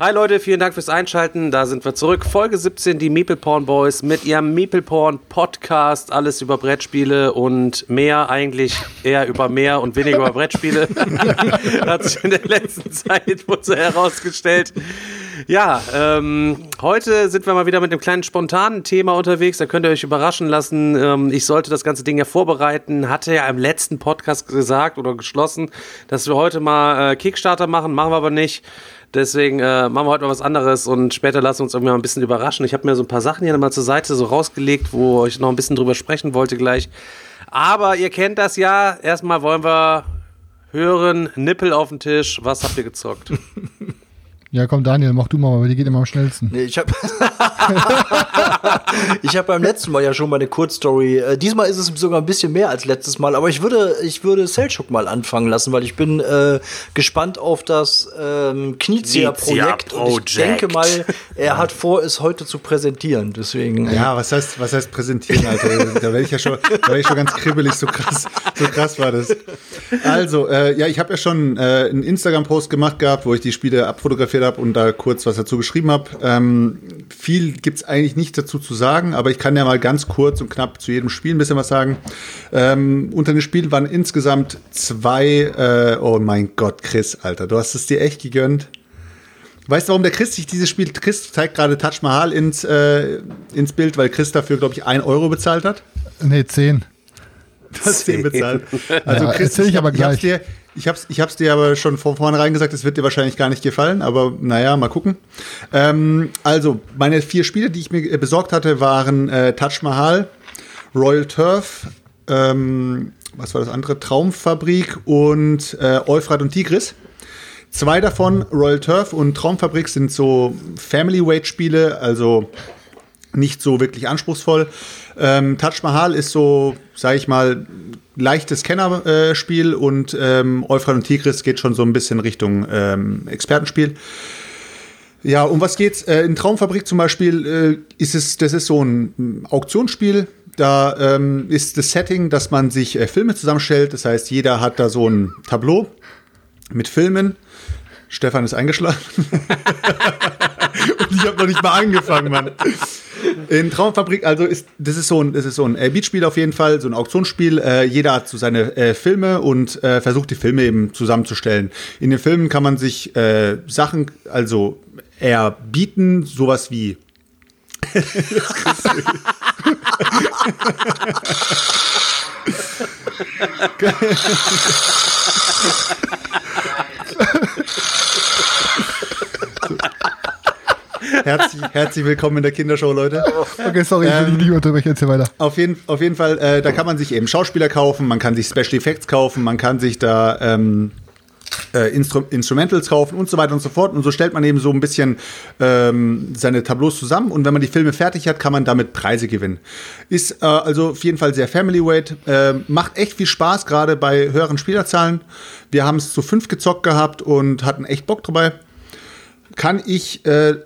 Hi Leute, vielen Dank fürs Einschalten. Da sind wir zurück. Folge 17, die Meeple Porn Boys mit ihrem Meeple Porn Podcast. Alles über Brettspiele und mehr eigentlich eher über mehr und weniger über Brettspiele. Hat sich in der letzten Zeit wohl so herausgestellt. Ja, ähm, heute sind wir mal wieder mit einem kleinen spontanen Thema unterwegs. Da könnt ihr euch überraschen lassen. Ähm, ich sollte das ganze Ding ja vorbereiten. Hatte ja im letzten Podcast gesagt oder geschlossen, dass wir heute mal äh, Kickstarter machen. Machen wir aber nicht. Deswegen äh, machen wir heute mal was anderes und später lassen wir uns irgendwie mal ein bisschen überraschen. Ich habe mir so ein paar Sachen hier mal zur Seite so rausgelegt, wo ich noch ein bisschen drüber sprechen wollte gleich. Aber ihr kennt das ja. Erstmal wollen wir hören, Nippel auf den Tisch. Was habt ihr gezockt? Ja, komm, Daniel, mach du mal, weil die geht immer am schnellsten. Nee, ich habe ich hab beim letzten Mal ja schon mal eine Kurzstory. Äh, diesmal ist es sogar ein bisschen mehr als letztes Mal, aber ich würde, ich würde Selchuk mal anfangen lassen, weil ich bin äh, gespannt auf das ähm, Knizia-Projekt und ich denke mal, er hat vor, es heute zu präsentieren. Deswegen. Ja, was heißt, was heißt präsentieren, Alter? Da werde ich ja schon, da werde ich schon ganz kribbelig, so krass, so krass war das. Also, äh, ja, ich habe ja schon äh, einen Instagram-Post gemacht gehabt, wo ich die Spiele abfotografiert habe und da kurz was dazu geschrieben habe. Ähm, viel gibt's eigentlich nicht dazu zu sagen, aber ich kann ja mal ganz kurz und knapp zu jedem Spiel ein bisschen was sagen. Ähm, unter den Spielen waren insgesamt zwei, äh, oh mein Gott, Chris, Alter, du hast es dir echt gegönnt. Weißt du, warum der Chris sich dieses Spiel, Chris zeigt gerade Taj Mahal ins, äh, ins Bild, weil Chris dafür, glaube ich, ein Euro bezahlt hat. Nee, 10. Du hast den bezahlt. Also Ja, Chris, ich aber ich hab's gleich. dir, ich hab's, ich hab's dir aber schon von vornherein gesagt, es wird dir wahrscheinlich gar nicht gefallen, aber naja, mal gucken. Ähm, also, meine vier Spiele, die ich mir äh, besorgt hatte, waren äh, Taj Mahal, Royal Turf, ähm, was war das andere? Traumfabrik und äh, Euphrat und Tigris. Zwei davon, Royal Turf und Traumfabrik, sind so Family-Weight-Spiele, also nicht so wirklich anspruchsvoll. Ähm, Taj Mahal ist so, sag ich mal, leichtes Kennerspiel und ähm, Euphrat und Tigris geht schon so ein bisschen Richtung ähm, Expertenspiel. Ja, um was geht's? Äh, in Traumfabrik zum Beispiel äh, ist es, das ist so ein mm, Auktionsspiel. Da ähm, ist das Setting, dass man sich äh, Filme zusammenstellt. Das heißt, jeder hat da so ein Tableau mit Filmen. Stefan ist eingeschlafen. Und ich habe noch nicht mal angefangen, Mann. In Traumfabrik, also ist das ist so ein, das ist so ein äh, Beatspiel auf jeden Fall, so ein Auktionsspiel. Äh, jeder hat so seine äh, Filme und äh, versucht die Filme eben zusammenzustellen. In den Filmen kann man sich äh, Sachen, also erbieten, sowas wie herzlich, herzlich willkommen in der Kindershow, Leute. Okay, sorry, ich will dich nicht unterbrechen, erzähl weiter. Auf jeden, auf jeden Fall, äh, da kann man sich eben Schauspieler kaufen, man kann sich Special Effects kaufen, man kann sich da ähm, äh, Instru Instrumentals kaufen und so weiter und so fort. Und so stellt man eben so ein bisschen ähm, seine Tableaus zusammen. Und wenn man die Filme fertig hat, kann man damit Preise gewinnen. Ist äh, also auf jeden Fall sehr Family-Weight. Äh, macht echt viel Spaß, gerade bei höheren Spielerzahlen. Wir haben es zu fünf gezockt gehabt und hatten echt Bock dabei. Kann ich äh,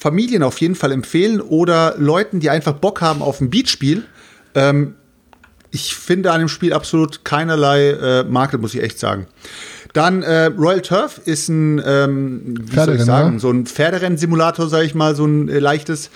Familien auf jeden Fall empfehlen oder Leuten, die einfach Bock haben auf ein Beatspiel. Ähm, ich finde an dem Spiel absolut keinerlei äh, Makel, muss ich echt sagen. Dann äh, Royal Turf ist ein, ähm, wie soll ich sagen, ja? so ein Pferderennsimulator, sage ich mal, so ein äh, leichtes.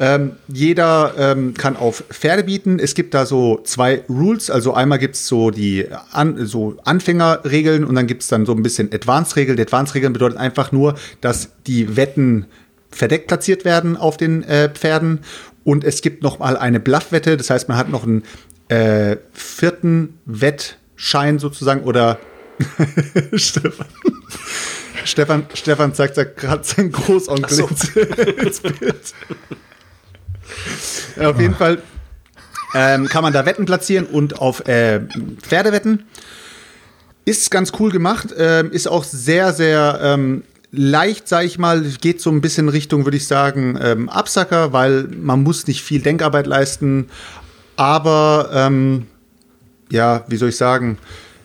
Ähm, jeder ähm, kann auf Pferde bieten. Es gibt da so zwei Rules. Also einmal gibt's so die an, so Anfängerregeln und dann gibt's dann so ein bisschen Advanced-Regeln. Die Advanced-Regeln bedeutet einfach nur, dass die Wetten verdeckt platziert werden auf den äh, Pferden. Und es gibt noch mal eine Bluffwette. Das heißt, man hat noch einen äh, vierten Wettschein sozusagen oder Stefan. Stefan, Stefan zeigt da gerade seinen Großonkel so. ins, ins Bild. Ja, auf jeden Fall ähm, kann man da Wetten platzieren und auf äh, Pferde wetten. Ist ganz cool gemacht, ähm, ist auch sehr, sehr ähm, leicht, sage ich mal, geht so ein bisschen Richtung, würde ich sagen, ähm, Absacker, weil man muss nicht viel Denkarbeit leisten, aber ähm, ja, wie soll ich sagen,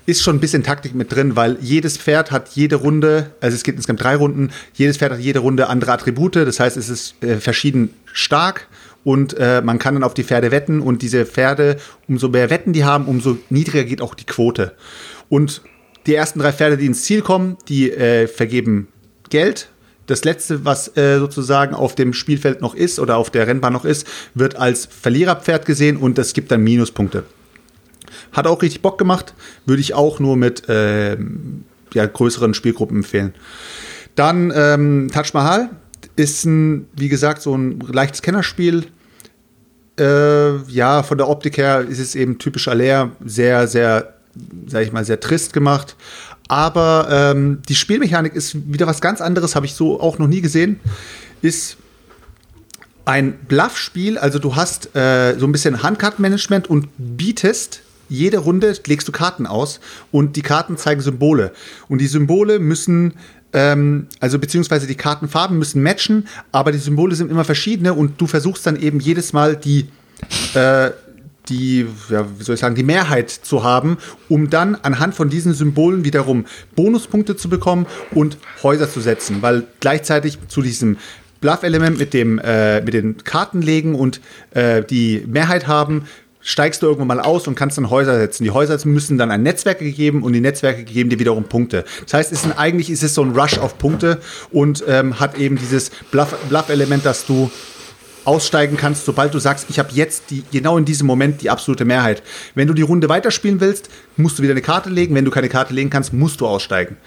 ist schon ein bisschen Taktik mit drin, weil jedes Pferd hat jede Runde, also es geht insgesamt drei Runden, jedes Pferd hat jede Runde andere Attribute, das heißt, es ist äh, verschieden stark und äh, man kann dann auf die Pferde wetten und diese Pferde, umso mehr Wetten die haben, umso niedriger geht auch die Quote. Und die ersten drei Pferde, die ins Ziel kommen, die äh, vergeben Geld. Das letzte, was äh, sozusagen auf dem Spielfeld noch ist oder auf der Rennbahn noch ist, wird als Verliererpferd gesehen und das gibt dann Minuspunkte. Hat auch richtig Bock gemacht, würde ich auch nur mit äh, ja, größeren Spielgruppen empfehlen. Dann ähm, Taj Mahal ist ein, wie gesagt, so ein leichtes Kennerspiel. Äh, ja, von der Optik her ist es eben typisch Aller, sehr, sehr, sag ich mal, sehr trist gemacht. Aber ähm, die Spielmechanik ist wieder was ganz anderes, habe ich so auch noch nie gesehen. Ist ein Bluff-Spiel, also du hast äh, so ein bisschen Handkartenmanagement und bietest jede Runde legst du Karten aus und die Karten zeigen Symbole. Und die Symbole müssen, ähm, also beziehungsweise die Kartenfarben müssen matchen, aber die Symbole sind immer verschiedene und du versuchst dann eben jedes Mal die, äh, die, ja, wie soll ich sagen, die Mehrheit zu haben, um dann anhand von diesen Symbolen wiederum Bonuspunkte zu bekommen und Häuser zu setzen, weil gleichzeitig zu diesem Bluff-Element mit dem äh, mit den Karten legen und äh, die Mehrheit haben, steigst du irgendwann mal aus und kannst dann Häuser setzen. Die Häuser müssen dann an Netzwerke gegeben und die Netzwerke geben dir wiederum Punkte. Das heißt, ist ein, eigentlich ist es so ein Rush auf Punkte und ähm, hat eben dieses Bluff-Element, dass du aussteigen kannst, sobald du sagst, ich habe jetzt die, genau in diesem Moment die absolute Mehrheit. Wenn du die Runde weiterspielen willst, musst du wieder eine Karte legen. Wenn du keine Karte legen kannst, musst du aussteigen.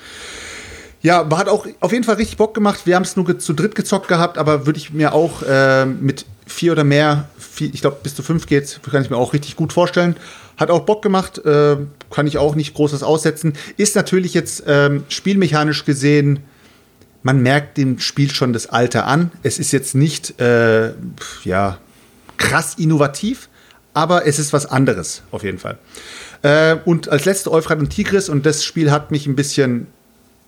Ja, hat auch auf jeden Fall richtig Bock gemacht. Wir haben es nur zu dritt gezockt gehabt, aber würde ich mir auch äh, mit vier oder mehr, vier, ich glaube bis zu fünf geht, kann ich mir auch richtig gut vorstellen. Hat auch Bock gemacht, äh, kann ich auch nicht großes aussetzen. Ist natürlich jetzt ähm, spielmechanisch gesehen man merkt dem Spiel schon das Alter an. Es ist jetzt nicht äh, ja, krass innovativ, aber es ist was anderes, auf jeden Fall. Äh, und als letzte Euphrat und Tigris, und das Spiel hat mich ein bisschen,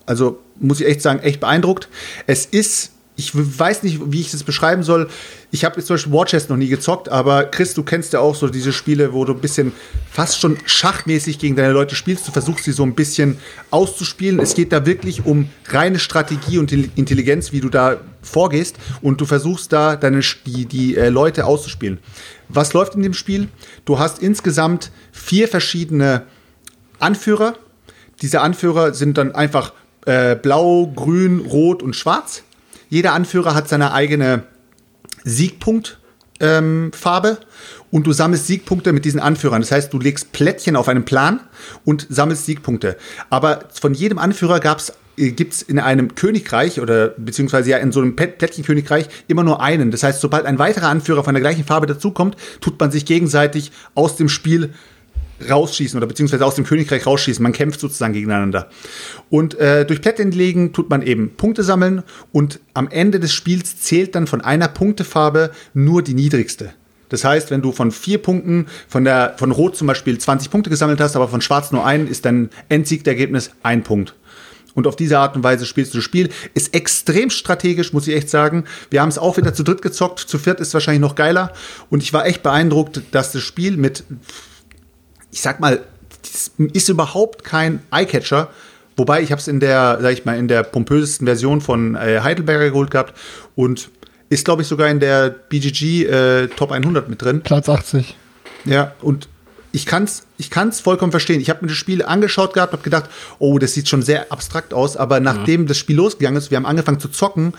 also muss ich echt sagen, echt beeindruckt. Es ist ich weiß nicht, wie ich das beschreiben soll. Ich habe jetzt zum Beispiel Warchest noch nie gezockt, aber Chris, du kennst ja auch so diese Spiele, wo du ein bisschen fast schon schachmäßig gegen deine Leute spielst. Du versuchst sie so ein bisschen auszuspielen. Es geht da wirklich um reine Strategie und Intelligenz, wie du da vorgehst und du versuchst da deine, die, die äh, Leute auszuspielen. Was läuft in dem Spiel? Du hast insgesamt vier verschiedene Anführer. Diese Anführer sind dann einfach äh, blau, grün, rot und schwarz. Jeder Anführer hat seine eigene Siegpunktfarbe ähm, und du sammelst Siegpunkte mit diesen Anführern. Das heißt, du legst Plättchen auf einen Plan und sammelst Siegpunkte. Aber von jedem Anführer gab's äh, gibt es in einem Königreich oder beziehungsweise ja in so einem Plättchenkönigreich immer nur einen. Das heißt, sobald ein weiterer Anführer von der gleichen Farbe dazukommt, tut man sich gegenseitig aus dem Spiel rausschießen oder beziehungsweise aus dem Königreich rausschießen. Man kämpft sozusagen gegeneinander. Und äh, durch Plättchen tut man eben Punkte sammeln und am Ende des Spiels zählt dann von einer Punktefarbe nur die niedrigste. Das heißt, wenn du von vier Punkten, von, der, von Rot zum Beispiel 20 Punkte gesammelt hast, aber von Schwarz nur einen, ist dein Endsiegdergebnis ein Punkt. Und auf diese Art und Weise spielst du das Spiel. Ist extrem strategisch, muss ich echt sagen. Wir haben es auch wieder zu dritt gezockt. Zu viert ist wahrscheinlich noch geiler. Und ich war echt beeindruckt, dass das Spiel mit ich sag mal, ist überhaupt kein Eyecatcher. Wobei ich habe es in der, sag ich mal, in der pompösesten Version von äh, Heidelberger geholt gehabt und ist, glaube ich, sogar in der BGG äh, Top 100 mit drin. Platz 80. Ja, und ich kann es ich kann's vollkommen verstehen. Ich habe mir das Spiel angeschaut gehabt, habe gedacht, oh, das sieht schon sehr abstrakt aus, aber nachdem ja. das Spiel losgegangen ist, wir haben angefangen zu zocken,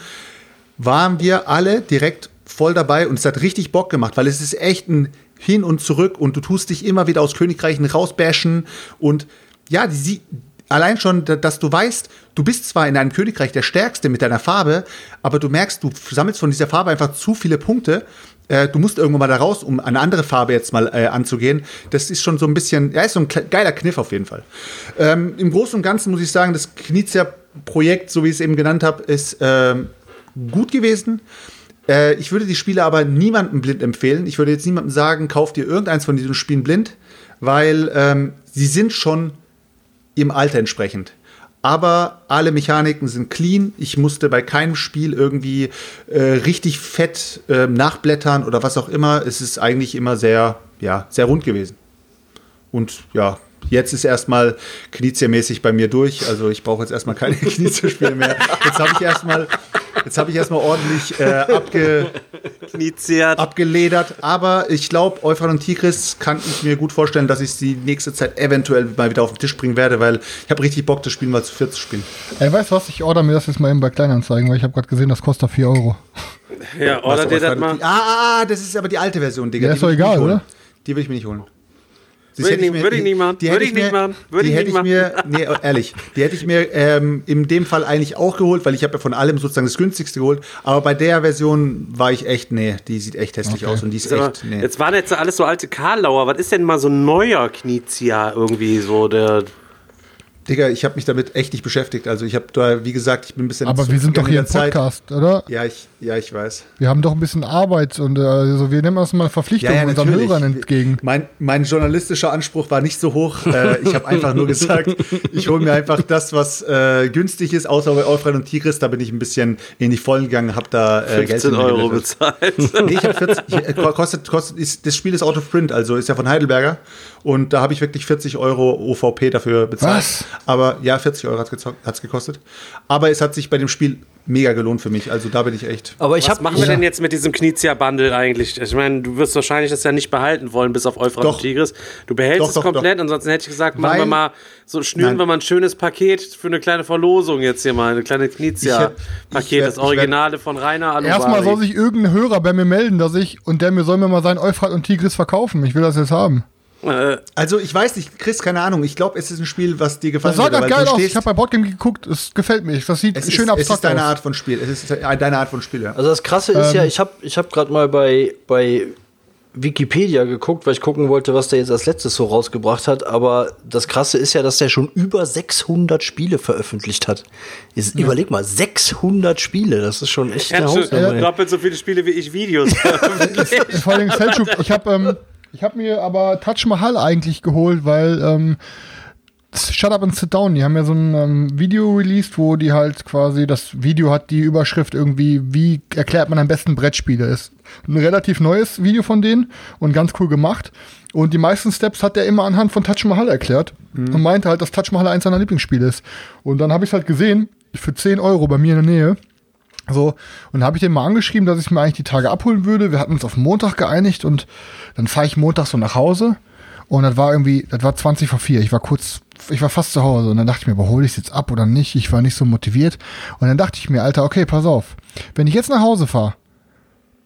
waren wir alle direkt voll dabei und es hat richtig Bock gemacht, weil es ist echt ein hin und zurück und du tust dich immer wieder aus Königreichen rausbashen und ja, die, allein schon, dass du weißt, du bist zwar in einem Königreich der Stärkste mit deiner Farbe, aber du merkst, du sammelst von dieser Farbe einfach zu viele Punkte. Äh, du musst irgendwann mal da raus, um eine andere Farbe jetzt mal äh, anzugehen. Das ist schon so ein bisschen, ja, ist so ein geiler Kniff auf jeden Fall. Ähm, Im Großen und Ganzen muss ich sagen, das Knizia-Projekt, so wie ich es eben genannt habe, ist ähm, gut gewesen. Äh, ich würde die Spiele aber niemandem blind empfehlen. Ich würde jetzt niemandem sagen, kauft dir irgendeins von diesen Spielen blind, weil ähm, sie sind schon im Alter entsprechend. aber alle Mechaniken sind clean. Ich musste bei keinem Spiel irgendwie äh, richtig fett äh, nachblättern oder was auch immer. Es ist eigentlich immer sehr, ja, sehr rund gewesen. Und ja, jetzt ist erstmal Knizia-mäßig bei mir durch. Also ich brauche jetzt erstmal keine Knizia-Spiele mehr. Jetzt habe ich erstmal Jetzt habe ich erstmal ordentlich äh, abge, Kniziert. abgeledert. Aber ich glaube, Euphrat und Tigris kann ich mir gut vorstellen, dass ich die nächste Zeit eventuell mal wieder auf den Tisch bringen werde, weil ich habe richtig Bock, das Spiel mal zu viert zu spielen. Ey, weißt du was? Ich order mir das jetzt mal eben bei Kleinanzeigen, weil ich habe gerade gesehen, das kostet 4 Euro. Ja, oder dir das mal. Ah, ah, ah, das ist aber die alte Version, Digga. Ja, Die ist doch will ich mir egal, nicht holen. oder? Die will ich mir nicht holen. Das Würde ich hätte nicht- mir- würde ich nicht machen. die Würde hätte ich nicht mir- machen. Würde die ich hätte nicht ich mir, nee, ehrlich, die hätte ich mir ähm, in dem Fall eigentlich auch geholt, weil ich habe ja von allem sozusagen das günstigste geholt. Aber bei der Version war ich echt, nee, die sieht echt hässlich Okay. aus und die ist echt, nee. Jetzt waren jetzt alles so alte Karlauer. Was ist denn mal so ein neuer Knizia irgendwie so? Der, Digga, ich habe mich damit echt nicht beschäftigt. Also ich habe da, wie gesagt, ich bin ein bisschen. Aber wir sind doch hier im Zeit. Podcast, oder? Ja, ich, ja, ich weiß. Wir haben doch ein bisschen Arbeit und äh, also wir nehmen das mal Verpflichtung unseren natürlich. Hörern entgegen. Mein, mein journalistischer Anspruch war nicht so hoch. Äh, ich habe einfach nur gesagt, ich hole mir einfach das, was äh, günstig ist, außer bei Euphrat und Tigris. Da bin ich ein bisschen in die Vollen gegangen, habe da äh, Geld 15 Euro hingeblättert. bezahlt. Nee, ich habe 40, ich, äh, kostet, kostet, ist, das Spiel ist out of print, also ist ja von Heidelberger. Und da habe ich wirklich 40 Euro OVP dafür bezahlt. Was? Aber ja, 40 Euro hat es gekostet. Aber es hat sich bei dem Spiel mega gelohnt für mich. Also da bin ich echt. Aber ich Was habe machen wir denn jetzt mit diesem Knizia-Bundle eigentlich? Ich meine, du wirst wahrscheinlich das ja nicht behalten wollen, bis auf Euphrat Doch. und Tigris. Du behältst Doch, es doch, komplett, ansonsten hätte ich gesagt, machen wir Weil- mal, so schnüren Nein. wir mal ein schönes Paket für eine kleine Verlosung jetzt hier mal, eine kleine Knizia-Paket, werd- das Originale von Rainer Alubari. Erstmal soll sich irgendein Hörer bei mir melden, dass ich und der mir soll mir mal sein Euphrat und Tigris verkaufen. Ich will das jetzt haben. Äh, Also ich weiß nicht, Chris, keine Ahnung. Ich glaube, es ist ein Spiel, was dir gefallen Das sah weil geil aus. stehst- Ich habe bei Boardgame geguckt. Es gefällt mir. Das sieht es schön ist, es abstrakt ist deine aus. Art von Spiel. Es ist deine Art von Spiel, ja. Also das Krasse ist ja, ich habe ich hab gerade mal bei, bei Wikipedia geguckt, weil ich gucken wollte, was der jetzt als letztes so rausgebracht hat. Aber das Krasse ist ja, dass der schon über 600 Spiele veröffentlicht hat. Jetzt, Überleg mal, 600 Spiele, das ist schon echt eine hat Hausnummer. doppelt so viele Spiele wie ich Videos veröffentlicht. Vor allem Selchuk. Ich habe ähm, ich hab mir aber Taj Mahal eigentlich geholt, weil ähm, Shut Up and Sit Down, die haben ja so ein ähm, Video released, wo die halt quasi, das Video hat die Überschrift irgendwie, wie erklärt man am besten Brettspiele. Ist ein relativ neues Video von denen und ganz cool gemacht. Und die meisten Steps hat er immer anhand von Taj Mahal erklärt und meinte halt, dass Taj Mahal eins seiner Lieblingsspiele ist. Und dann habe ich halt gesehen, für 10 Euro bei mir in der Nähe, so, und habe ich den mal angeschrieben, dass ich mir eigentlich die Tage abholen würde. Wir hatten uns auf Montag geeinigt und dann fahre ich Montag so nach Hause und das war irgendwie, das war 20 vor 4. Ich war kurz, ich war fast zu Hause und dann dachte ich mir, überhole ich es jetzt ab oder nicht? Ich war nicht so motiviert. Und dann dachte ich mir, Alter, okay, pass auf. Wenn ich jetzt nach Hause fahre,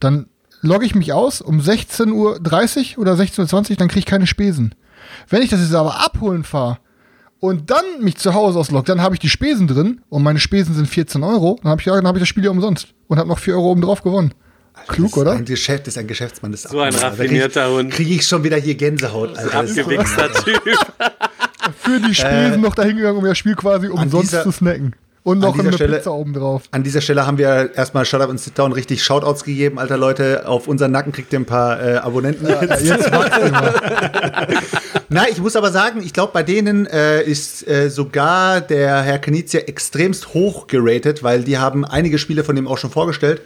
dann logge ich mich aus um 16.30 Uhr oder 16.20 Uhr, dann kriege ich keine Spesen. Wenn ich das jetzt aber abholen fahre und dann mich zu Hause auslogge, dann habe ich die Spesen drin und meine Spesen sind 14 Euro, dann habe ich, dann hab ich das Spiel ja umsonst und habe noch 4 Euro oben drauf gewonnen. Klug, das ist oder? Ein Geschäft, das ist ein Geschäftsmann. Das So ein raffinierter Hund. Kriege ich schon wieder hier Gänsehaut. Alter. Abgewichster Typ. Für die Spesen noch dahin gegangen, um das Spiel quasi umsonst dieser- zu snacken. Und noch eine Stelle- Pizza oben drauf. An dieser Stelle haben wir erstmal Shut Up and Sit Down richtig Shoutouts gegeben, alter Leute. Auf unseren Nacken kriegt ihr ein paar äh, Abonnenten. Jetzt wachst du mal. Na, ich muss aber sagen, ich glaube, bei denen äh, ist äh, sogar der Herr Knizia extremst hoch geratet, weil die haben einige Spiele von dem auch schon vorgestellt.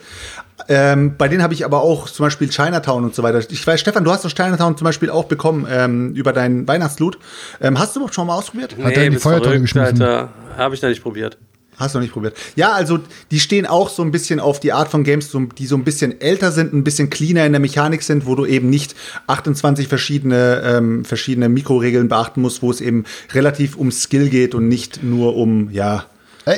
Ähm, bei denen habe ich aber auch zum Beispiel Chinatown und so weiter. Ich weiß, Stefan, du hast doch Chinatown zum Beispiel auch bekommen ähm, über deinen Weihnachtsloot. Ähm, hast du überhaupt schon mal ausprobiert? Hat er in die Feuertonne geschmissen. Habe ich noch nicht probiert. Hast du noch nicht probiert? Ja, also die stehen auch so ein bisschen auf die Art von Games, die so ein bisschen älter sind, ein bisschen cleaner in der Mechanik sind, wo du eben nicht 28 verschiedene, ähm, verschiedene Mikroregeln beachten musst, wo es eben relativ um Skill geht und nicht nur um, ja,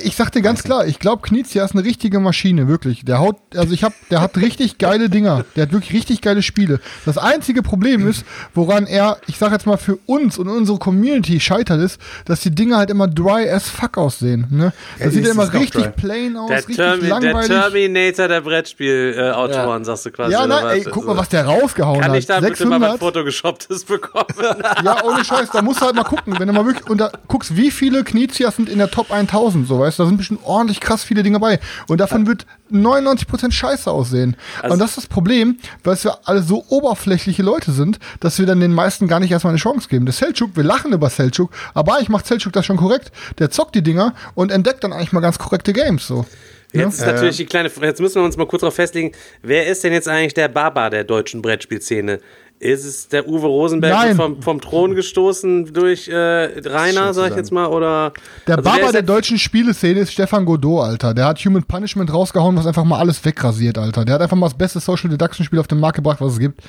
ich sag dir ganz klar, ich glaube, Knizia ist eine richtige Maschine, wirklich. Der haut, also ich hab, der hat richtig geile Dinger. Der hat wirklich richtig geile Spiele. Das einzige Problem ist, woran er, ich sag jetzt mal für uns und unsere Community scheitert ist, dass die Dinger halt immer dry as fuck aussehen. Ne? Das Ja, sieht ja immer richtig dry. plain aus, Der, richtig Termi der langweilig. Terminator der Brettspiel-Autoren, sagst du quasi. ja, nein, ey, guck mal, was der rausgehauen Kann hat. ich da bitte mal was 600? Photoshopptes bekommen? Ja, ohne Scheiß, da musst du halt mal gucken, wenn du mal wirklich, und da guckst, wie viele Knizias sind in der Top 1000, so, weißt du? Da sind bestimmt ordentlich krass viele Dinge bei. Und davon wird 99% scheiße aussehen. Also- und das ist das Problem, weil wir alle so oberflächliche Leute sind, dass wir dann den meisten gar nicht erstmal eine Chance geben. Der Selchuk, wir lachen über Selchuk, aber eigentlich macht Selchuk das schon korrekt. Der zockt die Dinger und entdeckt dann eigentlich mal ganz korrekte Games, so. Jetzt ist natürlich die kleine, jetzt müssen wir uns mal kurz darauf festlegen, wer ist denn jetzt eigentlich der Baba der deutschen Brettspielszene? Ist es der Uwe Rosenberg Nein. vom, vom Thron gestoßen durch äh, Rainer, sag ich jetzt mal, oder? Der Also Baba ist der deutschen Spieleszene ist Stefan Godot, Alter. Der hat Human Punishment rausgehauen, was einfach mal alles wegrasiert, Alter. Der hat einfach mal das beste Social Deduction Spiel auf den Markt gebracht, was es gibt.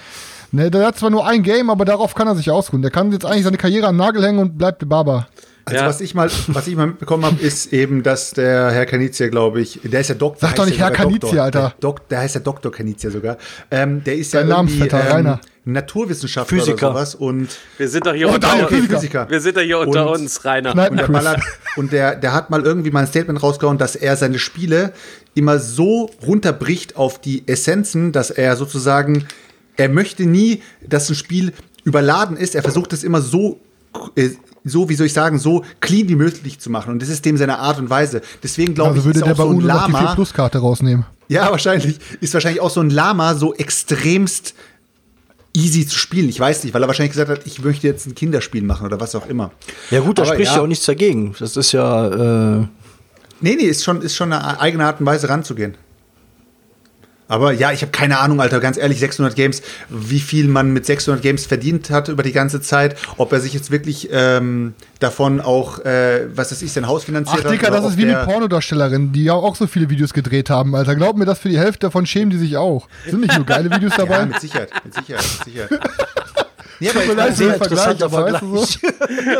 Ne, der hat zwar nur ein Game, aber darauf kann er sich ausruhen. Der kann jetzt eigentlich seine Karriere an den Nagel hängen und bleibt der Baba. Also Ja. was ich mal, was ich mal mitbekommen habe, ist eben, dass der Herr Kanizia, glaube ich, der ist ja Doktor. Sag doch nicht Herr Kanizia, Doktor. Alter. Der, Dok, der heißt ja Doktor Kanizia sogar. Ähm, der ist Dein ja Namensvetter, Rainer. Naturwissenschaftler Physiker. oder sowas und Wir sind doch hier Oh, unter danke, uns. Physiker. Physiker. Wir sind doch hier unter Und- uns, Rainer. Und der, ballert, und der, der hat mal irgendwie mal ein Statement rausgehauen, dass er seine Spiele immer so runterbricht auf die Essenzen, dass er sozusagen, er möchte nie, dass ein Spiel überladen ist. Er versucht es immer so, äh, so, wie soll ich sagen, so clean wie möglich zu machen. Und das ist dem seine Art und Weise. Deswegen glaube Also ich, würde ist der auch bei so ein noch die 4 Lama. Plus-Karte rausnehmen. Ja, wahrscheinlich. Ist wahrscheinlich auch so ein Lama so extremst easy zu spielen. Ich weiß nicht, weil er wahrscheinlich gesagt hat, ich möchte jetzt ein Kinderspiel machen oder was auch immer. Ja gut, da Aber spricht ja. auch nichts dagegen. Das ist ja, äh, Nee, nee, ist schon, ist schon eine eigene Art und Weise ranzugehen. Aber ja, ich habe keine Ahnung, Alter, ganz ehrlich, 600 Games, wie viel man mit 600 Games verdient hat über die ganze Zeit, ob er sich jetzt wirklich ähm, davon auch, äh, was weiß ich, sein Haus finanziert Ach, hat. Dicker, oder das ist wie mit der- Pornodarstellerinnen, die ja auch so viele Videos gedreht haben, Alter. Glaub mir, das für die Hälfte davon schämen die sich auch. Sind nicht nur geile Videos dabei? Ja, mit Sicherheit, mit Sicherheit, mit Sicherheit. Nee, aber, leid jetzt, für sehr den Vergleich, interessanter aber weißt du so?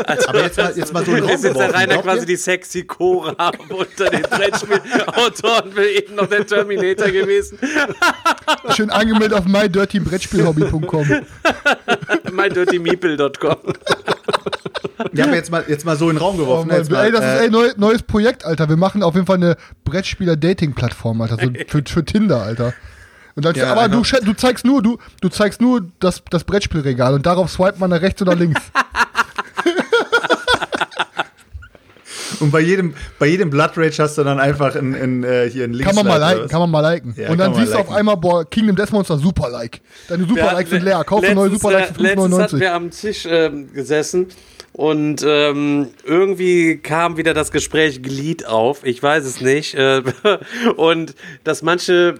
aber jetzt, mal, jetzt mal so ein Ist jetzt der Rainer quasi ihr? die sexy Cora unter den Brettspielautoren will eben noch der Terminator gewesen. Schön angemeldet auf mydirtybrettspielhobby.com. mydirtymeeple.com. Ja, aber jetzt mal, jetzt mal so in den Raum Oh geworfen. Jetzt mal, ey, das ist äh, ey, neu, neues Projekt, Alter. Wir machen auf jeden Fall eine Brettspieler-Dating-Plattform, Alter. So für, für Tinder, Alter. Und dann, Ja, aber du, genau. sche- du zeigst nur, du, du zeigst nur das, das Brettspielregal und darauf swipet man nach rechts oder links. Und bei jedem, bei jedem Blood Rage hast du dann einfach ein, ein, äh, hier ein Links. Kann man mal liken, kann man mal liken. Ja, und dann siehst du auf einmal, boah, Kingdom Death Monster, super Like. Deine super Likes sind leer. Kauf eine neue super Likes für Letztens hatten 5,99. wir am Tisch ähm, gesessen und ähm, irgendwie kam wieder das Gespräch Glied auf. Ich weiß es nicht. Äh, und dass manche,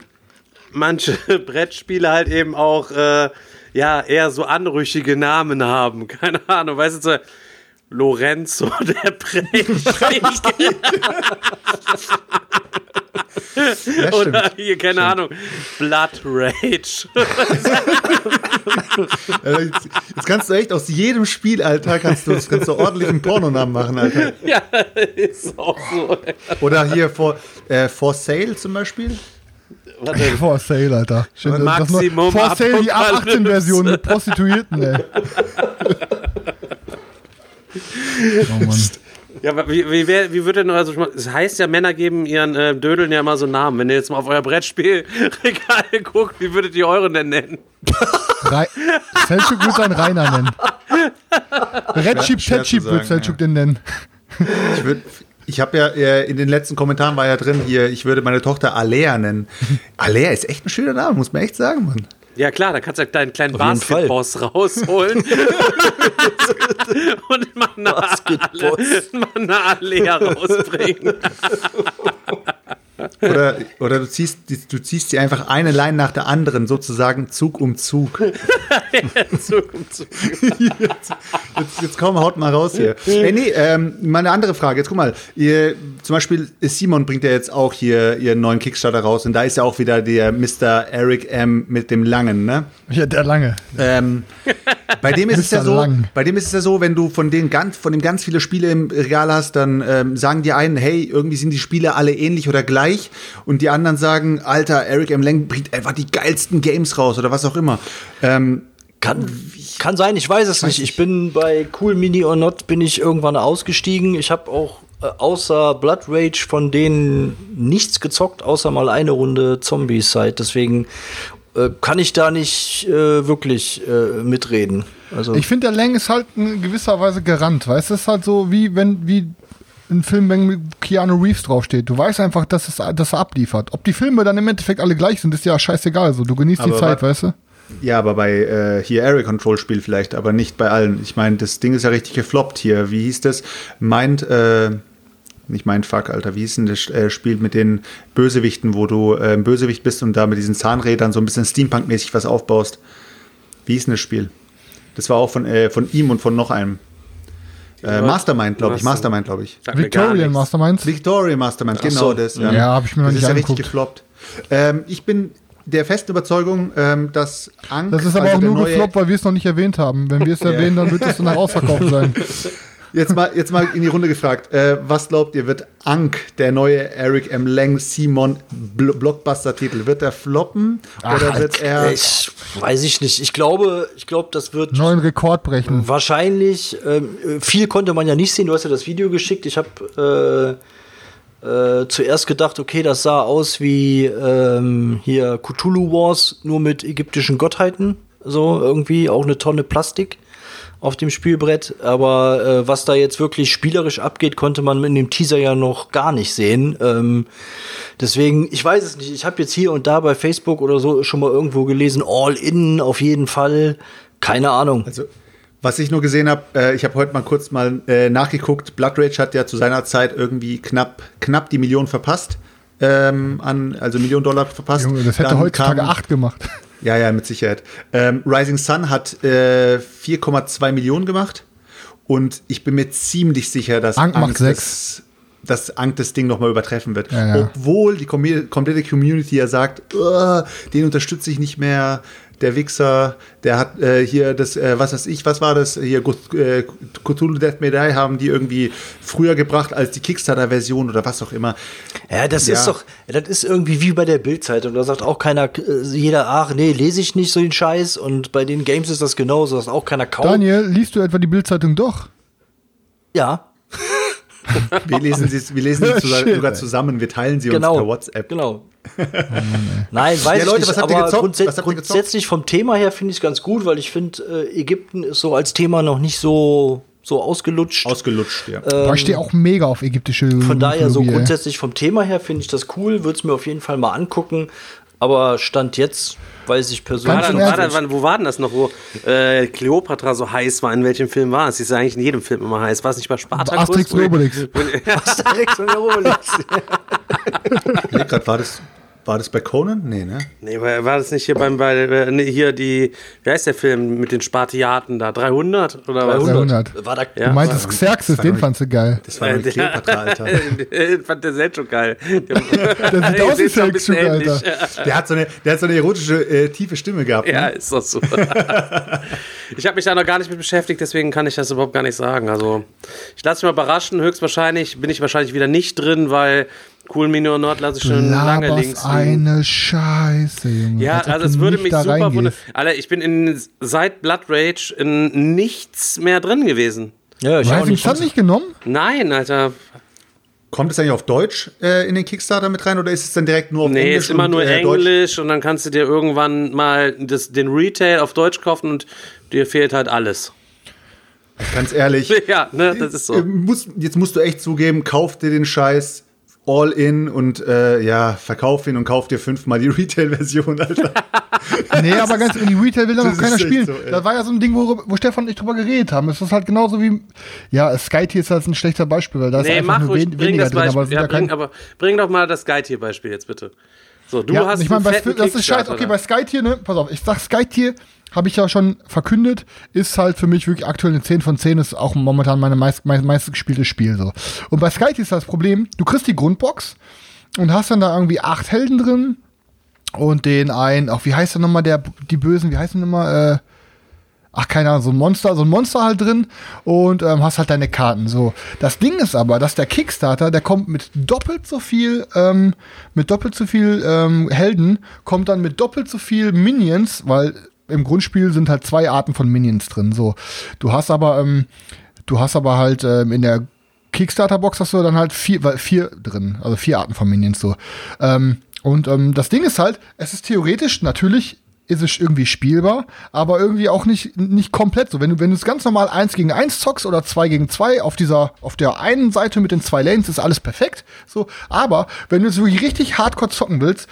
manche Brettspiele halt eben auch äh, ja eher so anrüchige Namen haben. Keine Ahnung, weißt du, so Lorenzo der Prächtige. Ja, Oder stimmt. hier, keine Ahnung, Blood Rage. Jetzt, jetzt kannst du echt aus jedem Spiel, Alter, kannst du, kannst du ordentlich einen Pornonamen machen, Alter. ja, ist auch so. Oder hier for, äh, for Sale zum Beispiel. Warte, For Sale, Alter. Schön, das Maximum nur- For Sale, die Apokalypse. A18-Version mit Prostituierten, ey. Oh Mann. Ja, aber wie, wie, wär, wie wird denn, also, es heißt ja, Männer geben ihren äh, Dödeln ja immer so Namen. Wenn ihr jetzt mal auf euer Brettspielregal guckt, wie würdet ihr euren denn nennen? Rei Selchuk würde seinen Rainer nennen. Red Sheep, Ted würde Selchuk den nennen. Ich würde. Ich habe ja äh, in den letzten Kommentaren war ja drin hier, ich würde meine Tochter Alea nennen. Alea ist echt ein schöner Name, muss man echt sagen, Mann. Ja klar, da kannst du deinen kleinen. Basketboss rausholen und mal eine Alea rausbringen. Oder, oder du, ziehst, du ziehst sie einfach eine Line nach der anderen, sozusagen Zug um Zug. Zug um Zug. Jetzt, jetzt komm, haut mal raus hier. Ey, nee, ähm, mal eine andere Frage. Jetzt guck mal, ihr, zum Beispiel Simon bringt ja jetzt auch hier ihren neuen Kickstarter raus und da ist ja auch wieder der Mr. Eric M. mit dem Langen, ne? Ja, der lange. Ähm, bei dem ist es ja so, Lang. bei dem ist es ja so, wenn du von den ganz, von dem ganz viele Spiele im Regal hast, dann ähm, sagen die einen, hey, irgendwie sind die Spiele alle ähnlich oder gleich, und die anderen sagen, Alter, Eric M. Lang bringt einfach die geilsten Games raus oder was auch immer. Ähm, Kann, kann sein, ich weiß es nicht. Ich bin bei Cool Mini or Not bin ich irgendwann ausgestiegen. Ich habe auch äh, außer Blood Rage von denen nichts gezockt, außer mal eine Runde Zombies-Side. Deswegen äh, kann ich da nicht äh, wirklich äh, mitreden. Also Ich finde, der Lang ist halt in gewisser Weise gerannt, weißt du? Es ist halt so, wie wenn, wie ein Film, wenn Keanu Reeves draufsteht. Du weißt einfach, dass, es, dass er abliefert. Ob die Filme dann im Endeffekt alle gleich sind, ist ja scheißegal. So, du genießt die Aber Zeit, wa- weißt du? Ja, aber bei äh, hier Area Control Spiel vielleicht, aber nicht bei allen. Ich meine, das Ding ist ja richtig gefloppt hier. Wie hieß das? Mind, äh, nicht Mindfuck, Alter, wie hieß denn das äh, Spiel mit den Bösewichten, wo du äh, ein Bösewicht bist und da mit diesen Zahnrädern so ein bisschen Steampunk-mäßig was aufbaust? Wie hieß denn das Spiel? Das war auch von, äh, von ihm und von noch einem. Äh, Mastermind, glaube ich. Master- Mastermind, glaube ich. Victorian. Masterminds. Victoria Mastermind, genau so. das. Ja, hab ich mir noch das nicht ist ja richtig gefloppt. Ähm, ich bin der festen Überzeugung, ähm, dass Ank, Das ist aber also auch nur gefloppt, weil wir es noch nicht erwähnt haben. Wenn wir es erwähnen, dann wird es danach ausverkauft sein. Jetzt mal, jetzt mal in die Runde gefragt. Äh, was glaubt ihr, wird Ank, der neue Eric M. Lang Simon Bl Blockbuster-Titel, wird er floppen oder wird er. Ich weiß ich nicht. Ich glaube, ich glaube, das wird Neuen Rekord brechen. wahrscheinlich. Ähm, viel konnte man ja nicht sehen. Du hast ja das Video geschickt. Ich habe äh, äh, zuerst gedacht, okay, das sah aus wie ähm, hier Cthulhu Wars, nur mit ägyptischen Gottheiten. So irgendwie auch eine Tonne Plastik auf dem Spielbrett. Aber äh, was da jetzt wirklich spielerisch abgeht, konnte man in dem Teaser ja noch gar nicht sehen. Ähm, deswegen, ich weiß es nicht. Ich habe jetzt hier und da bei Facebook oder so schon mal irgendwo gelesen, All In auf jeden Fall. Keine Ahnung. Also, was ich nur gesehen habe, äh, ich habe heute mal kurz mal äh, nachgeguckt. Blood Rage hat ja zu seiner Zeit irgendwie knapp, knapp die Million verpasst. Ähm, an, also Million Dollar verpasst. Junge, das hätte Dann heutzutage 8 gemacht. Ja, ja, mit Sicherheit. Ähm, Rising Sun hat äh, 4,2 Millionen gemacht und ich bin mir ziemlich sicher, dass Ankh macht das, dass Ankh das Ding nochmal übertreffen wird. Ja, ja. Obwohl die kom komplette Community ja sagt, "Uah, den unterstütze ich nicht mehr. Der Wichser, der hat äh, hier das, äh, was weiß ich, was war das? Hier Gut- äh, Cthulhu Death Die haben die irgendwie früher gebracht als die Kickstarter-Version oder was auch immer. Ja, das Ja. ist doch, das ist irgendwie wie bei der Bildzeitung. Da sagt auch keiner, äh, jeder, ach nee, lese ich nicht so den Scheiß. Und bei den Games ist das genauso, dass auch keiner kauft. Daniel, liest du etwa die Bildzeitung doch? Ja, Wir lesen sie, wir lesen sie zusammen, sogar zusammen, wir teilen sie genau. uns per WhatsApp. Genau. Nein, weiß Ja, ich Leute, nicht. was habt ihr aber gezockt? grundsä Was habt grundsätzlich vom Thema her finde ich es ganz gut, weil ich finde, äh, Ägypten ist so als Thema noch nicht so, so ausgelutscht. Ausgelutscht, ja. Boah, ich stehe auch mega auf ägyptische Ähm, Von daher so Mythologie, ey. grundsätzlich vom Thema her finde ich das cool, würde es mir auf jeden Fall mal angucken. Aber Stand jetzt weiß ich War persönlich war dann, wann, wo war denn das noch, wo äh, Kleopatra so heiß war? In welchem Film war es? Sie ist ja eigentlich in jedem Film immer heiß. War es nicht bei Spartacus? Asterix und Obelix. Asterix und Obelix. Nee, grad war das, war das bei Conan? Nee, ne? nee, war, war das nicht hier beim, bei, äh, nee, hier die, wie heißt der Film mit den Spartiaten da? 300 oder was? 300. War da, Ja. Du meintest Xerxes, den fandst du geil. Das war nicht Kleopatra, Alter. Den fand der selbst schon geil. Der, sieht aus wie ein Selchuk. Alter. Der hat so eine, der hat so eine erotische, äh, tiefe Stimme gehabt. Ja, Ne? ist doch so. ich habe mich da noch gar nicht mit beschäftigt, deswegen kann ich das überhaupt gar nicht sagen. Also, ich lasse mich mal überraschen. Höchstwahrscheinlich bin ich wahrscheinlich wieder nicht drin, weil Cool und Nord lasse ich schon lange links liegen. eine Scheiße, Junge. Ja, also es würde nicht mich da super wundern. Alter, ich bin in, seit Blood Rage in nichts mehr drin gewesen. ja, ich Rising nicht. Sun nicht genommen? Nein, Alter. Kommt es eigentlich auf Deutsch äh, in den Kickstarter mit rein oder ist es dann direkt nur auf Nee, Englisch? ist immer und, nur äh, Deutsch? Englisch und dann kannst du dir irgendwann mal das, den Retail auf Deutsch kaufen und dir fehlt halt alles. Ganz ehrlich. Ja, ne, das ist äh, so. muss, jetzt musst du echt zugeben, kauf dir den Scheiß all in und äh, ja, verkauf ihn und kauf dir fünfmal die Retail-Version, Alter. Nee, aber ganz in die Retail will da noch keiner spielen. so, das war ja so ein Ding, wo, wo Stefan und ich drüber geredet haben. Es ist halt genauso wie. Ja, Skytier ist halt ein schlechter Beispiel, weil da ist Nee, einfach mach nur ruhig, wen, bring weniger das drin, aber Beispiel. Ja, ja bring, aber bring doch mal das Guide-Hier-Beispiel jetzt bitte. So, du ja, hast ich meine, einen bei, das ist scheiße. Okay, bei Skytier, ne? Pass auf, ich sag Skytier, habe ich ja schon verkündet, ist halt für mich wirklich aktuell eine 10 von 10, ist auch momentan meine meist, meist, meistgespielte Spiel so. Und bei Skytier ist das Problem, du kriegst die Grundbox und hast dann da irgendwie acht Helden drin und den einen, auch wie heißt der nochmal, der, die Bösen, wie heißen die nochmal, äh, ach keine Ahnung, so ein Monster, so ein Monster halt drin und ähm, hast halt deine Karten. So, das Ding ist aber, dass der Kickstarter, der kommt mit doppelt so viel, ähm, mit doppelt so viel ähm, Helden, kommt dann mit doppelt so viel Minions, weil im Grundspiel sind halt zwei Arten von Minions drin. So, du hast aber, ähm, du hast aber halt ähm, in der Kickstarter-Box hast du dann halt vier, vier drin, also vier Arten von Minions so. Ähm, und ähm, das Ding ist halt, es ist theoretisch natürlich ist es irgendwie spielbar, aber irgendwie auch nicht, nicht komplett so. Wenn du, wenn du es ganz normal 1 gegen 1 zockst oder 2 gegen 2 auf dieser, auf der einen Seite mit den zwei Lanes ist alles perfekt. So, aber wenn du es wirklich richtig hardcore zocken willst,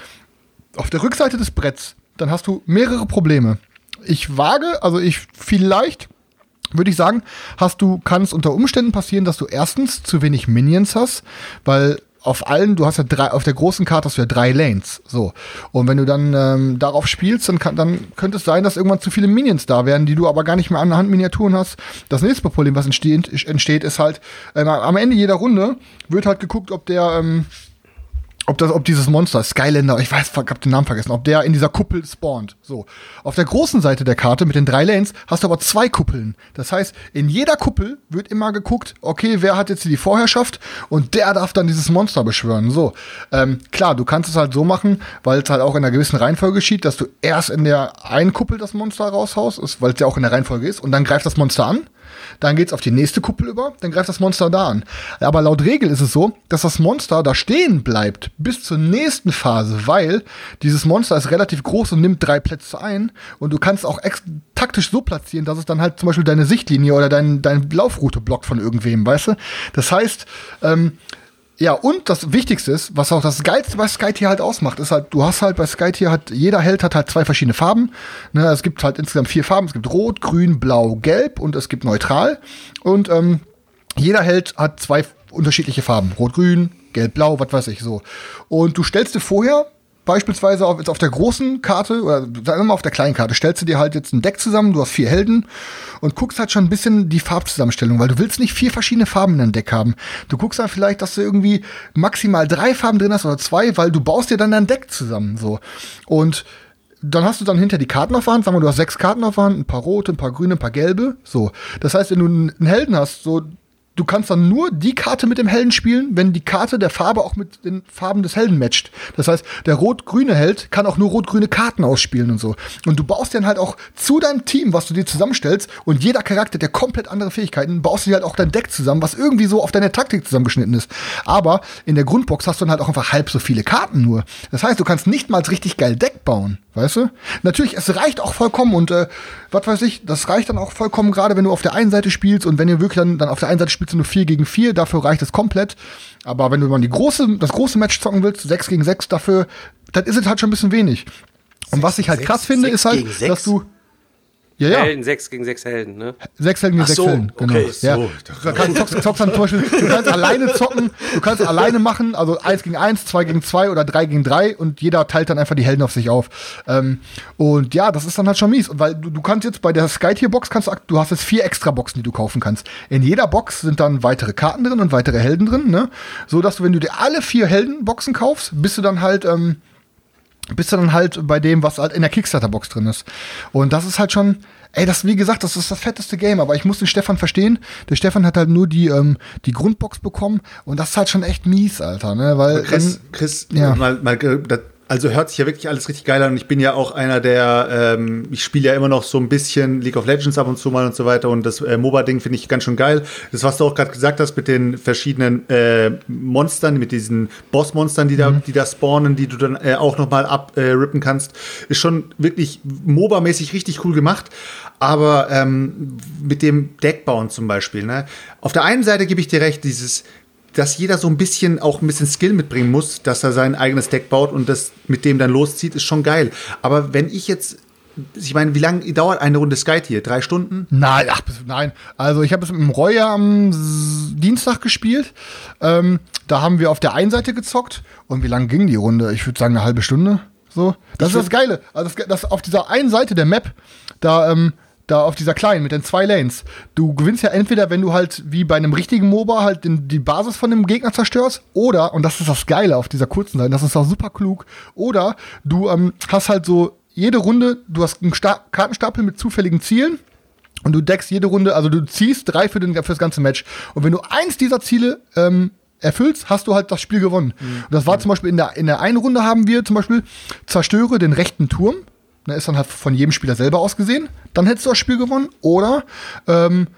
auf der Rückseite des Bretts, dann hast du mehrere Probleme. Ich wage, also ich vielleicht würde ich sagen, hast du, kann es unter Umständen passieren, dass du erstens zu wenig Minions hast, weil auf allen, du hast ja drei, auf der großen Karte hast du ja drei Lanes. So. Und wenn du dann ähm, darauf spielst, dann, kann, dann könnte es sein, dass irgendwann zu viele Minions da werden, die du aber gar nicht mehr an der Hand Miniaturen hast. Das nächste Problem, was entsteht, entsteht ist halt, ähm, am Ende jeder Runde wird halt geguckt, ob der, ähm, ob das, ob dieses Monster, Skylander, ich weiß, ich hab den Namen vergessen, ob der in dieser Kuppel spawnt. So. Auf der großen Seite der Karte mit den drei Lanes hast du aber zwei Kuppeln. Das heißt, in jeder Kuppel wird immer geguckt, okay, wer hat jetzt die Vorherrschaft und der darf dann dieses Monster beschwören. So. Ähm, klar, du kannst es halt so machen, weil es halt auch in einer gewissen Reihenfolge geschieht, dass du erst in der einen Kuppel das Monster raushaust, weil es ja auch in der Reihenfolge ist, und dann greift das Monster an dann geht's auf die nächste Kuppel über, dann greift das Monster da an. Aber laut Regel ist es so, dass das Monster da stehen bleibt bis zur nächsten Phase, weil dieses Monster ist relativ groß und nimmt drei Plätze ein und du kannst auch taktisch so platzieren, dass es dann halt zum Beispiel deine Sichtlinie oder dein, deine Laufroute blockt von irgendwem, weißt du? Das heißt, ähm, ja, und das Wichtigste ist, was auch das Geilste bei Skytier halt ausmacht, ist halt, du hast halt bei Skytier hat, jeder Held hat halt zwei verschiedene Farben. Ne, es gibt halt insgesamt vier Farben. Es gibt Rot, Grün, Blau, Gelb und es gibt Neutral. Und ähm, jeder Held hat zwei unterschiedliche Farben. Rot, Grün, Gelb, Blau, was weiß ich so. Und du stellst dir vorher beispielsweise auf, jetzt auf der großen Karte, oder sagen wir mal auf der kleinen Karte, stellst du dir halt jetzt ein Deck zusammen, du hast vier Helden und guckst halt schon ein bisschen die Farbzusammenstellung, weil du willst nicht vier verschiedene Farben in deinem Deck haben. Du guckst halt vielleicht, dass du irgendwie maximal drei Farben drin hast oder zwei, weil du baust dir dann dein Deck zusammen, so. Und dann hast du dann hinter die Karten auf der Hand, sagen wir, du hast sechs Karten auf der Hand, ein paar rote, ein paar grüne, ein paar gelbe, so. Das heißt, wenn du einen Helden hast, so, du kannst dann nur die Karte mit dem Helden spielen, wenn die Karte der Farbe auch mit den Farben des Helden matcht. Das heißt, der rot-grüne Held kann auch nur rot-grüne Karten ausspielen und so. Und du baust dann halt auch zu deinem Team, was du dir zusammenstellst, und jeder Charakter, der komplett andere Fähigkeiten, baust du dir halt auch dein Deck zusammen, was irgendwie so auf deine Taktik zusammengeschnitten ist. Aber in der Grundbox hast du dann halt auch einfach halb so viele Karten nur. Das heißt, du kannst nicht mal richtig geil Deck bauen. Weißt du? Natürlich, es reicht auch vollkommen und äh, was weiß ich, das reicht dann auch vollkommen, gerade wenn du auf der einen Seite spielst und wenn ihr wirklich dann, dann auf der einen Seite spielst du nur 4 gegen 4, dafür reicht es komplett. Aber wenn du mal die große, das große Match zocken willst, 6 gegen 6, dafür, dann ist es halt schon ein bisschen wenig. Und was ich halt krass finde, ist halt, dass du. Ja, ja. Helden, sechs gegen sechs Helden, ne? Sechs Helden gegen sechs so, Helden, genau. Okay, ja. so. Du kannst, zockst, zockst dann zum Beispiel, du kannst alleine zocken, du kannst alleine machen, also eins gegen eins, zwei gegen zwei oder drei gegen drei und jeder teilt dann einfach die Helden auf sich auf. Ähm, und ja, das ist dann halt schon mies. Und weil du, du kannst jetzt bei der Skytier-Box kannst du, du hast jetzt vier extra Boxen, die du kaufen kannst. In jeder Box sind dann weitere Karten drin und weitere Helden drin, ne? So dass du, wenn du dir alle vier Heldenboxen kaufst, bist du dann halt, ähm, bist du dann halt bei dem, was halt in der Kickstarter-Box drin ist. Und das ist halt schon, ey, das, wie gesagt, das ist das fetteste Game, aber ich muss den Stefan verstehen. Der Stefan hat halt nur die, ähm, die Grundbox bekommen und das ist halt schon echt mies, Alter, ne, weil. Chris, Chris, ja. mal, mal, das, also hört sich ja wirklich alles richtig geil an. Und ich bin ja auch einer der, ähm, ich spiele ja immer noch so ein bisschen League of Legends ab und zu mal und so weiter. Und das äh, MOBA-Ding finde ich ganz schön geil. Das, was du auch gerade gesagt hast mit den verschiedenen äh, Monstern, mit diesen Boss-Monstern, die, da, Mhm. die da spawnen, die du dann äh, auch noch mal abrippen kannst, ist schon wirklich MOBA-mäßig richtig cool gemacht. Aber ähm, mit dem Deckbauen zum Beispiel, ne? Auf der einen Seite gebe ich dir recht, dieses dass jeder so ein bisschen auch ein bisschen Skill mitbringen muss, dass er sein eigenes Deck baut und das mit dem dann loszieht, ist schon geil. Aber wenn ich jetzt, ich meine, wie lange dauert eine Runde Sky hier? Drei Stunden? Nein, ach, nein. Also ich habe es mit dem ja am Dienstag gespielt. Ähm, da haben wir auf der einen Seite gezockt. Und wie lang ging die Runde? Ich würde sagen eine halbe Stunde. So. Das ist das Geile. Also das, das auf dieser einen Seite der Map, da, ähm, da auf dieser kleinen mit den zwei Lanes. Du gewinnst ja entweder, wenn du halt wie bei einem richtigen MOBA halt den, die Basis von dem Gegner zerstörst, oder, und das ist das Geile auf dieser kurzen Seite, das ist auch super klug, oder du ähm, hast halt so jede Runde, du hast einen Sta Kartenstapel mit zufälligen Zielen und du deckst jede Runde, also du ziehst drei für, den, für das ganze Match. Und wenn du eins dieser Ziele ähm, erfüllst, hast du halt das Spiel gewonnen. Und das war zum Beispiel in der, in der einen Runde haben wir zum Beispiel zerstöre den rechten Turm. Ne, ist dann halt von jedem Spieler selber ausgesehen. Dann hättest du das Spiel gewonnen. Oder ähm,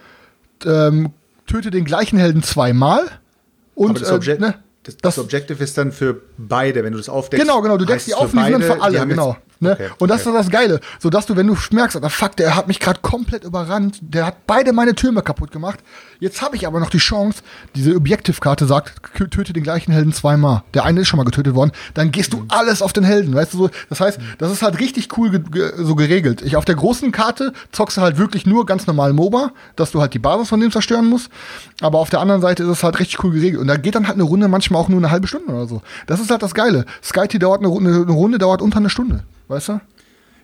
ähm, töte den gleichen Helden zweimal. Und das, äh, Object ne, das, das- das Objective ist dann für beide, wenn du das aufdeckst. Genau, genau, du deckst die auf und dann für alle, genau. Ne? Okay, und das okay. ist das Geile, so dass du, wenn du merkst, ah, fuck, der hat mich gerade komplett überrannt, der hat beide meine Türme kaputt gemacht. Jetzt habe ich aber noch die Chance, diese Objektivkarte sagt, töte den gleichen Helden zweimal. Der eine ist schon mal getötet worden, dann gehst du alles auf den Helden, weißt du so. Das heißt, das ist halt richtig cool ge ge so geregelt. Ich auf der großen Karte zockst du halt wirklich nur ganz normal MOBA, dass du halt die Basis von dem zerstören musst. Aber auf der anderen Seite ist es halt richtig cool geregelt. Und da geht dann halt eine Runde manchmal auch nur eine halbe Stunde oder so. Das ist halt das Geile. Skyty dauert eine Runde, eine Runde dauert unter eine Stunde. Weißt du?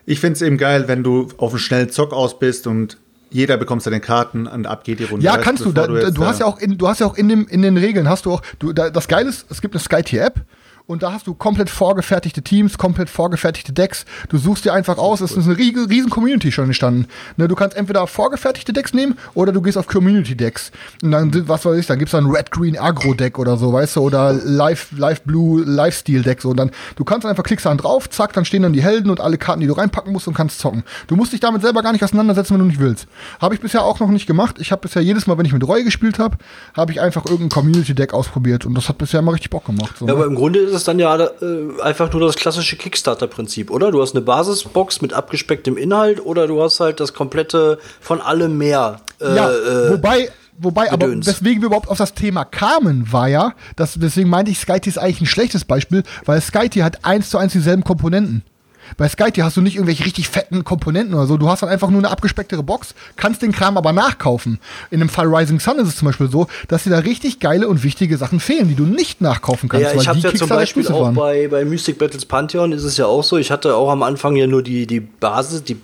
Ich finde es eben geil, wenn du auf einen schnellen Zock aus bist und jeder bekommt seine Karten und ab geht die Runde. Ja, Weißt kannst du. Da, du, du hast ja auch in, du hast ja auch in, dem, in den Regeln hast du auch. Du, da, das Geile ist, es gibt eine SkyTier-App und da hast du komplett vorgefertigte Teams, komplett vorgefertigte Decks. Du suchst dir einfach aus. Es ist eine riesen, riesen Community schon entstanden. Ne, du kannst entweder vorgefertigte Decks nehmen oder du gehst auf Community-Decks. Und dann, sind- was weiß ich, dann gibt's dann Red Green Agro-Deck oder so, weißt du, oder Live, Live Blue Lifestyle-Deck. So. Und dann, du kannst einfach klickst dann drauf, zack, dann stehen dann die Helden und alle Karten, die du reinpacken musst und kannst zocken. Du musst dich damit selber gar nicht auseinandersetzen, wenn du nicht willst. Habe ich bisher auch noch nicht gemacht. Ich habe bisher jedes Mal, wenn ich mit Reue gespielt habe, habe ich einfach irgendein Community-Deck ausprobiert und das hat bisher immer richtig Bock gemacht. So, Ja, ne? aber im Grunde ist es dann ja äh, einfach nur das klassische Kickstarter-Prinzip, oder? Du hast eine Basisbox mit abgespecktem Inhalt oder du hast halt das komplette von allem mehr. Äh, ja, äh, wobei, wobei, aber weswegen wir überhaupt auf das Thema kamen, war ja, dass, deswegen meinte ich, Skyty ist eigentlich ein schlechtes Beispiel, weil Skyty hat eins zu eins dieselben Komponenten. Bei Skyty hast du nicht irgendwelche richtig fetten Komponenten oder so. Du hast dann einfach nur eine abgespecktere Box, kannst den Kram aber nachkaufen. In dem Fall Rising Sun ist es zum Beispiel so, dass dir da richtig geile und wichtige Sachen fehlen, die du nicht nachkaufen kannst. ja, weil ich habe ja zum Beispiel auch waren. bei, bei Mystic Battles Pantheon ist es ja auch so. Ich hatte auch am Anfang ja nur die, die Basis, die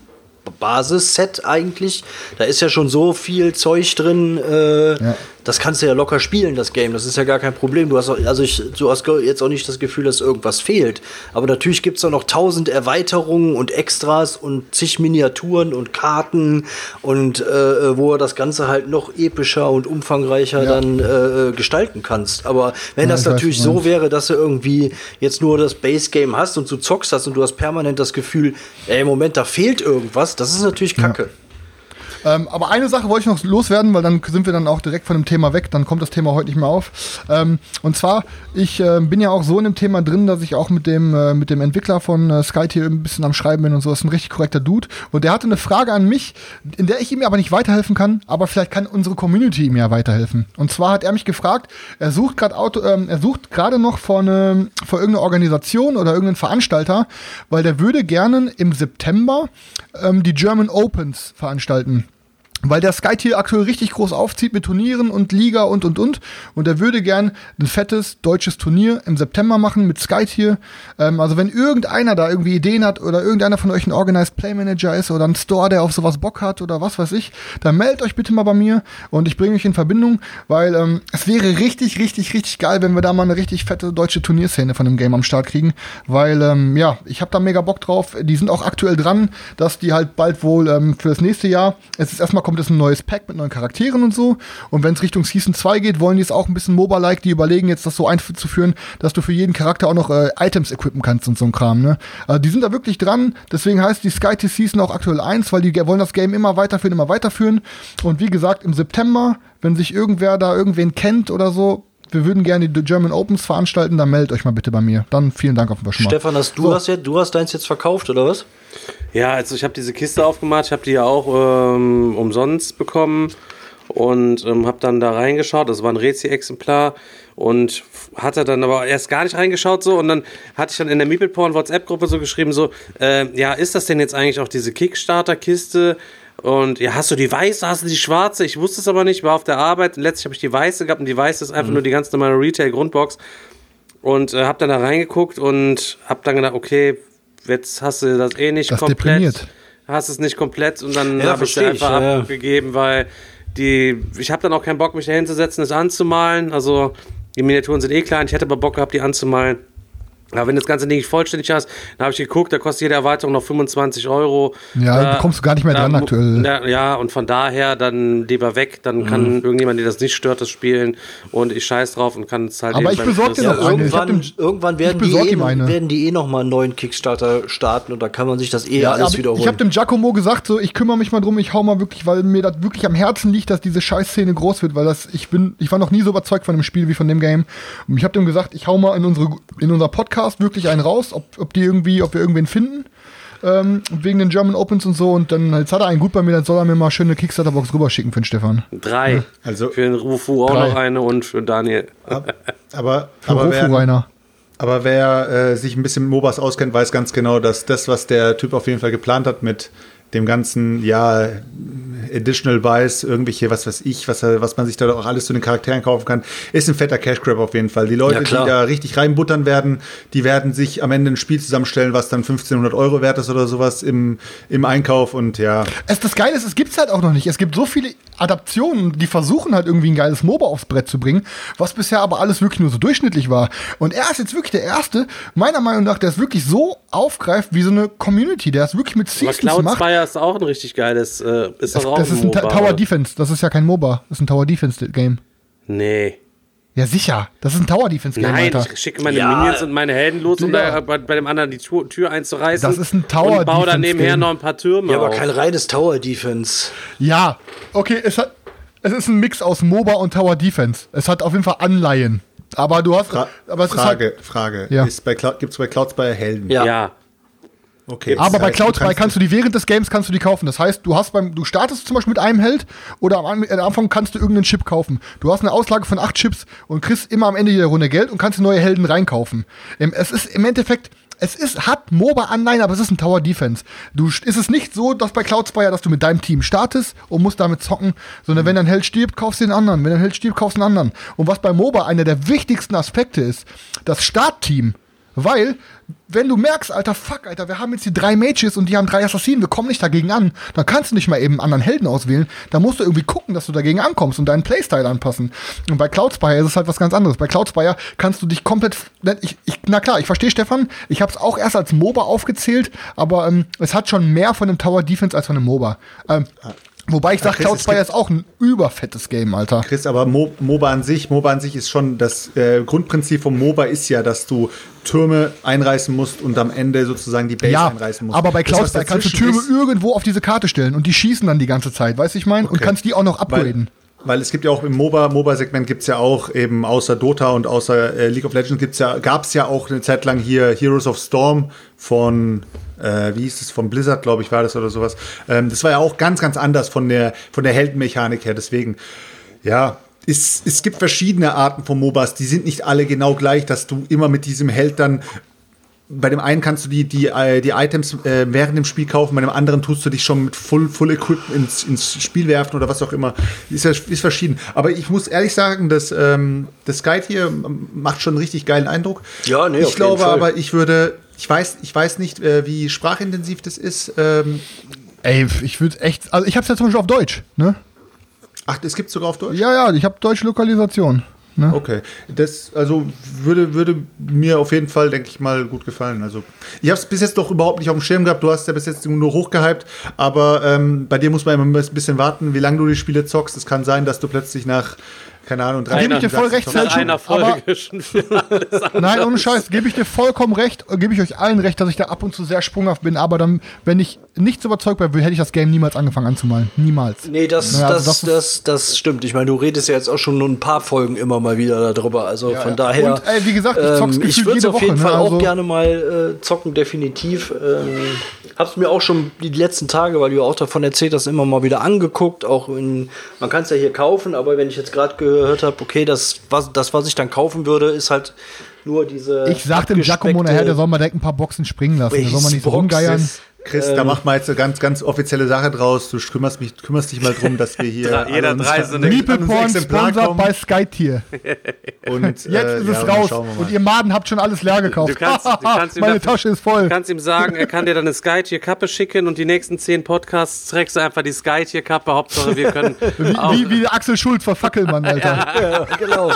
Basisset eigentlich. Da ist ja schon so viel Zeug drin. Äh, Ja. Das kannst du ja locker spielen, das Game. Das ist ja gar kein Problem. Du hast auch, also ich, du hast jetzt auch nicht das Gefühl, dass irgendwas fehlt. Aber natürlich gibt es da noch tausend Erweiterungen und Extras und zig Miniaturen und Karten und äh, wo du das Ganze halt noch epischer und umfangreicher Ja. dann äh, gestalten kannst. Aber wenn Ja, das natürlich so wäre, dass du irgendwie jetzt nur das Base-Game hast und du zockst hast und du hast permanent das Gefühl, ey, im Moment, da fehlt irgendwas, das ist natürlich kacke. Ähm, aber eine Sache wollte ich noch loswerden, weil dann sind wir dann auch direkt von dem Thema weg. Dann kommt das Thema heute nicht mehr auf. Ähm, und zwar, ich äh, bin ja auch so in dem Thema drin, dass ich auch mit dem, äh, mit dem Entwickler von äh, Skytier ein bisschen am Schreiben bin und so. Das ist ein richtig korrekter Dude. Und der hatte eine Frage an mich, in der ich ihm aber nicht weiterhelfen kann, aber vielleicht kann unsere Community ihm ja weiterhelfen. Und zwar hat er mich gefragt, er sucht gerade Auto, ähm, er sucht gerade noch vor, eine, vor irgendeine Organisation oder irgendeinen Veranstalter, weil der würde gerne im September ähm, die German Opens veranstalten. Weil der Skytier aktuell richtig groß aufzieht mit Turnieren und Liga und und und. Und er würde gern ein fettes deutsches Turnier im September machen mit Skytier. Ähm, also wenn irgendeiner da irgendwie Ideen hat oder irgendeiner von euch ein Organized Play Manager ist oder ein Store, der auf sowas Bock hat oder was weiß ich, dann meldet euch bitte mal bei mir und ich bringe euch in Verbindung, weil ähm, es wäre richtig, richtig, richtig geil, wenn wir da mal eine richtig fette deutsche Turnierszene von dem Game am Start kriegen. Weil, ähm, ja, ich habe da mega Bock drauf. Die sind auch aktuell dran, dass die halt bald wohl ähm, für das nächste Jahr, es ist erstmal kommt es ein neues Pack mit neuen Charakteren und so. Und wenn es Richtung Season 2 geht, wollen die es auch ein bisschen MOBA-like. Die überlegen jetzt, das so einzuführen, dass du für jeden Charakter auch noch äh, Items equippen kannst und so ein Kram. Ne? Also die sind da wirklich dran. Deswegen heißt die Sky T Season auch aktuell 1, weil die wollen das Game immer weiterführen, immer weiterführen. Und wie gesagt, im September, wenn sich irgendwer da irgendwen kennt oder so, wir würden gerne die German Opens veranstalten, dann meldet euch mal bitte bei mir. Dann vielen Dank auf jeden Fall. Stefan, hast du, So. hast ja, du hast deins jetzt verkauft, oder was? Ja, also ich habe diese Kiste aufgemacht, ich habe die ja auch ähm, umsonst bekommen und ähm, habe dann da reingeschaut. Das war ein Rezi-Exemplar und hatte dann aber erst gar nicht reingeschaut so und dann hatte ich dann in der Meepleporn WhatsApp-Gruppe so geschrieben so, äh, ja, ist das denn jetzt eigentlich auch diese Kickstarter-Kiste? Und ja, hast du die weiße, hast du die schwarze? Ich wusste es aber nicht, war auf der Arbeit und letztlich habe ich die weiße gehabt und die weiße ist einfach nur die ganz normale Retail-Grundbox und äh, habe dann da reingeguckt und habe dann gedacht, okay, jetzt hast du das eh nicht Das komplett deprimiert. hast es nicht komplett und dann Ja, habe ich ich, einfach ja, ja. abgegeben, weil die, ich habe dann auch keinen Bock, mich da hinzusetzen, das anzumalen. Also die Miniaturen sind eh klein, ich hätte aber Bock gehabt, die anzumalen. Aber wenn das ganze Ding nicht vollständig hast, dann habe ich geguckt, da kostet jede Erweiterung noch 25 Euro. Ja, Da- kommst du gar nicht mehr dran aktuell. Ja, ja, und von daher dann lieber weg, dann kann Mhm. irgendjemand, der das nicht stört, das spielen und ich scheiß drauf und kann es halt Aber ich beim besorg dir eine. Hab irgendwann, dem- irgendwann ich werden, die eh, werden die eh noch mal einen neuen Kickstarter starten und da kann man sich das eh Ja, alles wiederholen. Ich habe dem Giacomo gesagt, so ich kümmere mich mal drum, ich hau mal wirklich, weil mir das wirklich am Herzen liegt, dass diese Scheißszene groß wird, weil das ich bin, ich war noch nie so überzeugt von dem Spiel wie von dem Game. Und ich habe dem gesagt, ich hau mal in unsere in unser Podcast wirklich einen raus, ob, ob die irgendwie, ob wir irgendwen finden. ähm, wegen den German Opens und so. Und dann, jetzt hat er einen gut bei mir, dann soll er mir mal schön eine Kickstarter-Box rüberschicken für den Stefan. Drei. Also- für den Rufu auch Drei. noch eine und für Daniel. Aber, Für aber Rofu, wer, Rainer. aber wer äh, sich ein bisschen mit MOBAs auskennt, weiß ganz genau, dass das, was der Typ auf jeden Fall geplant hat mit dem ganzen, ja, Additional Buys, irgendwelche, was weiß ich, was, was man sich da auch alles zu den Charakteren kaufen kann, ist ein fetter Cash Grab auf jeden Fall. Die Leute, Ja, die da richtig reinbuttern werden, die werden sich am Ende ein Spiel zusammenstellen, was dann 1500 Euro wert ist oder sowas im, im Einkauf und ja. Es, das Geile ist, es gibt's halt auch noch nicht. Es gibt so viele Adaptionen, die versuchen halt irgendwie ein geiles MOBA aufs Brett zu bringen, was bisher aber alles wirklich nur so durchschnittlich war. Und er ist jetzt wirklich der Erste, meiner Meinung nach, der es wirklich so aufgreift wie so eine Community, der es wirklich mit Aber Seasons Cloud macht. Spire ist auch ein richtig geiles. Äh, ist Das, auch das ein ist ein MOBA, Tower oder? Defense, das ist ja kein MOBA, das ist ein Tower Defense Game. Nee. Ja, sicher. Das ist ein Tower Defense Game, Nein, Alter. ich schicke meine Ja. Minions und meine Helden los, um Ja. da bei, bei dem anderen die Tür, Tür einzureißen. Das ist ein Tower Und baue dann Defense nebenher noch ein paar Türme Ja, aber auf. kein reines Tower Defense. Ja, okay, es hat. Es ist ein Mix aus MOBA und Tower Defense. Es hat auf jeden Fall Anleihen. Aber du hast. Fra aber es Frage, ist halt, Frage. Ja. Ist bei Cloud, gibt's bei Cloud Spire Helden? Ja. ja. Okay. aber bei Cloud du Spy kannst du die während des Games kannst du die kaufen. Das heißt, du hast beim, du startest zum Beispiel mit einem Held oder am, An- am Anfang kannst du irgendeinen Chip kaufen. Du hast eine Auslage von acht Chips und kriegst immer am Ende jeder Runde Geld und kannst neue Helden reinkaufen. Es ist im Endeffekt, es ist, hat MOBA-Anleihen, aber es ist ein Tower Defense. Du st- ist es nicht so, dass bei Cloud Spire, dass du mit deinem Team startest und musst damit zocken, sondern wenn dein Held stirbt, kaufst du den anderen. Wenn dein Held stirbt, kaufst du den anderen. Und was bei MOBA einer der wichtigsten Aspekte ist, das Startteam. Weil, wenn du merkst, Alter, fuck, Alter, wir haben jetzt die drei Mages und die haben drei Assassinen, wir kommen nicht dagegen an, dann kannst du nicht mal eben einen anderen Helden auswählen. Da musst du irgendwie gucken, dass du dagegen ankommst und deinen Playstyle anpassen. Und bei Cloud Spire ist es halt was ganz anderes. Bei Cloud Spire kannst du dich komplett. Ich, ich, na klar, ich verstehe Stefan, ich habe es auch erst als MOBA aufgezählt, aber ähm, es hat schon mehr von einem Tower Defense als von einem MOBA. Ähm, Wobei ich sage, Cloud Spire ist auch ein überfettes Game, Alter. Chris, aber Mo MOBA an sich, MOBA an sich ist schon das äh, Grundprinzip vom MOBA ist ja, dass du Türme einreißen musst und am Ende sozusagen die Base Ja, einreißen musst. aber bei Cloud Spire kannst du Türme ist- irgendwo auf diese Karte stellen und die schießen dann die ganze Zeit, weißt du, ich meine? Und Okay. kannst die auch noch upgraden. Weil, weil es gibt ja auch im MOBA, MOBA-Segment gibt es ja auch eben außer Dota und außer äh, League of Legends gibt's ja, gab es ja auch eine Zeit lang hier Heroes of Storm von, äh, wie hieß es, von Blizzard, glaube ich, war das oder sowas. Ähm, das war ja auch ganz, ganz anders von der, von der Heldenmechanik her. Deswegen, ja, es, es gibt verschiedene Arten von MOBAs, die sind nicht alle genau gleich, dass du immer mit diesem Held dann bei dem einen kannst du die, die, äh, die Items äh, während dem Spiel kaufen, bei dem anderen tust du dich schon mit Full, Full Equipment ins, ins Spiel werfen oder was auch immer. Ist, ja, ist verschieden. Aber ich muss ehrlich sagen, dass ähm, das Guide hier macht schon einen richtig geilen Eindruck. Ja, nee, auf Ich jeden glaube Fall. aber, ich würde, ich weiß, ich weiß nicht, äh, wie sprachintensiv das ist. Ähm, Ey, ich würde echt. Also ich hab's ja zum Beispiel auf Deutsch, ne? ach, das gibt sogar auf Deutsch? Ja, ja, ich habe deutsche Lokalisation. Ne? Okay, das also würde, würde mir auf jeden Fall, denke ich mal, gut gefallen. Also ich habe es bis jetzt doch überhaupt nicht auf dem Schirm gehabt. Du hast ja bis jetzt nur hochgehypt, aber ähm, bei dir muss man immer ein bisschen warten, wie lange du die Spiele zockst. Es kann sein, dass du plötzlich nach keine Ahnung drei gebe ich dir voll recht, Selchuk, einer Folge schon. Nein, ohne Scheiß, gebe ich dir vollkommen recht, gebe ich euch allen recht, dass ich da ab und zu sehr sprunghaft bin, aber dann, wenn ich nicht so überzeugt wäre, hätte ich das Game niemals angefangen anzumalen. Niemals. Nee, das, Ja, also das, das das, das, stimmt. Ich meine, du redest ja jetzt auch schon nur ein paar Folgen immer mal wieder darüber. Also von ja. daher. Und, ey, wie gesagt, ich zock's ähm, ich würde es auf jeden Woche, Fall ne? auch Also- gerne mal äh, zocken, definitiv. Ähm, hab's mir auch schon die letzten Tage, weil du ja auch davon erzählt hast, immer mal wieder angeguckt. Auch in, man kann es ja hier kaufen, aber wenn ich jetzt gerade gehört habe, okay, das was, das, was ich dann kaufen würde, ist halt nur diese. Ich sag dem Giacomo nachher, der soll mal direkt ein paar Boxen springen lassen. Da soll man nicht so rumgeiern. Chris, Ähm. da macht man jetzt eine ganz, ganz offizielle Sache draus. Du kümmerst, mich, kümmerst dich mal drum, dass wir hier jeder drei so eine- Porn kommen. bei Skytier. Und, Jetzt äh, ist ja, es dann raus. mal. Und ihr Maden habt schon alles leer gekauft. Du kannst, du kannst ihm Meine dafür- Tasche ist voll. Du kannst ihm sagen, er kann dir dann eine Skytier-Kappe schicken und die nächsten zehn Podcasts trägst du einfach die Skytier-Kappe. Hauptsache, wir können auch. Wie, wie der Axel Schulz von Fackelmann, Alter. Ja, genau.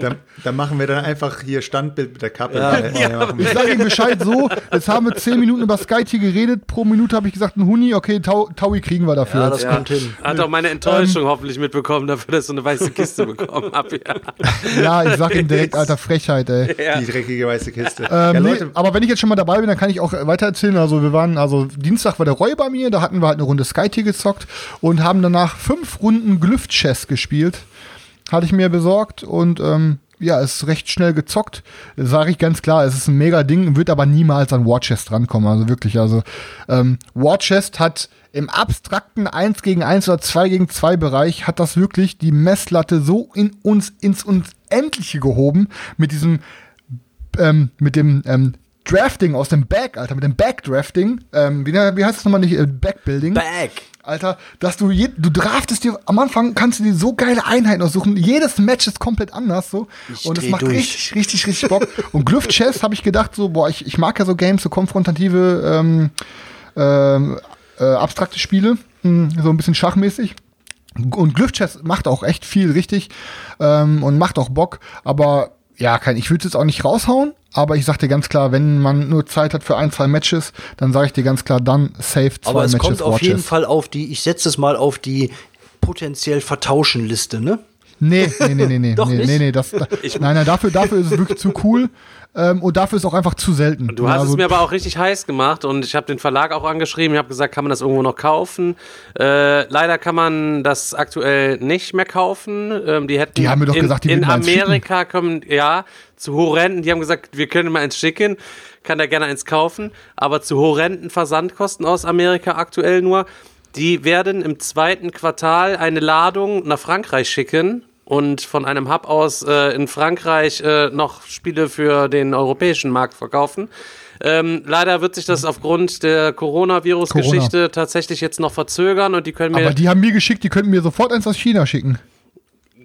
Dann, dann machen wir dann einfach hier Standbild mit der Kappe. Ja. wir. Ich sage ihm Bescheid so, jetzt haben wir zehn Minuten über Skytier geredet, pro Minute habe ich gesagt, ein Huni, okay, Tau, Taui kriegen wir dafür. Ja, das kommt hin. Hat auch meine Enttäuschung hoffentlich mitbekommen, dafür, dass ich so eine weiße Kiste bekommen habe. Ja. ja, ich sag ihm direkt, Alter, Frechheit, ey. Die dreckige weiße Kiste. Ähm, ja, nee, aber wenn ich jetzt schon mal dabei bin, dann kann ich auch weiter erzählen. Also wir waren, also Dienstag war der Roy bei mir, da hatten wir halt eine Runde Skytier gezockt und haben danach fünf Runden Glyph-Chess gespielt. Hatte ich mir besorgt und ähm, ja, ist recht schnell gezockt. Sage ich ganz klar, es ist ein mega Ding, wird aber niemals an War Chest rankommen. Also wirklich, also ähm, War Chest hat im abstrakten 1 gegen 1 oder 2 gegen 2 Bereich hat das wirklich die Messlatte so in uns ins Unendliche gehoben mit diesem ähm, mit dem ähm, Drafting aus dem Back, Alter, mit dem Backdrafting, ähm, wie, wie heißt das nochmal nicht, äh, Backbuilding. Back. Alter, dass du je, du draftest dir am Anfang kannst du dir so geile Einheiten aussuchen. Jedes Match ist komplett anders so Ich und es macht durch. richtig richtig richtig Bock. und Glyph Chess habe ich gedacht so, boah, ich, ich mag ja so Games, so konfrontative ähm, ähm, äh, abstrakte Spiele, hm, so ein bisschen schachmäßig. Und Glyph Chess macht auch echt viel richtig ähm, und macht auch Bock, aber ja, kein, ich würde es jetzt auch nicht raushauen, aber ich sag dir ganz klar, wenn man nur Zeit hat für ein, zwei Matches, dann sage ich dir ganz klar, dann safe zwei Aber es Matches kommt auf War jeden. Fall auf die, ich setze es mal auf die potenziell vertauschen Liste, ne? Nee, nee, nee, nee, nee, Doch nee, nicht? nee, nee, das, da, nein, nein, dafür, dafür ist es wirklich zu cool ähm, und dafür ist auch einfach zu selten. Du hast also, es mir aber auch richtig heiß gemacht und ich habe den Verlag auch angeschrieben. Ich habe gesagt, kann man das irgendwo noch kaufen? Äh, leider kann man das aktuell nicht mehr kaufen. Ähm, die hätten Die haben mir doch in, gesagt, die in Amerika kommen, ja, zu horrenden. Die haben gesagt, wir können mal eins schicken. Kann da gerne eins kaufen, aber zu horrenden Versandkosten aus Amerika aktuell nur. Die werden im zweiten Quartal eine Ladung nach Frankreich schicken und von einem Hub aus äh, in Frankreich äh, noch Spiele für den europäischen Markt verkaufen. Ähm, leider wird sich das aufgrund der Coronavirus-Geschichte tatsächlich jetzt noch verzögern und die können mir aber die haben mir geschickt, die könnten mir sofort eins aus China schicken.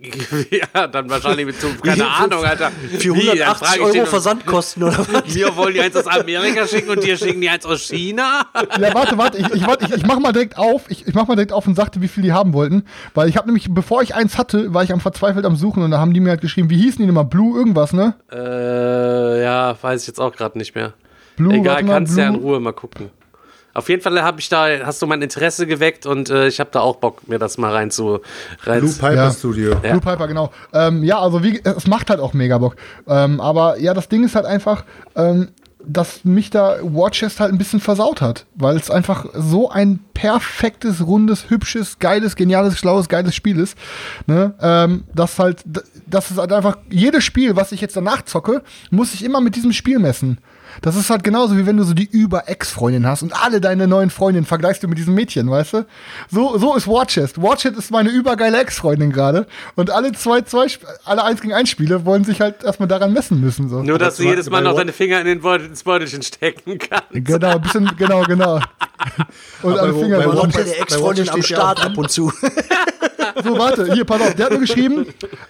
ja dann wahrscheinlich mit so keine Ahnung, Alter. Für Wie, dann 180 frage ich Euro Versandkosten oder was? Wir wollen die eins aus Amerika schicken und dir schicken die eins aus China. Ja, warte, warte, ich, ich, warte, ich, ich mach mal direkt auf. Ich, ich mach mal direkt auf und sagte, wie viel die haben wollten. Weil ich habe nämlich, bevor ich eins hatte, war ich am verzweifelt am Suchen und da haben die mir halt geschrieben, wie hießen die nochmal? Blue irgendwas, ne? Äh, ja, weiß ich jetzt auch gerade nicht mehr. Blue, Egal, mal, kannst ja in Blue. Ruhe mal gucken. Auf jeden Fall habe ich da, hast du mein Interesse geweckt und äh, ich habe da auch Bock, mir das mal rein zu. Rein Blue Piper Ja. Studio. Ja. Blue Piper, genau. Ähm, ja, also wie, es macht halt auch mega Bock. Ähm, aber ja, das Ding ist halt einfach, ähm, dass mich da Watchest halt ein bisschen versaut hat, weil es einfach so ein perfektes, rundes, hübsches, geiles, geniales, schlaues, geiles Spiel ist. Ne? Ähm, das halt, das ist halt einfach, jedes Spiel, was ich jetzt danach zocke, muss ich immer mit diesem Spiel messen. Das ist halt genauso wie wenn du so die Über-Ex-Freundin hast und alle deine neuen Freundinnen vergleichst du mit diesem Mädchen, weißt du? So, so ist Watchest. Watchest ist meine übergeile Ex-Freundin gerade. Und alle zwei, zwei, alle eins gegen eins Spiele wollen sich halt erstmal daran messen müssen. So. Nur, dass du bei- jedes Mal noch deine Finger in den Beutel, ins Beutelchen stecken kannst. Genau, ein bisschen, genau, genau. Und Aber alle Finger bei Bei der Ex-Freundin am Start ab und zu. So, warte, hier, pass auf, der hat mir geschrieben,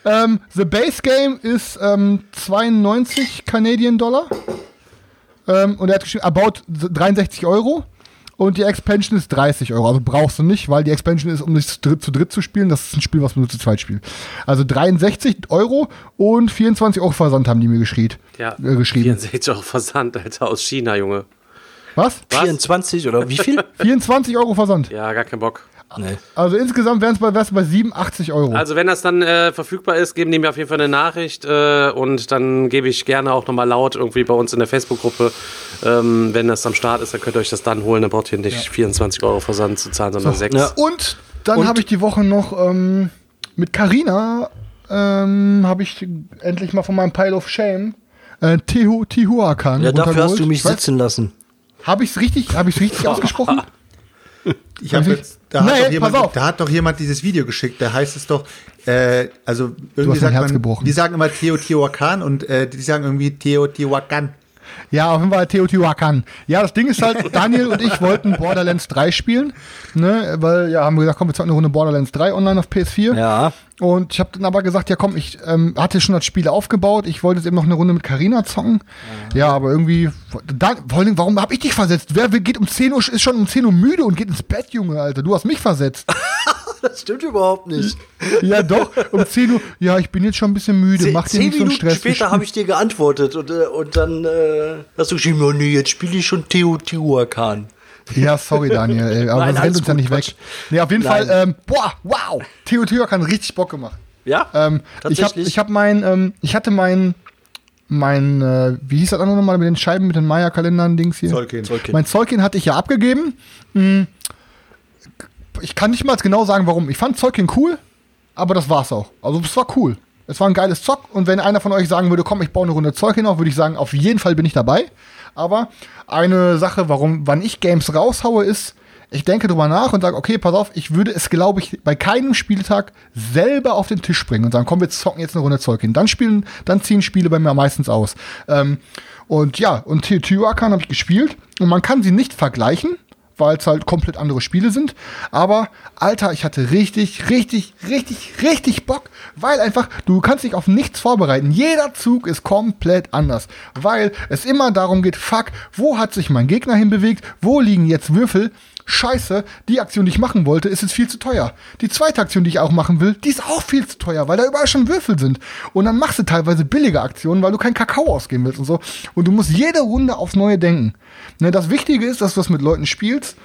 ähm, the base game ist ähm, 92 Canadian Dollar. Ähm, und er hat geschrieben, about 63 Euro. Und die Expansion ist 30 Euro. Also brauchst du nicht, weil die Expansion ist, um sich zu dritt, zu dritt zu spielen. Das ist ein Spiel, was man nur zu zweit spielt. Also 63 Euro und 24 Euro Versand haben die mir geschrieben. Ja, Äh, geschrieben. 64 Euro Versand, Alter, aus China, Junge. Was? 24 oder wie viel? 24 Euro Versand. Ja, gar keinen Bock. Nee. Also insgesamt wären es bei, wär's bei 87 Euro. Also wenn das dann äh, verfügbar ist, geben die mir auf jeden Fall eine Nachricht äh, und dann gebe ich gerne auch nochmal laut irgendwie bei uns in der Facebook-Gruppe, ähm, wenn das am Start ist, dann könnt ihr euch das dann holen, dann braucht ihr nicht 24 Euro Versand zu zahlen, sondern 6. Ja. Und dann habe ich die Woche noch ähm, mit Carina ähm, habe ich endlich mal von meinem Pile of Shame äh, Tehu, Tihuacan Ja, dafür hast du mich sitzen lassen. Habe ich es richtig, habe ich richtig ausgesprochen? Ich habe jetzt, da, Nee, hat doch jemand, da hat doch jemand dieses Video geschickt. Da heißt es doch, äh, also irgendwie sagt man, gebrochen. die sagen immer Teotihuacan und äh, die sagen irgendwie Teotihuacan. Ja, auf jeden Fall Teotihuacan. Ja, das Ding ist halt, Daniel und ich wollten Borderlands 3 spielen, ne, weil, ja, haben wir gesagt, komm, wir zocken eine Runde Borderlands 3 online auf PS4. Ja. Und ich habe dann aber gesagt, ja komm, ich ähm, hatte schon das Spiel aufgebaut, ich wollte jetzt eben noch eine Runde mit Carina zocken. Ja, aber irgendwie, dann, warum habe ich dich versetzt? Wer geht um 10 Uhr, ist schon um 10 Uhr müde und geht ins Bett, Junge, Alter. Du hast mich versetzt. Das stimmt überhaupt nicht. ja doch, um 10 Uhr, ja, ich bin jetzt schon ein bisschen müde, mach dir nicht so einen Minuten Stress. später habe ich dir geantwortet und, äh, und dann äh, hast du geschrieben, oh nee, jetzt spiele ich schon Teotihuacan. Ja, sorry, Daniel, ey, aber Nein, das rennt uns ja nicht Quatsch. weg. Nee, auf jeden Nein. Fall, ähm, boah, wow, Teotihuacan richtig Bock gemacht. Ja? Ähm, ich habe Tatsächlich? ich hab mein, ähm, ich hatte mein, mein, äh, wie hieß das andere nochmal mit den Scheiben, mit den Maya-Kalendern, Dings hier? Zollkin. Zollkin. Mein Zeugin hatte ich ja abgegeben. Hm, Ich kann nicht mal genau sagen, warum. Ich fand Zeugin cool, aber das war's auch. Also es war cool. Es war ein geiles Zock und wenn einer von euch sagen würde, komm, ich baue eine Runde Zeug hinauf, würde ich sagen, auf jeden Fall bin ich dabei. Aber eine Sache, warum, wann ich Games raushaue, ist, ich denke drüber nach und sage, okay, pass auf, ich würde es, glaube ich, bei keinem Spieltag selber auf den Tisch bringen und sagen, komm, wir zocken jetzt eine Runde Zeug. Dann spielen, dann ziehen Spiele bei mir meistens aus. Ähm, und ja, und Teotihuacan habe ich gespielt und man kann sie nicht vergleichen, weil es halt komplett andere Spiele sind. Aber, Alter, ich hatte richtig, richtig, richtig, richtig Bock, weil einfach, du kannst dich auf nichts vorbereiten. Jeder Zug ist komplett anders, weil es immer darum geht, fuck, wo hat sich mein Gegner hinbewegt, wo liegen jetzt Würfel, Scheiße, die Aktion, die ich machen wollte, ist jetzt viel zu teuer. Die zweite Aktion, die ich auch machen will, die ist auch viel zu teuer, weil da überall schon Würfel sind. Und dann machst du teilweise billige Aktionen, weil du keinen Kakao ausgeben willst und so. Und du musst jede Runde aufs Neue denken. Ne, das Wichtige ist, dass du das mit Leuten spielst,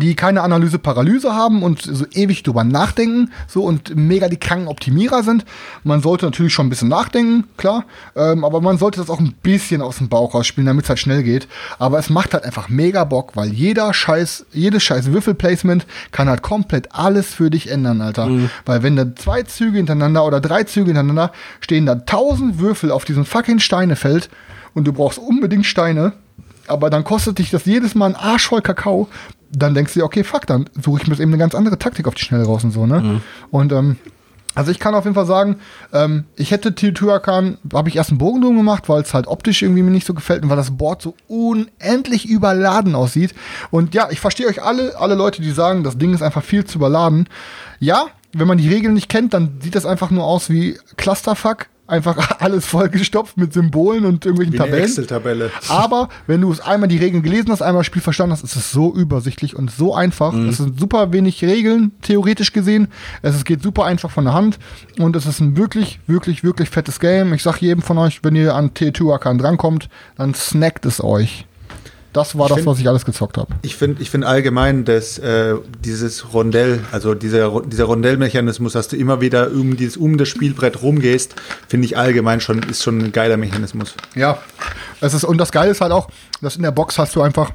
die keine Analyse-Paralyse haben und so ewig drüber nachdenken, so und mega die kranken Optimierer sind. Man sollte natürlich schon ein bisschen nachdenken, klar, ähm, aber man sollte das auch ein bisschen aus dem Bauch rausspielen, damit es halt schnell geht. Aber es macht halt einfach mega Bock, weil jeder Scheiß, jedes Scheiß Würfelplacement kann halt komplett alles für dich ändern, Alter. Mhm. Weil wenn da zwei Züge hintereinander oder drei Züge hintereinander stehen da tausend Würfel auf diesem fucking Steinefeld und du brauchst unbedingt Steine, aber dann kostet dich das jedes Mal ein Arsch voll Kakao, dann denkst du dir, okay, fuck, dann suche ich mir eben eine ganz andere Taktik auf die Schnelle raus und so, ne? Mhm. Und ähm, also ich kann auf jeden Fall sagen, ähm, ich hätte Teotihuacan, habe ich erst einen Bogen drum gemacht, weil es halt optisch irgendwie mir nicht so gefällt und weil das Board so unendlich überladen aussieht. Und ja, ich verstehe euch alle, alle Leute, die sagen, das Ding ist einfach viel zu überladen. Ja, wenn man die Regeln nicht kennt, dann sieht das einfach nur aus wie Clusterfuck einfach alles vollgestopft mit Symbolen und irgendwelchen Wie Tabellen. Excel-Tabelle. Aber wenn du es einmal die Regeln gelesen hast, einmal das Spiel verstanden hast, ist es so übersichtlich und so einfach. Mhm. Es sind super wenig Regeln, theoretisch gesehen. Es geht super einfach von der Hand und es ist ein wirklich, wirklich, wirklich fettes Game. Ich sag jedem von euch, wenn ihr an T2-Akan drankommt, dann snackt es euch. Das war Ich das, find- was ich alles gezockt habe. Ich finde ich find allgemein, dass äh, dieses Rondell, also dieser, dieser Rondellmechanismus, dass du immer wieder um, dieses, um das Spielbrett rumgehst, finde ich allgemein schon, ist schon ein geiler Mechanismus. Ja, es ist, und das Geile ist halt auch, dass in der Box hast du einfach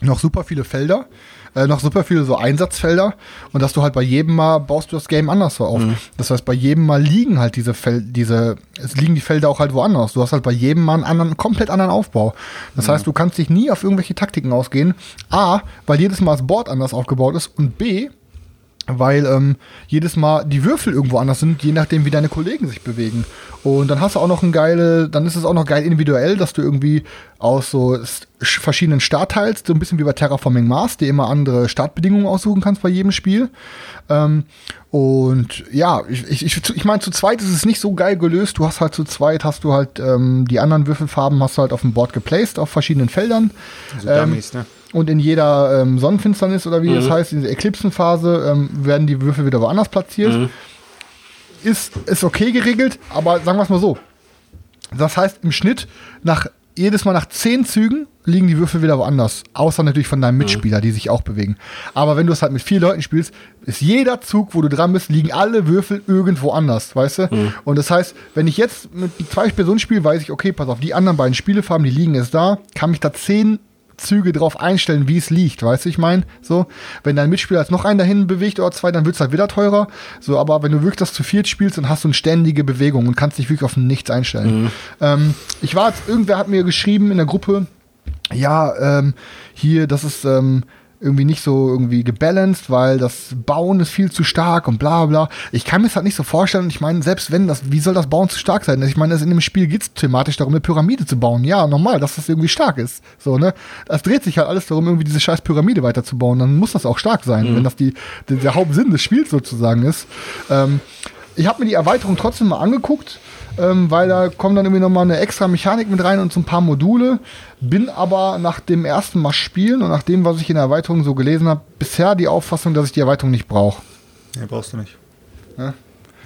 noch super viele Felder, äh, noch super viele so Einsatzfelder und dass du halt bei jedem Mal baust du das Game anders so auf. Das heißt, bei jedem Mal liegen halt diese Fel diese, es liegen die Felder auch halt woanders. Du hast halt bei jedem Mal einen anderen, komplett anderen Aufbau. Das heißt, du kannst dich nie auf irgendwelche Taktiken ausgehen. A, weil jedes Mal das Board anders aufgebaut ist und B, weil ähm, jedes Mal die Würfel irgendwo anders sind, je nachdem, wie deine Kollegen sich bewegen. Und dann hast du auch noch ein geile, dann ist es auch noch geil individuell, dass du irgendwie aus so verschiedenen Startteils, so ein bisschen wie bei Terraforming Mars, dir immer andere Startbedingungen aussuchen kannst bei jedem Spiel. Ähm, und ja, ich, ich, ich, ich meine, zu zweit ist es nicht so geil gelöst. Du hast halt zu zweit, hast du halt ähm, die anderen Würfelfarben hast du halt auf dem Board geplaced, auf verschiedenen Feldern. Also Ähm, Dummies, ne? Und in jeder ähm, Sonnenfinsternis oder wie das heißt, in dieser Eklipsenphase, ähm, werden die Würfel wieder woanders platziert. Ist, ist okay geregelt, aber sagen wir es mal so. Das heißt, im Schnitt, nach jedes Mal nach zehn Zügen liegen die Würfel wieder woanders. Außer natürlich von deinem Mitspieler, die sich auch bewegen. Aber wenn du es halt mit vier Leuten spielst, ist jeder Zug, wo du dran bist, liegen alle Würfel irgendwo anders, weißt du? Und das heißt, wenn ich jetzt mit zwei Personen spiele, weiß ich, okay, pass auf, die anderen beiden Spielefarben, die liegen jetzt da, kann mich da zehn Züge drauf einstellen, wie es liegt, weißt du, ich meine, so, wenn dein Mitspieler jetzt noch einen dahin bewegt oder zwei, dann wird es halt wieder teurer, so, aber wenn du wirklich das zu viert spielst, dann hast du eine ständige Bewegung und kannst dich wirklich auf nichts einstellen. Ähm, ich war jetzt, irgendwer hat mir geschrieben in der Gruppe, ja, ähm, hier, das ist ähm, irgendwie nicht so irgendwie gebalanced, weil das Bauen ist viel zu stark und bla bla. Ich kann mir das halt nicht so vorstellen. Ich meine, selbst wenn das, wie soll das Bauen zu stark sein? Ich meine, das in dem Spiel geht es thematisch darum, eine Pyramide zu bauen. Ja, normal, dass das irgendwie stark ist. So, ne? Es dreht sich halt alles darum, irgendwie diese scheiß Pyramide weiterzubauen. Dann muss das auch stark sein, wenn das die, der, der Hauptsinn des Spiels sozusagen ist. Ähm, ich habe mir die Erweiterung trotzdem mal angeguckt, ähm, weil da kommt dann irgendwie nochmal eine extra Mechanik mit rein und so ein paar Module. Bin aber nach dem ersten Mal spielen und nach dem, was ich in der Erweiterung so gelesen habe, bisher die Auffassung, dass ich die Erweiterung nicht brauche. Ja, brauchst du nicht.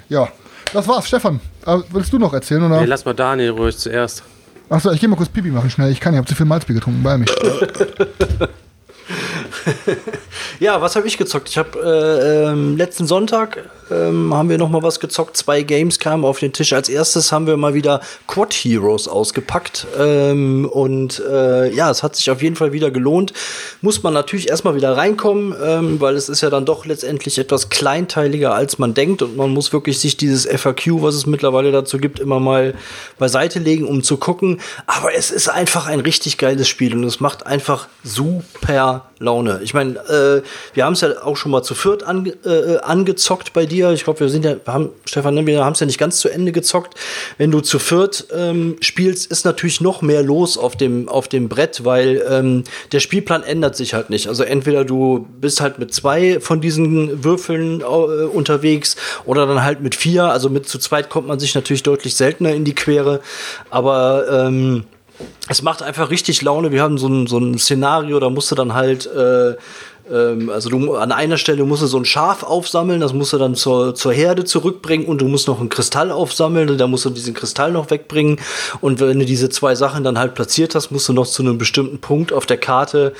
Ja, das war's. Stefan, äh, willst du noch erzählen? Oder? Nee, lass mal Daniel ruhig zuerst. Achso, ich gehe mal kurz Pipi machen schnell. Ich kann, ich habe zu viel Malzbier getrunken bei mich. ja, was habe ich gezockt? Ich habe äh, ähm, letzten Sonntag ähm, haben wir noch mal was gezockt. Zwei Games kamen auf den Tisch. Als erstes haben wir mal wieder Quad Heroes ausgepackt. Ähm, und äh, ja, es hat sich auf jeden Fall wieder gelohnt. Muss man natürlich erstmal wieder reinkommen, ähm, weil es ist ja dann doch letztendlich etwas kleinteiliger, als man denkt. Und man muss wirklich sich dieses FAQ, was es mittlerweile dazu gibt, immer mal beiseite legen, um zu gucken. Aber es ist einfach ein richtig geiles Spiel und es macht einfach super Laune. Ich meine, äh, wir haben es ja auch schon mal zu viert ange äh, angezockt bei dir. Ich glaube, wir sind ja, haben, Stefan, ne, wir haben es ja nicht ganz zu Ende gezockt. Wenn du zu viert ähm, spielst, ist natürlich noch mehr los auf dem, auf dem Brett, weil ähm, der Spielplan ändert sich halt nicht. Also entweder du bist halt mit zwei von diesen Würfeln äh, unterwegs oder dann halt mit vier. Also mit zu zweit kommt man sich natürlich deutlich seltener in die Quere. Aber ähm, es macht einfach richtig Laune. Wir haben so ein, so ein Szenario, da musst du dann halt, äh, ähm, also du an einer Stelle musst du so ein Schaf aufsammeln, das musst du dann zur, zur Herde zurückbringen und du musst noch einen Kristall aufsammeln, da musst du diesen Kristall noch wegbringen. Und wenn du diese zwei Sachen dann halt platziert hast, musst du noch zu einem bestimmten Punkt auf der Karte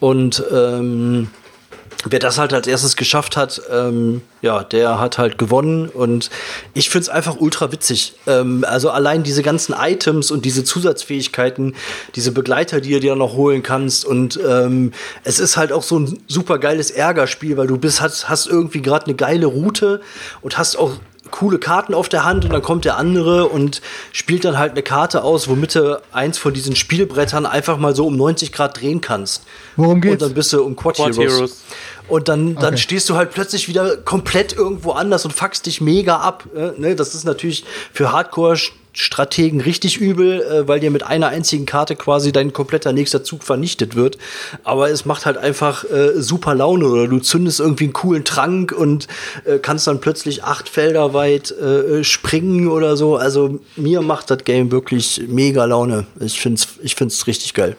und ähm, wer das halt als erstes geschafft hat, ähm, ja, der hat halt gewonnen. Und ich finde es einfach ultra witzig. Ähm, also allein diese ganzen Items und diese Zusatzfähigkeiten, diese Begleiter, die du dir noch holen kannst. Und ähm, es ist halt auch so ein super geiles Ärgerspiel, weil du bist, hast, hast irgendwie gerade eine geile Route und hast auch coole Karten auf der Hand und dann kommt der andere und spielt dann halt eine Karte aus, womit du eins von diesen Spielbrettern einfach mal so um 90 Grad drehen kannst. Worum geht's? Und dann bist du um Quad, Quad Heroes. Heroes. Und dann, dann Okay. stehst du halt plötzlich wieder komplett irgendwo anders und fuckst dich mega ab. Äh, ne? Das ist natürlich für Hardcore-Strategen richtig übel, äh, weil dir mit einer einzigen Karte quasi dein kompletter nächster Zug vernichtet wird. Aber es macht halt einfach äh, super Laune. Oder du zündest irgendwie einen coolen Trank und äh, kannst dann plötzlich acht Felder weit äh, springen oder so. Also mir macht das Game wirklich mega Laune. Ich find's, ich find's richtig geil.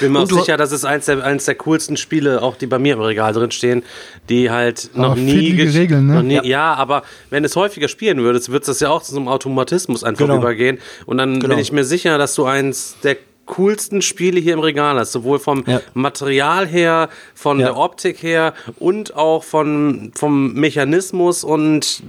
Bin mir auch du- sicher, dass es eins der, eins der coolsten Spiele, auch die bei mir im Regal drin stehen, die halt noch Aber nie. Regeln, ne? Noch nie, Ja. ja. aber wenn es häufiger spielen würdest, wird es ja auch zu so einem Automatismus einfach Genau. übergehen. Und dann Genau. bin ich mir sicher, dass du eins der coolsten Spiele hier im Regal hast, sowohl vom Ja. Material her, von Ja. der Optik her und auch von, vom Mechanismus und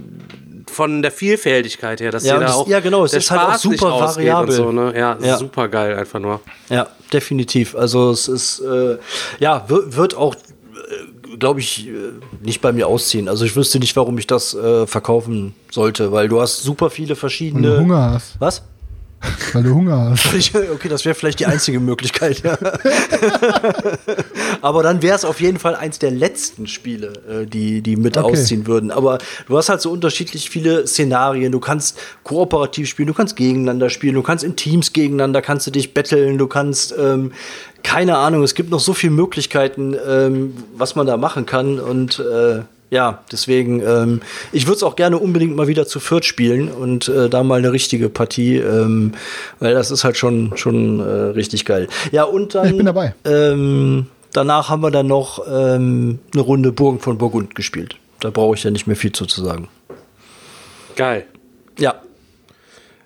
von der Vielfältigkeit her, dass Ja, da auch ja, genau, es der ist halt auch Spaß super variabel. So, ne? Ja, Ja. super geil einfach nur. Ja, definitiv. Also es ist, äh, ja, wird, wird auch, äh, glaube ich, äh, nicht bei mir ausziehen. Also ich wüsste nicht, warum ich das äh, verkaufen sollte, weil du hast super viele verschiedene. du Hunger hast. Was? Weil du Hunger hast. Okay, das wäre vielleicht die einzige Möglichkeit. Ja. Aber dann wäre es auf jeden Fall eins der letzten Spiele, äh, die, die mit Okay. ausziehen würden. Aber du hast halt so unterschiedlich viele Szenarien. Du kannst kooperativ spielen, du kannst gegeneinander spielen, du kannst in Teams gegeneinander, kannst du dich betteln, du kannst, ähm, keine Ahnung, es gibt noch so viele Möglichkeiten, ähm, was man da machen kann. Und äh, ja, deswegen, ähm, ich würde es auch gerne unbedingt mal wieder zu viert spielen und äh, da mal eine richtige Partie, ähm, weil das ist halt schon, schon äh, richtig geil. Ja, und dann. Ich bin dabei. Ähm, danach haben wir dann noch ähm, eine Runde Burgen von Burgund gespielt. Da brauche ich ja nicht mehr viel zu zu sagen. Geil. Ja.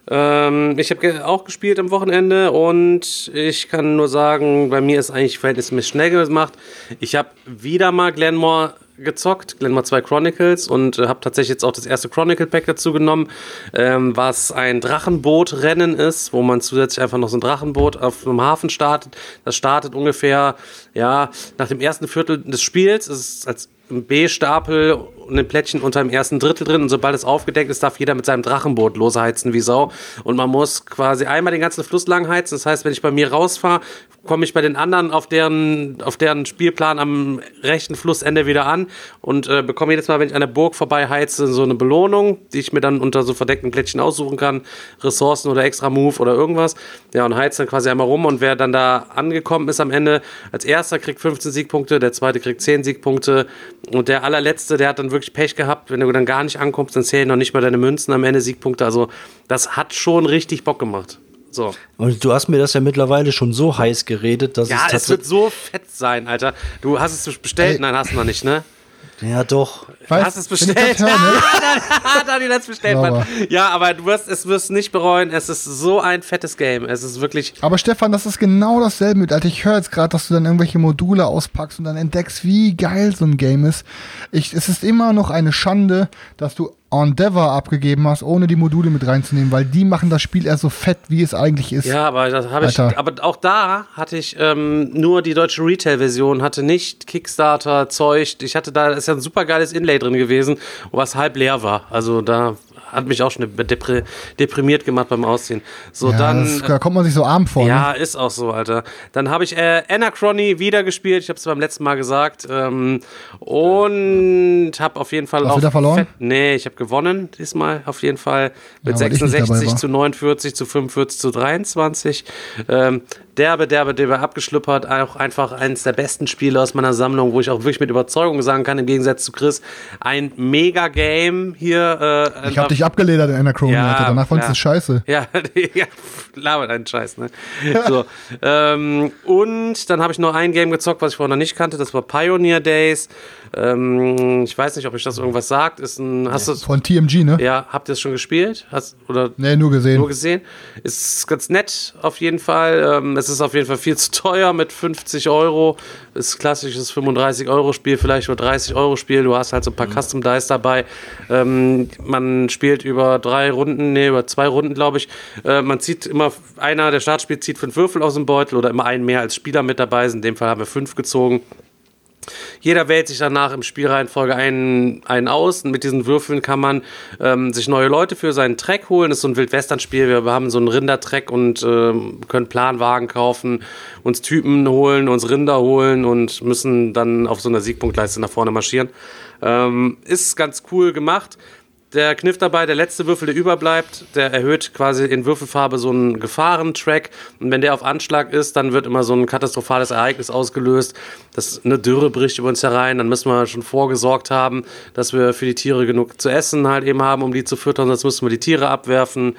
Ähm, ich habe ge auch gespielt am Wochenende und ich kann nur sagen, bei mir ist eigentlich verhältnismäßig schnell gemacht. Ich habe wieder mal Glenmore gezockt, Glenmore 2 Chronicles und äh, habe tatsächlich jetzt auch das erste Chronicle Pack dazu genommen, ähm, was ein Drachenbootrennen ist, wo man zusätzlich einfach noch so ein Drachenboot auf einem Hafen startet. Das startet ungefähr, ja, nach dem ersten Viertel des Spiels. Es ist als B-Stapel ein Plättchen unter dem ersten Drittel drin. Und sobald es aufgedeckt ist, darf jeder mit seinem Drachenboot losheizen wie Sau. Und man muss quasi einmal den ganzen Fluss lang heizen. Das heißt, wenn ich bei mir rausfahre, komme ich bei den anderen auf deren, auf deren Spielplan am rechten Flussende wieder an. Und äh, bekomme jedes Mal, wenn ich an der Burg vorbei heize, so eine Belohnung, die ich mir dann unter so verdeckten Plättchen aussuchen kann, Ressourcen oder extra Move oder irgendwas. Ja, und heizt dann quasi einmal rum. Und wer dann da angekommen ist am Ende, als erster kriegt 15 Siegpunkte, der zweite kriegt 10 Siegpunkte. Und der allerletzte, der hat dann wirklich Pech gehabt. Wenn du dann gar nicht ankommst, dann zählen noch nicht mal deine Münzen am Ende Siegpunkte. Also das hat schon richtig Bock gemacht. So. Und du hast mir das ja mittlerweile schon so heiß geredet, dass Ja, es es wird so fett sein, Alter. Du hast es bestellt? Nein, hast du noch nicht, ne? Ja, doch. Weißt, Hast es bestellt? ne? Daniel hat es bestellt. Mann. Ja, aber du wirst es wirst nicht bereuen. Es ist so ein fettes Game. Es ist wirklich. Aber Stefan, das ist genau dasselbe mit. Alter, ich höre jetzt gerade, dass du dann irgendwelche Module auspackst und dann entdeckst, wie geil so ein Game ist. Ich, es ist immer noch eine Schande, dass du Endeavor abgegeben hast, ohne die Module mit reinzunehmen, weil die machen das Spiel erst so fett, wie es eigentlich ist. Ja, aber das habe ich. Aber auch da hatte ich ähm, nur die deutsche Retail-Version, hatte nicht Kickstarter Zeug. Ich hatte da ist ja ein super geiles Inlay drin gewesen, was halb leer war. Also da hat mich auch schon depri deprimiert gemacht beim Ausziehen. So Ja, dann. das, da kommt man sich so arm vor. Ja, Ne? ist auch so, Alter. Dann habe ich äh, Anachrony wieder gespielt. Ich habe es beim letzten Mal gesagt. Ähm, und habe auf jeden Fall Hast auch. du wieder verloren? Fett, nee, ich habe gewonnen diesmal auf jeden Fall. Mit Ja, weil ich nicht dabei 66 war. zu 49 zu 45 zu 23. Ähm, derbe, derbe, derbe abgeschluppert. Auch einfach eines der besten Spiele aus meiner Sammlung, wo ich auch wirklich mit Überzeugung sagen kann, im Gegensatz zu Chris, ein Mega-Game hier. Äh, Ich hab dich abgeledert in Anachrony, Ja, Alter. Danach fandst du klar. es scheiße. ja, ja, laber deinen Scheiß, ne? So, ähm, und dann habe ich noch ein Game gezockt, was ich vorher noch nicht kannte, das war Pioneer Days. Ähm, ich weiß nicht, ob euch das irgendwas sagt. Ist ein, hast du Von TMG, ne? ja, habt ihr es schon gespielt? Hast, oder Nee, nur gesehen. nur gesehen? Ist ganz nett auf jeden Fall. Ähm, es ist auf jeden Fall viel zu teuer mit 50 Euro. Ist klassisches 35 Euro Spiel, vielleicht nur 30 Euro Spiel. Du hast halt so ein paar Custom Dice dabei. Ähm, man spielt über drei Runden, nee, über zwei Runden, glaube ich. Äh, man zieht immer, einer der Startspiel zieht fünf Würfel aus dem Beutel oder immer einen mehr als Spieler mit dabei sind. In dem Fall haben wir fünf gezogen. Jeder wählt sich danach im Spielreihenfolge einen, einen aus. Und mit diesen Würfeln kann man ähm, sich neue Leute für seinen Track holen. Das ist so ein Wildwestern-Spiel. Wir haben so einen Rindertrack und ähm, können Planwagen kaufen, uns Typen holen, uns Rinder holen und müssen dann auf so einer Siegpunktleiste nach vorne marschieren. Ähm, ist ganz cool gemacht. Der Kniff dabei, der letzte Würfel, der überbleibt, der erhöht quasi in Würfelfarbe so einen Gefahrentrack. Und wenn der auf Anschlag ist, dann wird immer so ein katastrophales Ereignis ausgelöst. Das eine Dürre bricht über uns herein. Dann müssen wir schon vorgesorgt haben, dass wir für die Tiere genug zu essen halt eben haben, um die zu füttern. Sonst müssen wir die Tiere abwerfen.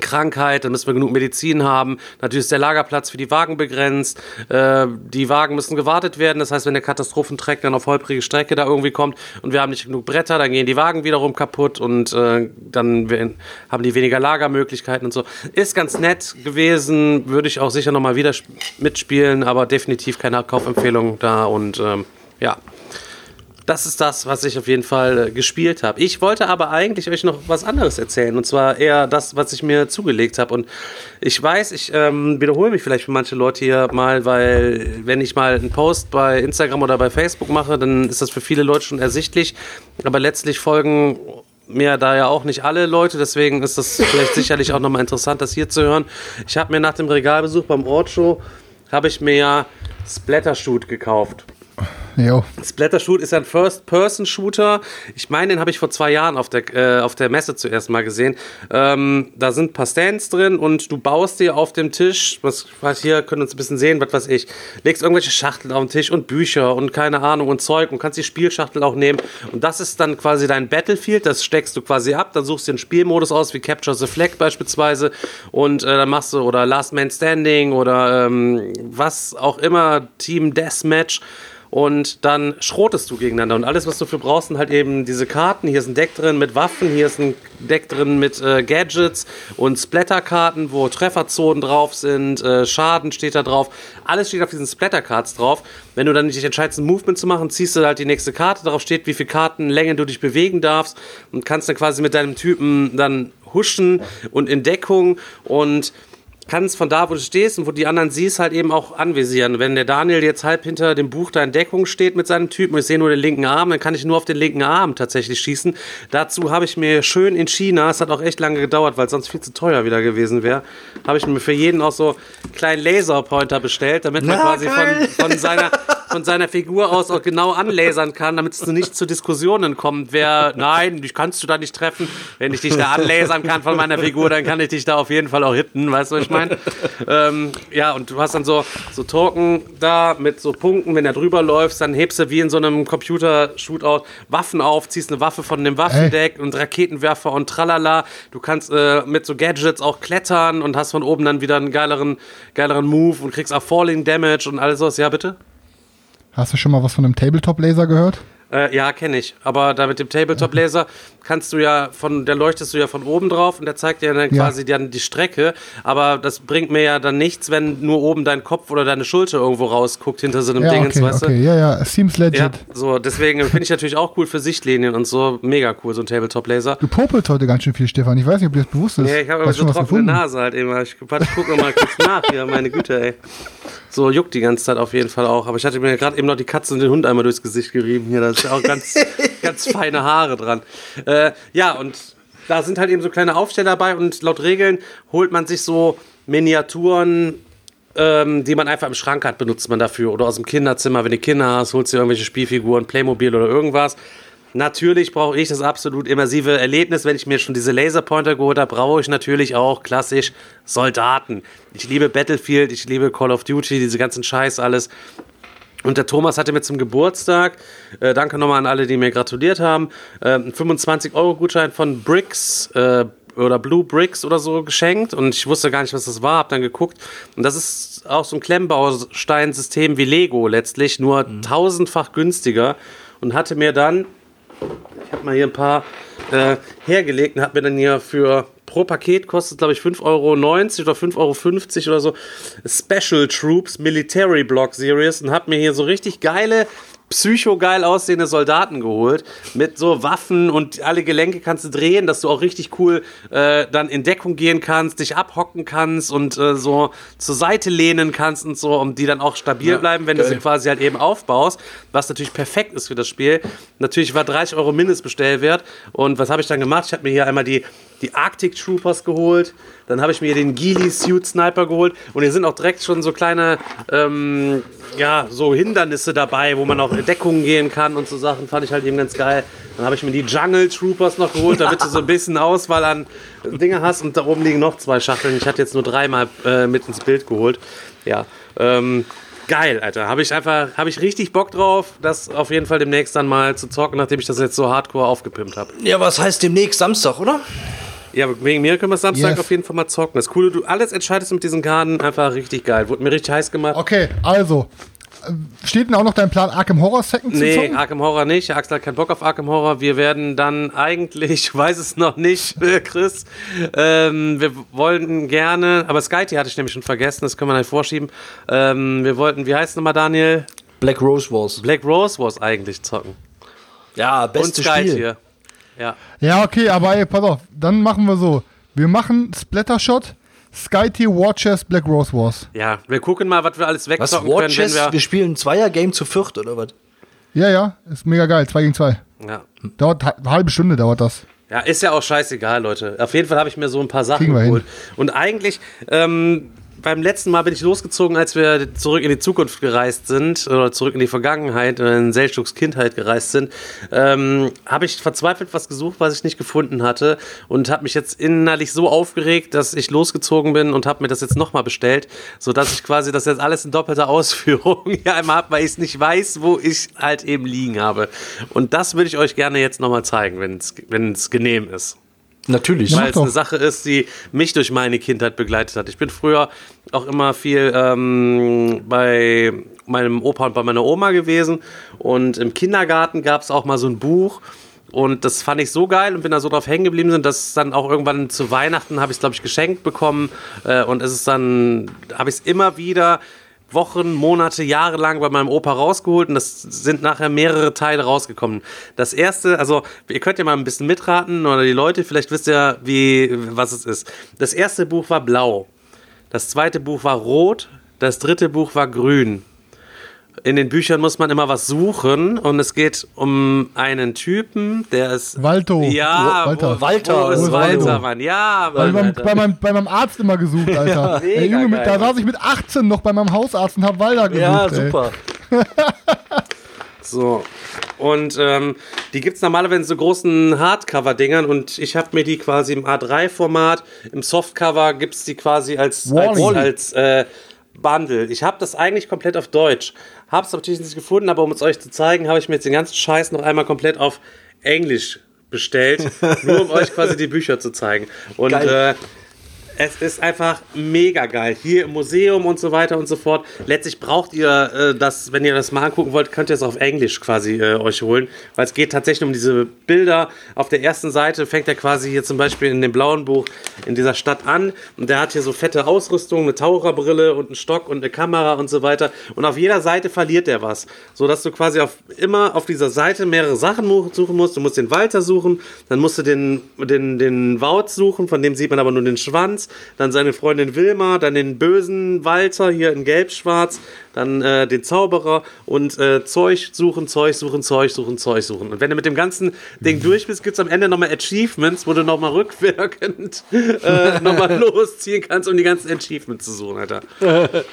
Krankheit, dann müssen wir genug Medizin haben. Natürlich ist der Lagerplatz für die Wagen begrenzt. Äh, die Wagen müssen gewartet werden. Das heißt, wenn der Katastrophentreck dann auf holprige Strecke da irgendwie kommt und wir haben nicht genug Bretter, dann gehen die Wagen wiederum kaputt und äh, dann haben die weniger Lagermöglichkeiten und so. Ist ganz nett gewesen, würde ich auch sicher nochmal wieder sp- mitspielen, aber definitiv keine Kaufempfehlung da und ähm, ja. Das ist das, was ich auf jeden Fall äh, gespielt habe. Ich wollte aber eigentlich euch noch was anderes erzählen. Und zwar eher das, was ich mir zugelegt habe. Und ich weiß, ich ähm, wiederhole mich vielleicht für manche Leute hier mal, weil wenn ich mal einen Post bei Instagram oder bei Facebook mache, dann ist das für viele Leute schon ersichtlich. Aber letztlich folgen mir da ja auch nicht alle Leute, deswegen ist das vielleicht sicherlich auch nochmal interessant, das hier zu hören. Ich habe mir nach dem Regalbesuch beim Ortshow, habe ich mir ja Splattershoot gekauft. Jo. Splattershoot ist ein First-Person-Shooter. Ich meine, den habe ich vor zwei Jahren auf der, äh, auf der Messe zuerst mal gesehen. Ähm, da sind ein paar Stands drin und du baust dir auf dem Tisch, was, was hier können wir uns ein bisschen sehen, was weiß ich, legst irgendwelche Schachteln auf den Tisch und Bücher und keine Ahnung und Zeug und kannst die Spielschachtel auch nehmen. Und das ist dann quasi dein Battlefield, das steckst du quasi ab, dann suchst du den Spielmodus aus, wie Capture the Flag beispielsweise und äh, dann machst du oder Last Man Standing oder ähm, was auch immer, Team Deathmatch und dann schrotest du gegeneinander. Und alles, was du für brauchst, sind halt eben diese Karten. Hier ist ein Deck drin mit Waffen, hier ist ein Deck drin mit äh, Gadgets und Splatterkarten, wo Trefferzonen drauf sind, äh, Schaden steht da drauf. Alles steht auf diesen Splattercards drauf. Wenn du dann dich entscheidest, ein Movement zu machen, ziehst du halt die nächste Karte. Darauf steht, wie viel Kartenlänge du dich bewegen darfst und kannst dann quasi mit deinem Typen dann huschen und in Deckung und kannst von da, wo du stehst und wo die anderen siehst, halt eben auch anvisieren. Wenn der Daniel jetzt halb hinter dem Buch da in Deckung steht mit seinem Typen und ich sehe nur den linken Arm, dann kann ich nur auf den linken Arm tatsächlich schießen. Dazu habe ich mir schön in China, es hat auch echt lange gedauert, weil es sonst viel zu teuer wieder gewesen wäre, habe ich mir für jeden auch so einen kleinen Laserpointer bestellt, damit man Na, quasi von, von seiner von seiner Figur aus auch genau anlasern kann, damit es nicht zu Diskussionen kommt. Wer, nein, dich kannst du da nicht treffen. Wenn ich dich da anlasern kann von meiner Figur, dann kann ich dich da auf jeden Fall auch hitten, weißt du, was ich meine? ähm, ja, und du hast dann so, so Token da mit so Punkten, wenn er drüber läufst, dann hebst du wie in so einem Computer-Shootout Waffen auf, ziehst eine Waffe von dem Waffendeck und Raketenwerfer und tralala. Du kannst äh, mit so Gadgets auch klettern und hast von oben dann wieder einen geileren, geileren Move und kriegst auch Falling Damage und alles sowas. Ja, bitte? Hast du schon mal was von einem Tabletop-Laser gehört? Äh, ja, kenne ich. Aber da mit dem Tabletop Laser kannst du ja von, der leuchtest du ja von oben drauf und der zeigt dir dann Ja. quasi dann die Strecke. Aber das bringt mir ja dann nichts, wenn nur oben dein Kopf oder deine Schulter irgendwo rausguckt hinter so einem Ja, Dingens, okay, weißt okay. du? Ja, ja, seems legit. Ja, so, deswegen finde ich natürlich auch cool für Sichtlinien und so. Mega cool, so ein Tabletop Laser. Du popelst heute ganz schön viel, Stefan. Ich weiß nicht, ob dir das bewusst ist. Ja, ich habe aber so trockene? Nase halt eben. Ich, warte, ich guck noch mal kurz nach hier, meine Güte, ey. So juckt die ganze Zeit auf jeden Fall auch. Aber ich hatte mir gerade eben noch die Katze und den Hund einmal durchs Gesicht gerieben hier. Da ist ja auch ganz, ganz feine Haare dran. Äh, ja, und da sind halt eben so kleine Aufsteller dabei und laut Regeln holt man sich so Miniaturen ähm, die man einfach im Schrank hat, benutzt man dafür. Oder aus dem Kinderzimmer, wenn du Kinder hast, holst du dir irgendwelche Spielfiguren, Playmobil oder irgendwas. Natürlich brauche ich das absolut immersive Erlebnis. Wenn ich mir schon diese Laserpointer geholt habe, brauche ich natürlich auch klassisch Soldaten. Ich liebe Battlefield, ich liebe Call of Duty, diese ganzen Scheiß alles. Und der Thomas hatte mir zum Geburtstag, äh, danke nochmal an alle, die mir gratuliert haben, äh, einen 25-Euro-Gutschein von Bricks äh, oder Blue Bricks oder so geschenkt. Und ich wusste gar nicht, was das war, hab dann geguckt. Und das ist auch so ein Klemmbausteinsystem wie Lego letztlich, nur tausendfach günstiger. Und hatte mir dann ich habe mal hier ein paar äh, hergelegt und habe mir dann hier für pro Paket kostet, glaube ich, 5,90 Euro oder 5,50 Euro oder so Special Troops Military Block Series und habe mir hier so richtig geile psychogeil aussehende Soldaten geholt mit so Waffen und alle Gelenke kannst du drehen, dass du auch richtig cool äh, dann in Deckung gehen kannst, dich abhocken kannst und äh, so zur Seite lehnen kannst und so, um die dann auch stabil bleiben, wenn du sie quasi halt eben aufbaust, was natürlich perfekt ist für das Spiel. Natürlich war 30 Euro Mindestbestellwert und was habe ich dann gemacht? Ich habe mir hier einmal die die Arctic Troopers geholt, dann habe ich mir den Geely Suit Sniper geholt und hier sind auch direkt schon so kleine ähm, ja, so Hindernisse dabei, wo man auch in Deckungen gehen kann und so Sachen, fand ich halt eben ganz geil. Dann habe ich mir die Jungle Troopers noch geholt, damit du so ein bisschen Auswahl an Dinge hast und da oben liegen noch zwei Schachteln. Ich hatte jetzt nur dreimal äh, mit ins Bild geholt. Ja, ähm, geil, Alter. Habe ich einfach, habe ich richtig Bock drauf, das auf jeden Fall demnächst dann mal zu zocken, nachdem ich das jetzt so hardcore aufgepimpt habe. Ja, was heißt demnächst Samstag, oder? Ja, wegen mir können wir Samstag Yes. auf jeden Fall mal zocken. Das Coole, du alles entscheidest mit diesen Karten, einfach richtig geil. Wurde mir richtig heiß gemacht. Okay, also. äh, Steht denn auch noch dein Plan, Arkham Horror Second zu Nee? Arkham Horror nicht. Axel hat keinen Bock auf Arkham Horror. Wir werden dann eigentlich, ich weiß es noch nicht, äh, Chris, ähm, wir wollten gerne, aber Skyty hatte ich nämlich schon vergessen, das können wir nicht vorschieben. Ähm, wir wollten, wie heißt es nochmal, Daniel? Black Rose Wars. Black Rose Wars eigentlich zocken. Ja, Und beste Sky Spiel. hier. Ja. Ja, okay, aber ey, pass auf. Dann machen wir so. Wir machen Splattershot, Skyty Watchers, Black Rose Wars. ja, wir gucken mal, was wir alles Was, wegzocken können, Watches? wenn Wir, wir. spielen ein Zweier-Game zu viert, oder was? Ja, ja, ist mega geil. 2 gegen 2. Ja. Dauert eine halbe Stunde dauert das. Ja, ist ja auch scheißegal, Leute. Auf jeden Fall habe ich mir so ein paar Sachen geholt. Und eigentlich, ähm, beim letzten Mal bin ich losgezogen, als wir zurück in die Zukunft gereist sind, oder zurück in die Vergangenheit, oder in Selchuks Kindheit gereist sind, ähm, habe ich verzweifelt was gesucht, was ich nicht gefunden hatte. Und habe mich jetzt innerlich so aufgeregt, dass ich losgezogen bin und habe mir das jetzt nochmal bestellt, sodass ich quasi das jetzt alles in doppelter Ausführung hier einmal habe, weil ich es nicht weiß, wo ich halt eben liegen habe. Und das würde ich euch gerne jetzt nochmal zeigen, wenn es genehm ist. Natürlich. Weil es eine. Sache ist, die mich durch meine Kindheit begleitet hat. Ich bin früher auch immer viel ähm, bei meinem Opa und bei meiner Oma gewesen. Und im Kindergarten gab es auch mal so ein Buch. Und das fand ich so geil und bin da so drauf hängen geblieben, dass dann auch irgendwann zu Weihnachten habe ich es, glaube ich, geschenkt bekommen. Äh, und es ist dann, habe ich es immer wieder Wochen, Monate, Jahre lang bei meinem Opa rausgeholt und das sind nachher mehrere Teile rausgekommen. Das erste, also ihr könnt ja mal ein bisschen mitraten oder die Leute, vielleicht wisst ihr, wie, was es ist. Das erste Buch war blau. Das zweite Buch war rot. Das dritte Buch war grün. In den Büchern muss man immer was suchen und es geht um einen Typen, der ist. Walto. Ja, Walter. Wo, Walter. Wo ist Walter? Mann? Ja, Bei Mann, meinem, Alter. bei, meinem, bei meinem Arzt immer gesucht, Alter. mega ey, Junge, mit, da saß ich mit 18 noch bei meinem Hausarzt und hab Walder gesucht. Ja, super. So. Und ähm, die gibt es normalerweise in so großen Hardcover-Dingern und ich habe mir die quasi im A3-Format, im Softcover gibt es die quasi als, als, Wally. als äh, Bundle. Ich habe das eigentlich komplett auf Deutsch. Habe es natürlich nicht gefunden, aber um es euch zu zeigen, habe ich mir jetzt den ganzen Scheiß noch einmal komplett auf Englisch bestellt, nur um euch quasi die Bücher zu zeigen. Und äh, Es ist einfach mega geil. Hier im Museum und so weiter und so fort. Letztlich braucht ihr äh, das, wenn ihr das mal angucken wollt, könnt ihr es auf Englisch quasi äh, euch holen, weil es geht tatsächlich um diese Bilder. Auf der ersten Seite fängt er quasi hier zum Beispiel in dem blauen Buch in dieser Stadt an und der hat hier so fette Ausrüstung, eine Taucherbrille und einen Stock und eine Kamera und so weiter. Und auf jeder Seite verliert er was, so dass du quasi auf, immer auf dieser Seite mehrere Sachen suchen musst. Du musst den Walter suchen, dann musst du den, den, den Wout suchen, von dem sieht man aber nur den Schwanz dann seine Freundin Wilma, dann den bösen Walter hier in Gelb-Schwarz, dann äh, den Zauberer und äh, Zeug suchen, Zeug suchen, Zeug suchen, Zeug suchen. Und wenn du mit dem ganzen Ding mhm. durch bist, gibt es am Ende nochmal Achievements, wo du nochmal rückwirkend äh, nochmal losziehen kannst, um die ganzen Achievements zu suchen, Alter.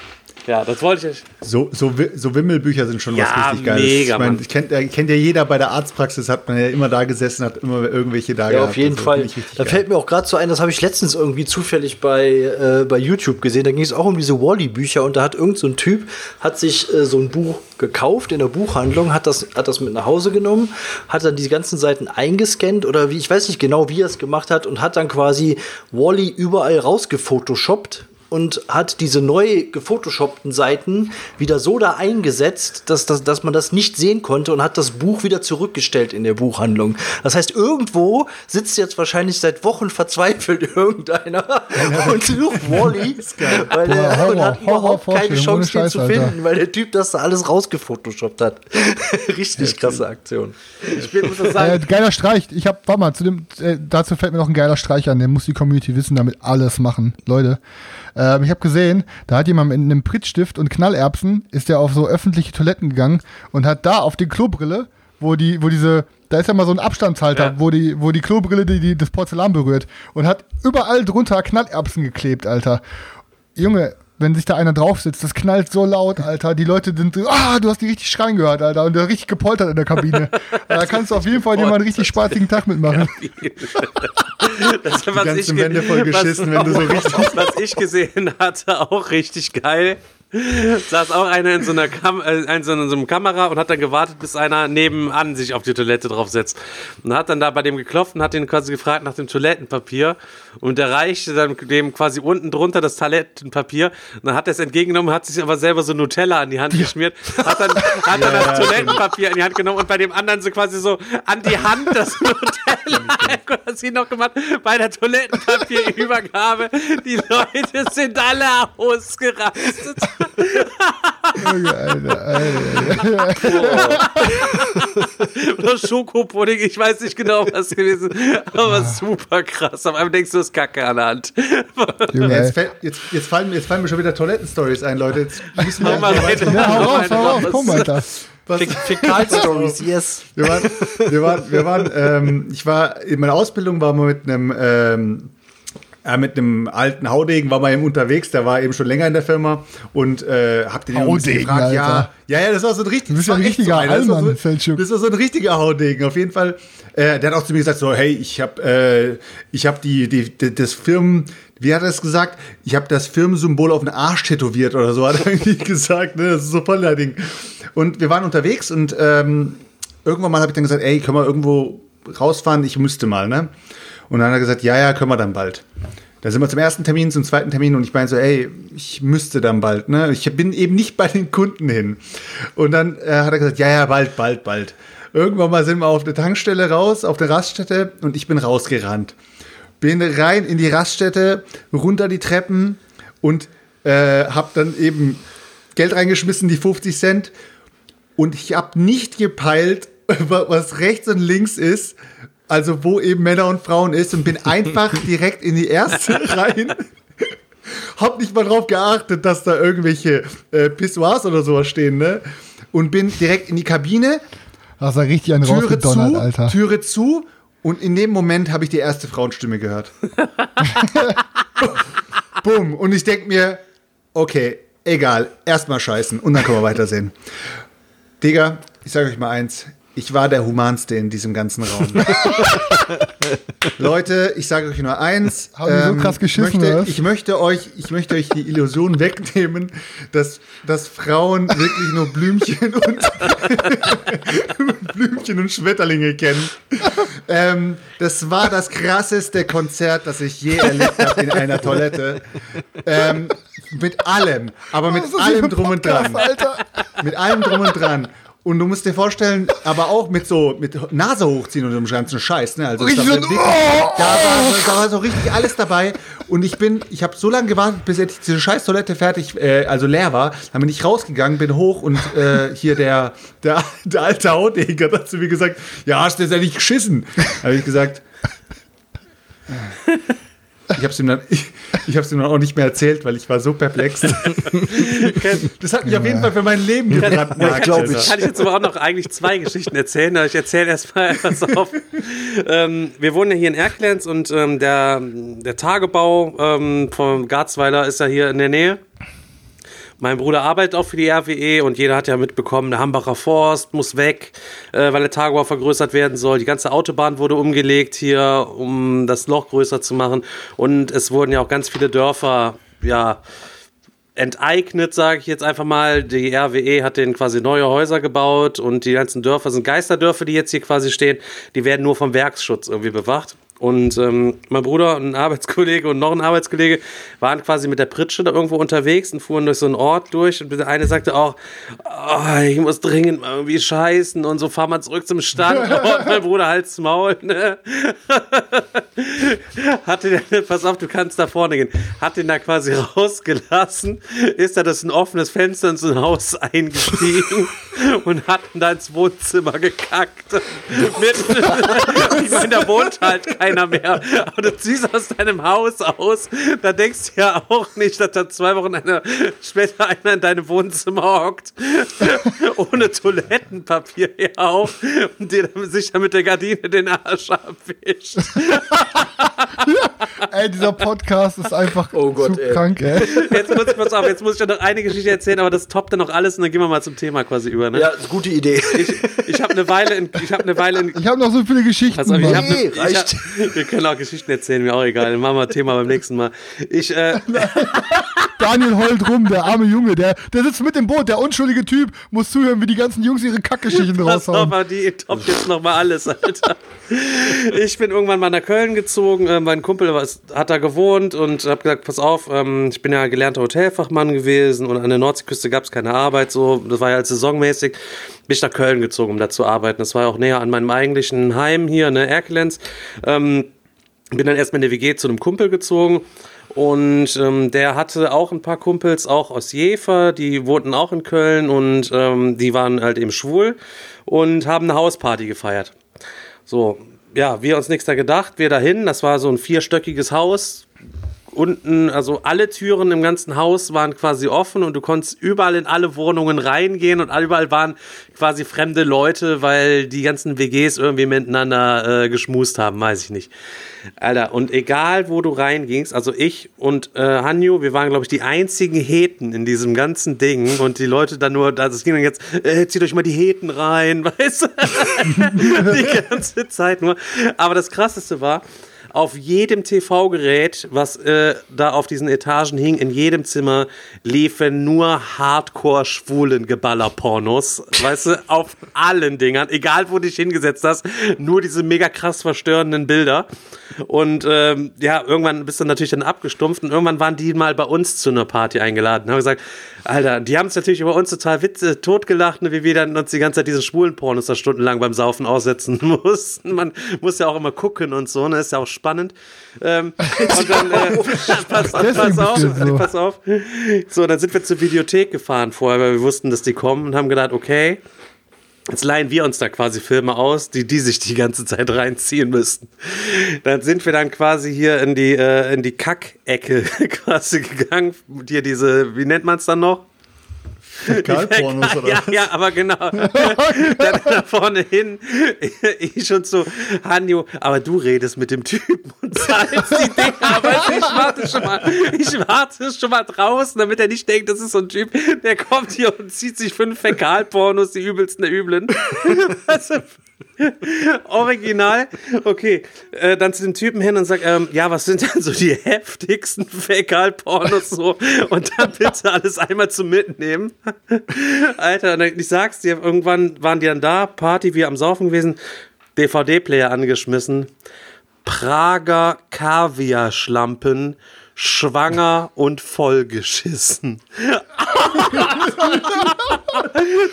Ja, das wollte ich. So, so, so Wimmelbücher sind schon ja, was richtig Geiles. Mega, ich meine, ich kennt, kennt ja jeder bei der Arztpraxis, hat man ja immer da gesessen, hat immer irgendwelche da ja, gehabt. auf jeden also, Fall. Da geil. fällt mir auch gerade so ein, das habe ich letztens irgendwie zufällig bei, äh, bei YouTube gesehen. Da ging es auch um diese Wally-Bücher und da hat irgend so ein Typ, hat sich äh, so ein Buch gekauft in der Buchhandlung, hat das, hat das mit nach Hause genommen, hat dann die ganzen Seiten eingescannt oder wie, ich weiß nicht genau, wie er es gemacht hat und hat dann quasi Wally überall rausgefotoshoppt und hat diese neu gefotoshoppten Seiten wieder so da eingesetzt, dass, dass, dass man das nicht sehen konnte und hat das Buch wieder zurückgestellt in der Buchhandlung. Das heißt, irgendwo sitzt jetzt wahrscheinlich seit Wochen verzweifelt irgendeiner und sucht Wally, weil er Horror, hat überhaupt keine Chance, den zu finden, Alter. weil der Typ das da alles rausgefotoshoppt hat. Richtig krasse Aktion. Ich bin, muss das sagen. Äh, geiler Streich. Ich hab, warte mal, zu dem, äh, dazu fällt mir noch ein geiler Streich an. Der muss die Community wissen, damit alles machen. Leute. Ähm, ich habe gesehen, da hat jemand mit einem Prittstift und Knallerbsen ist der auf so öffentliche Toiletten gegangen und hat da auf die Klobrille, wo die, wo diese, da ist ja mal so ein Abstandshalter, ja. wo die, wo die Klobrille die, die, das Porzellan berührt und hat überall drunter Knallerbsen geklebt, Alter. Junge, wenn sich da einer drauf sitzt, das knallt so laut, Alter. Die Leute sind so, ah, du hast die richtig schreien gehört, Alter. Und der richtig gepoltert in der Kabine. da kannst du auf jeden Fall dir mal einen richtig spaßigen Tag mitmachen. das, was die ganzen Wände voll geschissen, was, wenn du so richtig. Was ich gesehen hatte, auch richtig geil saß auch einer in so einer, Kam äh, in so einer Kamera und hat dann gewartet, bis einer nebenan sich auf die Toilette draufsetzt. Und hat dann da bei dem geklopft und hat ihn quasi gefragt nach dem Toilettenpapier. Und der reichte dann dem quasi unten drunter das Toilettenpapier. Und dann hat er es entgegengenommen, hat sich aber selber so Nutella an die Hand geschmiert, hat dann, hat dann das Toilettenpapier in die Hand genommen und bei dem anderen so quasi so an die Hand das Nutella quasi noch gemacht. Bei der Toilettenpapierübergabe. Die Leute sind alle ausgerastet. Alter, Alter, Oder Schokopudding, ich weiß nicht genau, was gewesen aber super krass. Auf einmal denkst du, das Kacke an der Hand. jetzt, jetzt, jetzt, fallen, jetzt fallen mir schon wieder Toilettenstories ein, Leute. Jetzt müssen wir mal weiter. Ja, hau raus, hau raus, komm, Alter. Fäkal-Stories, yes. Wir waren, wir waren, wir waren ähm, ich war, in meiner Ausbildung war mal mit einem ähm, ja, mit einem alten Haudegen war man eben unterwegs, der war eben schon länger in der Firma und äh, hab den Haudegen, gefragt, Alter. ja, ja, ja, das war so ein richtig, das, das ein richtiger so Allmann, das, war so, das war so ein richtiger Haudegen, auf jeden Fall. Äh, der hat auch zu mir gesagt so, hey, ich hab, äh, ich hab die, die, die das Firmen, wie hat er es gesagt? Ich habe das Firmensymbol auf den Arsch tätowiert oder so, hat er irgendwie gesagt. Ne? Das ist so voll der Ding. Und wir waren unterwegs und ähm, irgendwann mal habe ich dann gesagt, ey, können wir irgendwo rausfahren? Ich müsste mal, ne? Und dann hat er gesagt, ja, ja, können wir dann bald. Da sind wir zum ersten Termin, zum zweiten Termin und ich meine so, ey, ich müsste dann bald, ne? Ich bin eben nicht bei den Kunden hin. Und dann äh, hat er gesagt, ja, ja, bald, bald, bald. Irgendwann mal sind wir auf der Tankstelle raus, auf der Raststätte und ich bin rausgerannt. Bin rein in die Raststätte, runter die Treppen und äh, hab dann eben Geld reingeschmissen, die 50 Cent. Und ich hab nicht gepeilt, was rechts und links ist also wo eben Männer und Frauen ist und bin einfach direkt in die erste rein. Hab nicht mal drauf geachtet, dass da irgendwelche äh, Pissoirs oder sowas stehen, ne? Und bin direkt in die Kabine. Hast du richtig einen Türe zu, Alter. Türe zu und in dem Moment habe ich die erste Frauenstimme gehört. Bumm. Und ich denke mir, okay, egal, erstmal scheißen und dann können wir weitersehen. Digga, ich sage euch mal eins, Ich war der Humanste in diesem ganzen Raum. Leute, ich sage euch nur eins. Haben die so krass geschissen, möchte, ich, möchte euch, ich möchte euch die Illusion wegnehmen, dass, dass Frauen wirklich nur Blümchen und Blümchen und Schmetterlinge kennen. Ähm, das war das krasseste Konzert, das ich je erlebt habe in einer Toilette. Ähm, mit allem, aber mit allem drum und dran. Alter. Mit allem drum und dran. Und du musst dir vorstellen, aber auch mit so mit Nase hochziehen und dem ganzen Scheiß. Ne? Also Richtig da, so- wirklich, da, war, da war so richtig alles dabei. Und ich bin, ich habe so lange gewartet, bis endlich diese scheiß Toilette fertig, äh, also leer war. Dann bin ich rausgegangen, bin hoch und äh, hier der, der, der alte Hautjäger hat zu mir gesagt, ja, hast du jetzt endlich geschissen? habe ich gesagt, ich habe es ihm, dann- ich, ich hab's ihm dann auch nicht mehr erzählt, weil ich war so perplex. Das hat mich auf jeden Fall für mein Leben gebrannt. Ja, glaub ich. Kann ich jetzt aber auch noch eigentlich zwei Geschichten erzählen. Aber ich erzähle erstmal etwas auf. Ähm, wir wohnen ja hier in Erklenz und ähm, der, der Tagebau ähm, vom Garzweiler ist ja hier in der Nähe. Mein Bruder arbeitet auch für die RWE und jeder hat ja mitbekommen, der Hambacher Forst muss weg, äh, weil der Tagebau vergrößert werden soll. Die ganze Autobahn wurde umgelegt hier, um das Loch größer zu machen. Und es wurden ja auch ganz viele Dörfer, ja, enteignet, sage ich jetzt einfach mal. Die RWE hat denen quasi neue Häuser gebaut und die ganzen Dörfer sind Geisterdörfer, die jetzt hier quasi stehen. Die werden nur vom Werksschutz irgendwie bewacht. Und ähm, mein Bruder und ein Arbeitskollege und noch ein Arbeitskollege waren quasi mit der Pritsche da irgendwo unterwegs und fuhren durch so einen Ort durch. Und der eine sagte auch, oh, ich muss dringend irgendwie scheißen und so fahren wir zurück zum Stand. Und mein Bruder halt's Maul, ne? hatte der, pass auf, du kannst da vorne gehen, hat den da quasi rausgelassen, ist da das ein offenes Fenster in so ein Haus eingestiegen und hat ihn da ins Wohnzimmer gekackt. Mit, ich meine, da wohnt halt keiner mehr. Aber du ziehst aus deinem Haus aus, da denkst du ja auch nicht, dass da zwei Wochen einer, später einer in deinem Wohnzimmer hockt, ohne Toilettenpapier hier auch und dir dann sich dann mit der Gardine den Arsch abwischt. Ey, dieser Podcast ist einfach Oh Gott, zu ey. krank, ey. Jetzt muss, pass auf, jetzt muss ich ja noch eine Geschichte erzählen, aber das toppt dann noch alles und dann gehen wir mal zum Thema quasi über. Ne? Ja, ist eine gute Idee. Ich habe eine Weile in, ich habe eine Weile in, Ich habe noch so viele Geschichten. Pass auf, ich Mann. hab ne, Nee, ich reicht. hab, wir können auch Geschichten erzählen, mir auch egal. Machen wir Thema beim nächsten Mal. Ich, äh, Daniel heult rum, der arme Junge, der, der sitzt mit im Boot, der unschuldige Typ, muss zuhören, wie die ganzen Jungs ihre Kackgeschichten pass auf, raushauen. aber die toppt jetzt noch mal alles, Alter. Ich bin irgendwann mal nach Köln gezogen. Äh, mein Kumpel hat da gewohnt und hab gesagt, pass auf, ähm, ich bin ja gelernter Hotelfachmann gewesen und an der Nordseeküste gab es keine Arbeit. So, das war ja als saisonmäßig. Bin ich nach Köln gezogen, um da zu arbeiten. Das war auch näher an meinem eigentlichen Heim hier, ne, Erkelenz. Ähm, bin dann erstmal in der WG zu einem Kumpel gezogen und ähm, der hatte auch ein paar Kumpels, auch aus Jever, die wohnten auch in Köln und ähm, die waren halt eben schwul und haben eine Hausparty gefeiert. So, ja, wir uns nichts da gedacht, wir dahin, das war so ein vierstöckiges Haus. Unten, also alle Türen im ganzen Haus waren quasi offen und du konntest überall in alle Wohnungen reingehen und überall waren quasi fremde Leute, weil die ganzen WGs irgendwie miteinander äh, geschmust haben, weiß ich nicht. Alter, und egal wo du reingingst, also ich und äh, Hanjo, wir waren, glaube ich, die einzigen Heten in diesem ganzen Ding und die Leute dann nur, also es ging dann jetzt, äh, zieht euch mal die Heten rein, weißt du? die ganze Zeit nur. Aber das Krasseste war, auf jedem TV-Gerät, was äh, da auf diesen Etagen hing, in jedem Zimmer liefen nur Hardcore-Schwulen-Geballer-Pornos. Weißt du, auf allen Dingern, egal wo du dich hingesetzt hast, nur diese mega krass verstörenden Bilder. Und ähm, ja, irgendwann bist du natürlich dann abgestumpft und irgendwann waren die mal bei uns zu einer Party eingeladen. Haben gesagt, Alter, die haben es natürlich über uns total witze, totgelacht, ne, wie wir dann uns die ganze Zeit diesen schwulen Pornos da stundenlang beim Saufen aussetzen mussten. Man muss ja auch immer gucken und so, ne, ist ja auch spannend. Ähm, und dann, äh, pass, Deswegen pass auf, so. pass auf. So, dann sind wir zur Videothek gefahren vorher, weil wir wussten, dass die kommen und haben gedacht, okay, Jetzt leihen wir uns da quasi Filme aus, die die sich die ganze Zeit reinziehen müssten. Dann sind wir dann quasi hier in die, äh, in die Kackecke quasi gegangen. Hier diese, wie nennt man es dann noch? Fäkalpornos oder ja, was? ja, aber genau. Dann da vorne hin, ich schon so, Hanjo, aber du redest mit dem Typen und zahlst die Dinger, aber ich warte schon mal, ich warte schon mal draußen, damit er nicht denkt, das ist so ein Typ, der kommt hier und zieht sich fünf Fäkalpornos, die übelsten der Üblen. Original. Okay, äh, dann zu dem Typen hin und sag, ähm, ja, was sind denn so die heftigsten Fäkalpornos so? Und dann bitte alles einmal zum Mitnehmen. Alter, ich sag's dir, irgendwann waren die dann da, Party, wir am Saufen gewesen, DVD-Player angeschmissen, Prager Kaviar-Schlampen, schwanger und vollgeschissen.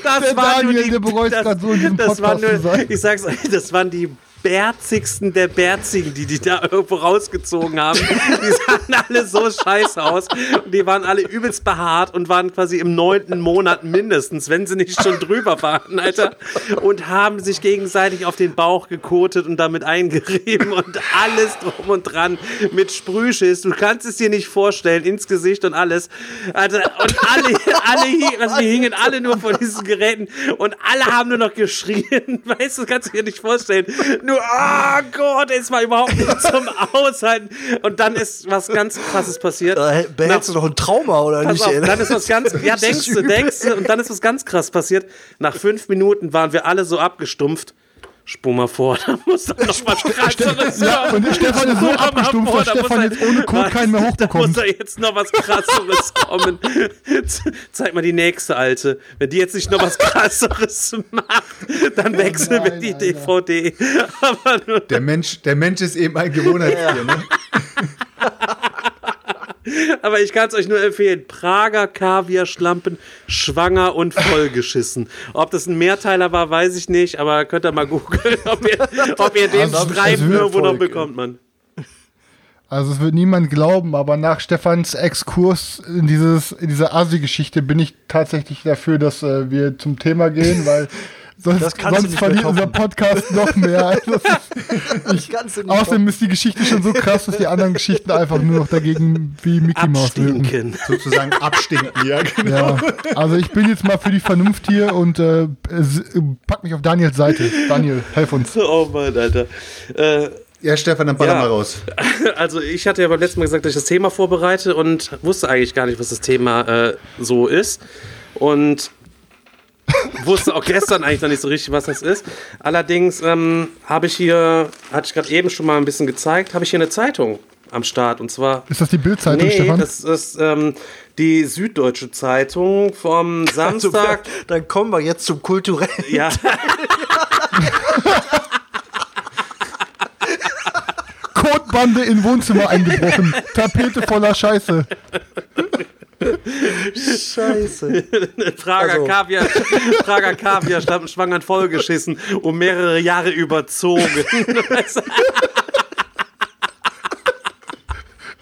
Das Der waren nur die, das, so das zu nur, ich sag's euch, das waren die bärzigsten der Bärzigen, die die da irgendwo rausgezogen haben. Die sahen alle so scheiße aus. Und die waren alle übelst behaart und waren quasi im neunten Monat mindestens, wenn sie nicht schon drüber waren, Alter. Und haben sich gegenseitig auf den Bauch gekotet und damit eingerieben und alles drum und dran mit Sprühschiss. Du kannst es dir nicht vorstellen, ins Gesicht und alles. Alter, und alle, alle, also wir hingen alle nur vor diesen Geräten und alle haben nur noch geschrien. Weißt du, kannst du dir nicht vorstellen. Nur, oh Gott, es war überhaupt nicht zum Aushalten. Und dann ist was ganz krasses passiert. Da behältst du doch ein Trauma, oder Pass nicht? auf, dann ist was ganz, ja, ist denkst du, denkst du, und dann ist was ganz krass passiert. Nach fünf Minuten waren wir alle so abgestumpft. Spur mal vor, da muss doch noch was krasseres Ja, und der Stefan ist so abgestumpft, vor, dass da Stefan er- jetzt ohne Code keinen mehr Da hochbekommt. muss da jetzt noch was krasseres kommen. Zeig mal die nächste alte. Wenn die jetzt nicht noch was krasseres macht, dann wechseln wir nein, die Alter. DVD. Aber nur Der Mensch, der Mensch ist eben ein Gewohnheitstier, ne? Aber ich kann es euch nur empfehlen. Prager Kaviar-Schlampen, schwanger und vollgeschissen. Ob das ein Mehrteiler war, weiß ich nicht, aber könnt ihr mal googeln, ob ihr, ob ihr den Also, Streifen irgendwo noch bekommt, man. Also es wird niemand glauben, aber nach Stefans Exkurs in dieses in diese Asi-Geschichte bin ich tatsächlich dafür, dass äh, wir zum Thema gehen, weil sonst, Das kannst du sonst verliert unser. Podcast noch mehr. Also ist, außerdem ist die Geschichte schon so krass, dass die anderen Geschichten einfach nur noch dagegen wie Mickey Mouse wirken. Abstinken. Sozusagen abstinken, ja, genau. Ja, also ich bin jetzt mal für die Vernunft hier und äh, s- pack mich auf Daniels Seite. Daniel, helf uns. Oh Mann, Alter. Äh, Ja, Stefan, dann baller Ja. mal raus. Also ich hatte ja beim letzten Mal gesagt, dass ich das Thema vorbereite und wusste eigentlich gar nicht, was das Thema äh, so ist. Und wusste auch gestern eigentlich noch nicht so richtig, was das ist. Allerdings ähm, habe ich hier, hatte ich gerade eben schon mal ein bisschen gezeigt, habe ich hier eine Zeitung am Start. Und zwar Ist das die Bildzeitung, Nee, Stefan? das ist ähm, die Süddeutsche Zeitung vom Also, Samstag. dann kommen wir jetzt zum kulturellen. ja, Kotbande in Wohnzimmer eingebrochen. Tapete voller Scheiße. Scheiße. Prager Also- Kaviar, Prager Kaviar standen schwangern vollgeschissen und mehrere Jahre überzogen.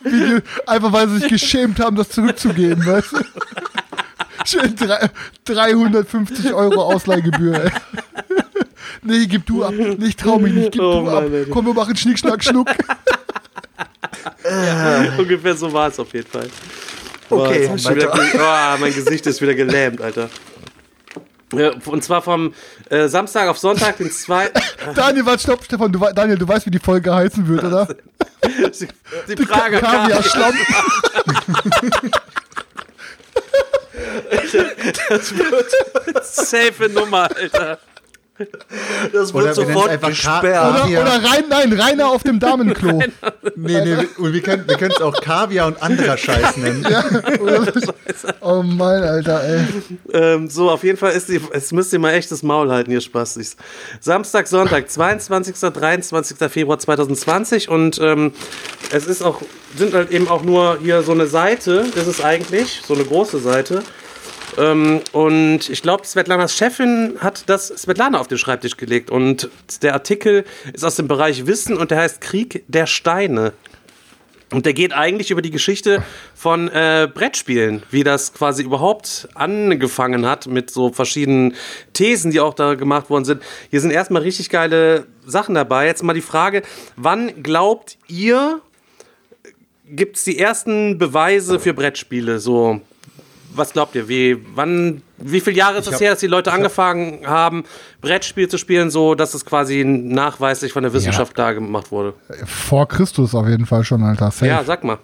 Wie, einfach weil sie sich geschämt haben, das zurückzugeben, weißt du? Schön drei, 350 Euro Ausleihgebühr, ey. Nee, gib du ab. Nee, ich trau mich nicht, gib Oh du ab. Alter. Komm, wir machen Schnick, Schnack, Schnuck. Ungefähr so war es auf jeden Fall. Okay, ich schon wieder, oh, mein Gesicht ist wieder gelähmt, Alter. Ja, Und zwar vom äh, Samstag auf Sonntag, den zweiten. Daniel, warte, stopp, Stefan, du, Daniel, du weißt, wie die Folge heißen wird, oder? Die Prager Kaviar, Kaviar. Schlamm. Safe Nummer, Alter. Das Oder wird wir nennen sofort Ka- gesperrt. Oder, oder rein, nein, Rainer auf dem Damenklo. Nee, nee, und wir können wir können es auch Kaviar und anderer Scheiß nennen. Oh mein Alter, ey. Ähm, so, auf jeden Fall ist die, es müsst ihr mal echt das Maul halten, ihr Spastis. Samstag, Sonntag, 22. 23. Februar 2020 und ähm, es ist auch, sind halt eben auch nur hier so eine Seite, das ist eigentlich, so eine große Seite. Ähm, und ich glaube, Svetlanas Chefin hat das Svetlana auf den Schreibtisch gelegt und der Artikel ist aus dem Bereich Wissen und der heißt Krieg der Steine. Und der geht eigentlich über die Geschichte von äh, Brettspielen, wie das quasi überhaupt angefangen hat mit so verschiedenen Thesen, die auch da gemacht worden sind. Hier sind erstmal richtig geile Sachen dabei. Jetzt mal die Frage, wann glaubt ihr, gibt es die ersten Beweise für Brettspiele? So, was glaubt ihr, wie, wann Wie viele Jahre ist es hab- her, dass die Leute ich hab- angefangen haben, Brettspiel zu spielen, so dass es quasi nachweislich von der Wissenschaft klar gemacht wurde? Vor Christus auf jeden Fall schon, Alter. Safe. Ja, sag mal.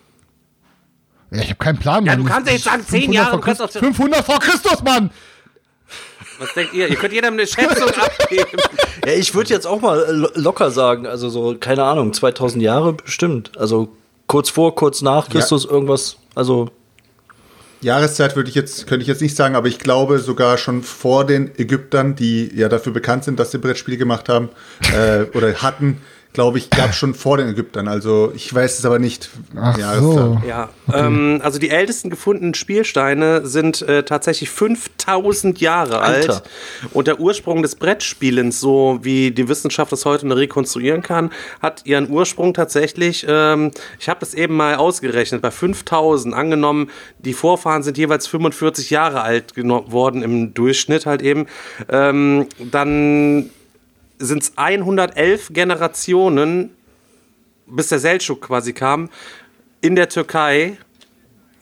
Ja, ich habe keinen Plan. Ja, Mann. du kannst ja jetzt sagen, 10 500 Jahre, vor auch- 500 vor Christus, Mann! Was denkt ihr? Ihr könnt jedem eine Schätzung abgeben. Ja, ich würde jetzt auch mal lo- locker sagen, also so, keine Ahnung, 2000 Jahre bestimmt. Also kurz vor, kurz nach Christus irgendwas, also Jahreszeit würde ich jetzt, könnte ich jetzt nicht sagen, aber ich glaube sogar schon vor den Ägyptern, die ja dafür bekannt sind, dass sie Brettspiele gemacht haben äh, oder hatten, glaube ich, gab es schon vor den Ägyptern. Also ich weiß es aber nicht. Ach Jahreszahl. so. Ja, ähm, also die ältesten gefundenen Spielsteine sind äh, tatsächlich 5000 Jahre Alter. alt. Und der Ursprung des Brettspielens, so wie die Wissenschaft das heute noch rekonstruieren kann, hat ihren Ursprung tatsächlich, ähm, ich habe das eben mal ausgerechnet, bei 5000 angenommen, die Vorfahren sind jeweils 45 Jahre alt geno- worden im Durchschnitt halt eben, ähm, dann sind es 111 Generationen, bis der Seltschuk quasi kam, in der Türkei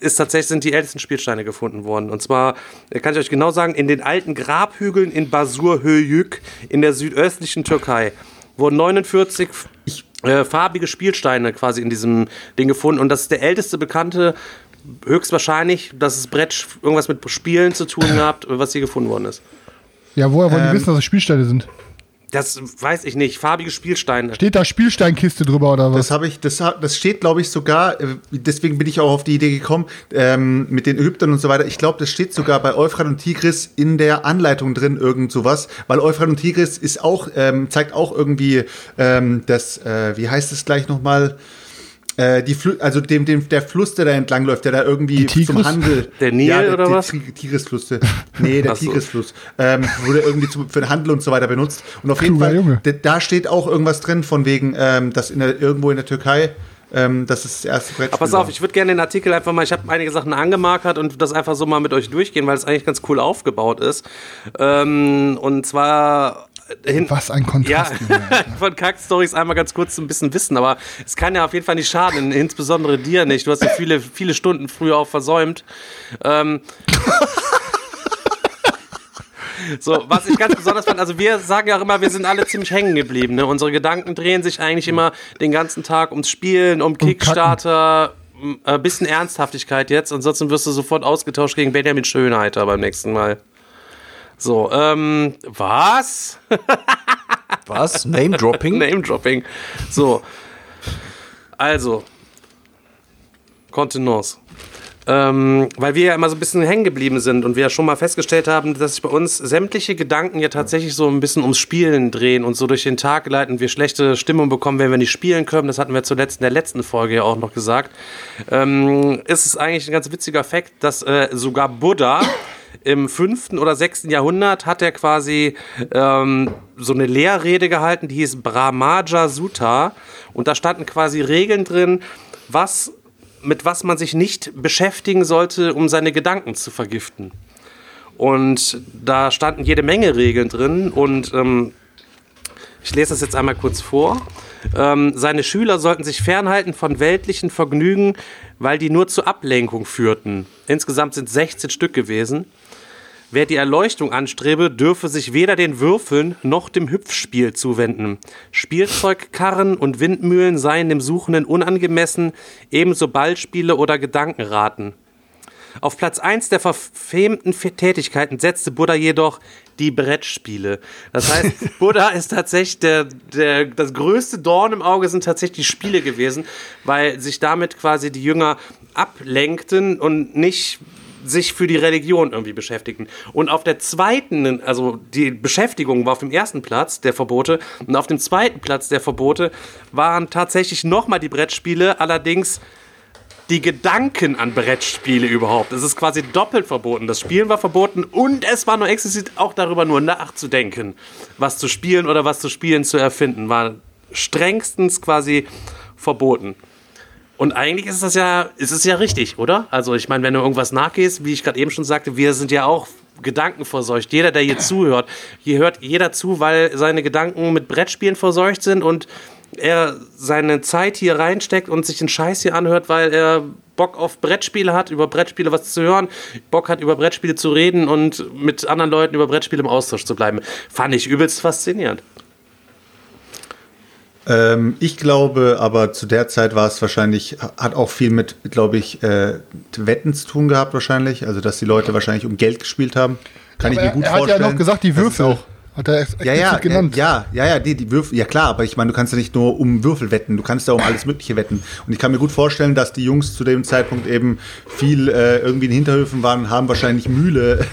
ist tatsächlich sind die ältesten Spielsteine gefunden worden. Und zwar äh, kann ich euch genau sagen, in den alten Grabhügeln in Basurhöyük in der südöstlichen Türkei wurden 49 äh, farbige Spielsteine quasi in diesem Ding gefunden. Und das ist der älteste bekannte, höchstwahrscheinlich, dass es Brett irgendwas mit Spielen zu tun gehabt, was hier gefunden worden ist. Ja, woher wollen die Ähm, wissen, dass es Spielsteine sind? Das weiß ich nicht. Farbige Spielsteine. Steht da Spielsteinkiste drüber oder was? Das habe ich, das, das steht, glaube ich, sogar, äh, deswegen bin ich auch auf die Idee gekommen, ähm, mit den Ägyptern und so weiter. Ich glaube, das steht sogar bei Euphrat und Tigris in der Anleitung drin, irgend sowas, weil Euphrat und Tigris ist auch, ähm, zeigt auch irgendwie ähm, das, äh, wie heißt es gleich nochmal? Äh, die Flu also dem, dem, der Fluss, der da entlang läuft, der da irgendwie zum Handel. Der Nil der, oder der was? Tig- Tigrisfluss. Nee, der so. Tigrisfluss. Ähm, wurde irgendwie zum, für den Handel und so weiter benutzt. Und auf jeden Kluger Fall, Junge. da- da steht auch irgendwas drin von wegen, ähm, dass in der, irgendwo in der Türkei, ähm, das ist das erste Brettspiel. Aber pass auf, ich würde gerne den Artikel einfach mal, ich habe einige Sachen angemarkert und das einfach so mal mit euch durchgehen, weil es eigentlich ganz cool aufgebaut ist. Ähm, und zwar Was ein Kontrast. ja, von Kack-Stories einmal ganz kurz ein bisschen wissen, aber es kann ja auf jeden Fall nicht schaden, insbesondere dir nicht. Du hast ja viele, viele Stunden früher auch versäumt. Ähm, so, was ich ganz besonders fand, also wir sagen ja auch immer, wir sind alle ziemlich hängen geblieben. Ne? Unsere Gedanken drehen sich eigentlich immer den ganzen Tag ums Spielen, um Kickstarter, ein bisschen Ernsthaftigkeit jetzt. Ansonsten wirst du sofort ausgetauscht gegen Benjamin Schönheiter beim nächsten Mal. So, ähm, was? was? Name-Dropping? Name-Dropping. So. Also. Kontenance. Ähm, weil wir ja immer so ein bisschen hängen geblieben sind und wir ja schon mal festgestellt haben, dass sich bei uns sämtliche Gedanken ja tatsächlich so ein bisschen ums Spielen drehen und so durch den Tag leiten wir schlechte Stimmung bekommen, wenn wir nicht spielen können. Das hatten wir zuletzt in der letzten Folge ja auch noch gesagt. Ähm, ist es eigentlich ein ganz witziger Fakt, dass äh, sogar Buddha im fünften oder sechsten Jahrhundert hat er quasi ähm, so eine Lehrrede gehalten, die hieß Brahmaja Sutta. Und da standen quasi Regeln drin, was, mit was man sich nicht beschäftigen sollte, um seine Gedanken zu vergiften. Und da standen jede Menge Regeln drin und ähm, ich lese das jetzt einmal kurz vor. Ähm, seine Schüler sollten sich fernhalten von weltlichen Vergnügen, weil die nur zur Ablenkung führten. Insgesamt sind 16 Stück gewesen. Wer die Erleuchtung anstrebe, dürfe sich weder den Würfeln noch dem Hüpfspiel zuwenden. Spielzeugkarren und Windmühlen seien dem Suchenden unangemessen, ebenso Ballspiele oder Gedankenraten. Auf Platz 1 der verfemten Tätigkeiten setzte Buddha jedoch die Brettspiele. Das heißt, Buddha ist tatsächlich der, der, das größte Dorn im Auge sind tatsächlich die Spiele gewesen, weil sich damit quasi die Jünger ablenkten und nicht sich für die Religion irgendwie beschäftigten. Und auf der zweiten, also die Beschäftigung war auf dem ersten Platz der Verbote und auf dem zweiten Platz der Verbote waren tatsächlich nochmal die Brettspiele, allerdings die Gedanken an Brettspiele überhaupt. Es ist quasi doppelt verboten. Das Spielen war verboten und es war nur explizit auch darüber nur nachzudenken, was zu spielen oder was zu spielen zu erfinden, war strengstens quasi verboten. Und eigentlich ist das ja, ist es ja richtig, oder? Also ich meine, wenn du irgendwas nachgehst, wie ich gerade eben schon sagte, wir sind ja auch Gedanken verseucht. Jeder, der hier zuhört, hier hört jeder zu, weil seine Gedanken mit Brettspielen verseucht sind und er seine Zeit hier reinsteckt und sich den Scheiß hier anhört, weil er Bock auf Brettspiele hat, über Brettspiele was zu hören, Bock hat, über Brettspiele zu reden und mit anderen Leuten über Brettspiele im Austausch zu bleiben. Fand ich übelst faszinierend. Ähm, ich glaube, aber zu der Zeit war es wahrscheinlich, hat auch viel mit, glaube ich, äh, Wetten zu tun gehabt wahrscheinlich. Also, dass die Leute wahrscheinlich um Geld gespielt haben. Kann Aber ich mir gut er, er vorstellen. hat ja noch gesagt, die Das ist Würfel. Hat er ex- Ja, ja, explizit genannt. ja, ja, ja, die, die Würfel, ja klar, aber ich meine, du kannst ja nicht nur um Würfel wetten, du kannst ja um alles Mögliche wetten. Und ich kann mir gut vorstellen, dass die Jungs zu dem Zeitpunkt eben viel äh, irgendwie in Hinterhöfen waren und haben wahrscheinlich Mühle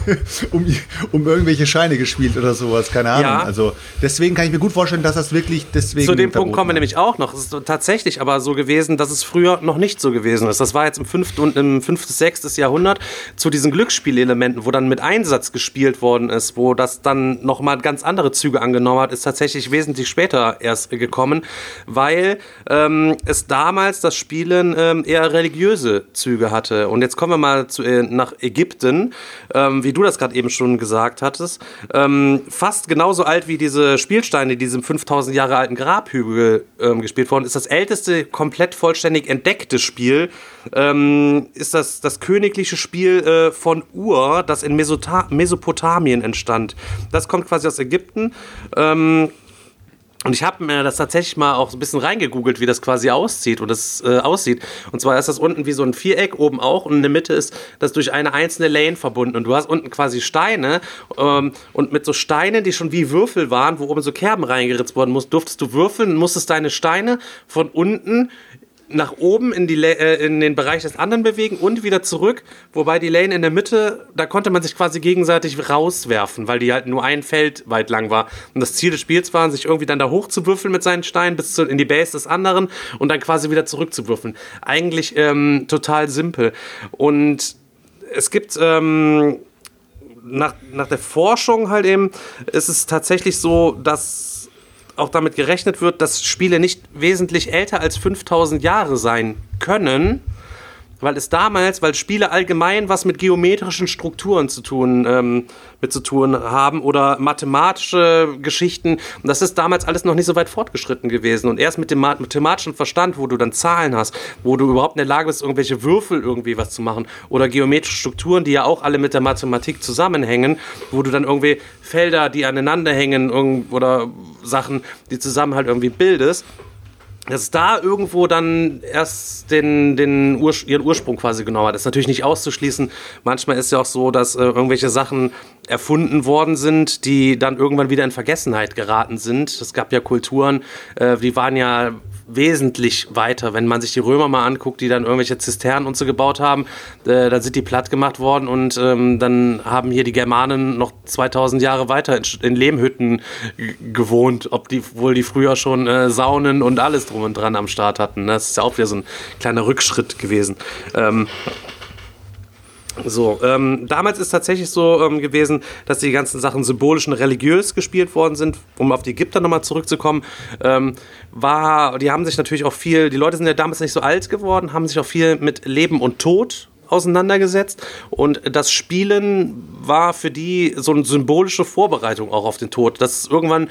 um, um irgendwelche Scheine gespielt oder sowas, keine Ahnung. Ja. Also deswegen kann ich mir gut vorstellen, dass das wirklich deswegen. Zu dem Punkt kommen wir nämlich auch noch. Es ist tatsächlich aber so gewesen, dass es früher noch nicht so gewesen ist. Das war jetzt im 5. und im 5. 6. Jahrhundert zu diesen Glücksspielelementen, wo dann mit Einsatz gespielt worden ist, wo das dann nochmal ganz andere Züge angenommen hat, ist tatsächlich wesentlich später erst gekommen, weil ähm, es damals das Spielen ähm, eher religiöse Züge hatte. Und jetzt kommen wir mal zu, äh, nach Ägypten, ähm, wie du das gerade eben schon gesagt hattest. Ähm, fast genauso alt wie diese Spielsteine, die diesem 5000 Jahre alten Grabhügel ähm, gespielt wurden, ist das älteste komplett vollständig entdeckte Spiel. Ähm, ist das das königliche Spiel äh, von Ur, das in Mesota Mesopotamien entstand. Das kommt quasi aus Ägypten. Ähm, und ich habe mir das tatsächlich mal auch ein bisschen reingegoogelt, wie das quasi aussieht und das äh, aussieht. Und zwar ist das unten wie so ein Viereck, oben auch und in der Mitte ist das durch eine einzelne Lane verbunden. Und du hast unten quasi Steine ähm, und mit so Steinen, die schon wie Würfel waren, wo oben so Kerben reingeritzt worden muss, durftest du würfeln musstest deine Steine von unten nach oben in, die, äh, in den Bereich des anderen bewegen und wieder zurück, wobei die Lane in der Mitte, da konnte man sich quasi gegenseitig rauswerfen, weil die halt nur ein Feld weit lang war. Und das Ziel des Spiels war, sich irgendwie dann da hochzuwürfeln mit seinen Steinen bis zu, in die Base des anderen und dann quasi wieder zurückzuwürfeln. Eigentlich ähm, total simpel. Und es gibt ähm, nach, nach der Forschung halt eben, ist es tatsächlich so, dass auch damit gerechnet wird, dass Spiele nicht wesentlich älter als 5000 Jahre sein können, weil es damals, weil Spiele allgemein was mit geometrischen Strukturen zu tun, ähm, mit zu tun haben oder mathematische Geschichten. Und das ist damals alles noch nicht so weit fortgeschritten gewesen. Und erst mit dem ma- mathematischen Verstand, wo du dann Zahlen hast, wo du überhaupt in der Lage bist, irgendwelche Würfel irgendwie was zu machen oder geometrische Strukturen, die ja auch alle mit der Mathematik zusammenhängen, wo du dann irgendwie Felder, die aneinander hängen oder Sachen, die zusammen halt irgendwie bildest dass es da irgendwo dann erst den, den Urs ihren Ursprung quasi genommen hat. Das ist natürlich nicht auszuschließen. Manchmal ist ja auch so, dass äh, irgendwelche Sachen erfunden worden sind, die dann irgendwann wieder in Vergessenheit geraten sind. Es gab ja Kulturen, äh, die waren ja wesentlich weiter. Wenn man sich die Römer mal anguckt, die dann irgendwelche Zisternen und so gebaut haben, äh, dann sind die platt gemacht worden und ähm, dann haben hier die Germanen noch 2000 Jahre weiter in, in Lehmhütten gewohnt, ob die wohl die früher schon äh, Saunen und alles drum und dran am Start hatten. Das ist ja auch wieder so ein kleiner Rückschritt gewesen. Ähm, so, ähm, damals ist tatsächlich so ähm, gewesen, dass die ganzen Sachen symbolisch und religiös gespielt worden sind. Um auf die Ägypter nochmal zurückzukommen, ähm, war, die haben sich natürlich auch viel, die Leute sind ja damals nicht so alt geworden, haben sich auch viel mit Leben und Tod auseinandergesetzt und das Spielen war für die so eine symbolische Vorbereitung auch auf den Tod. Das ist irgendwann,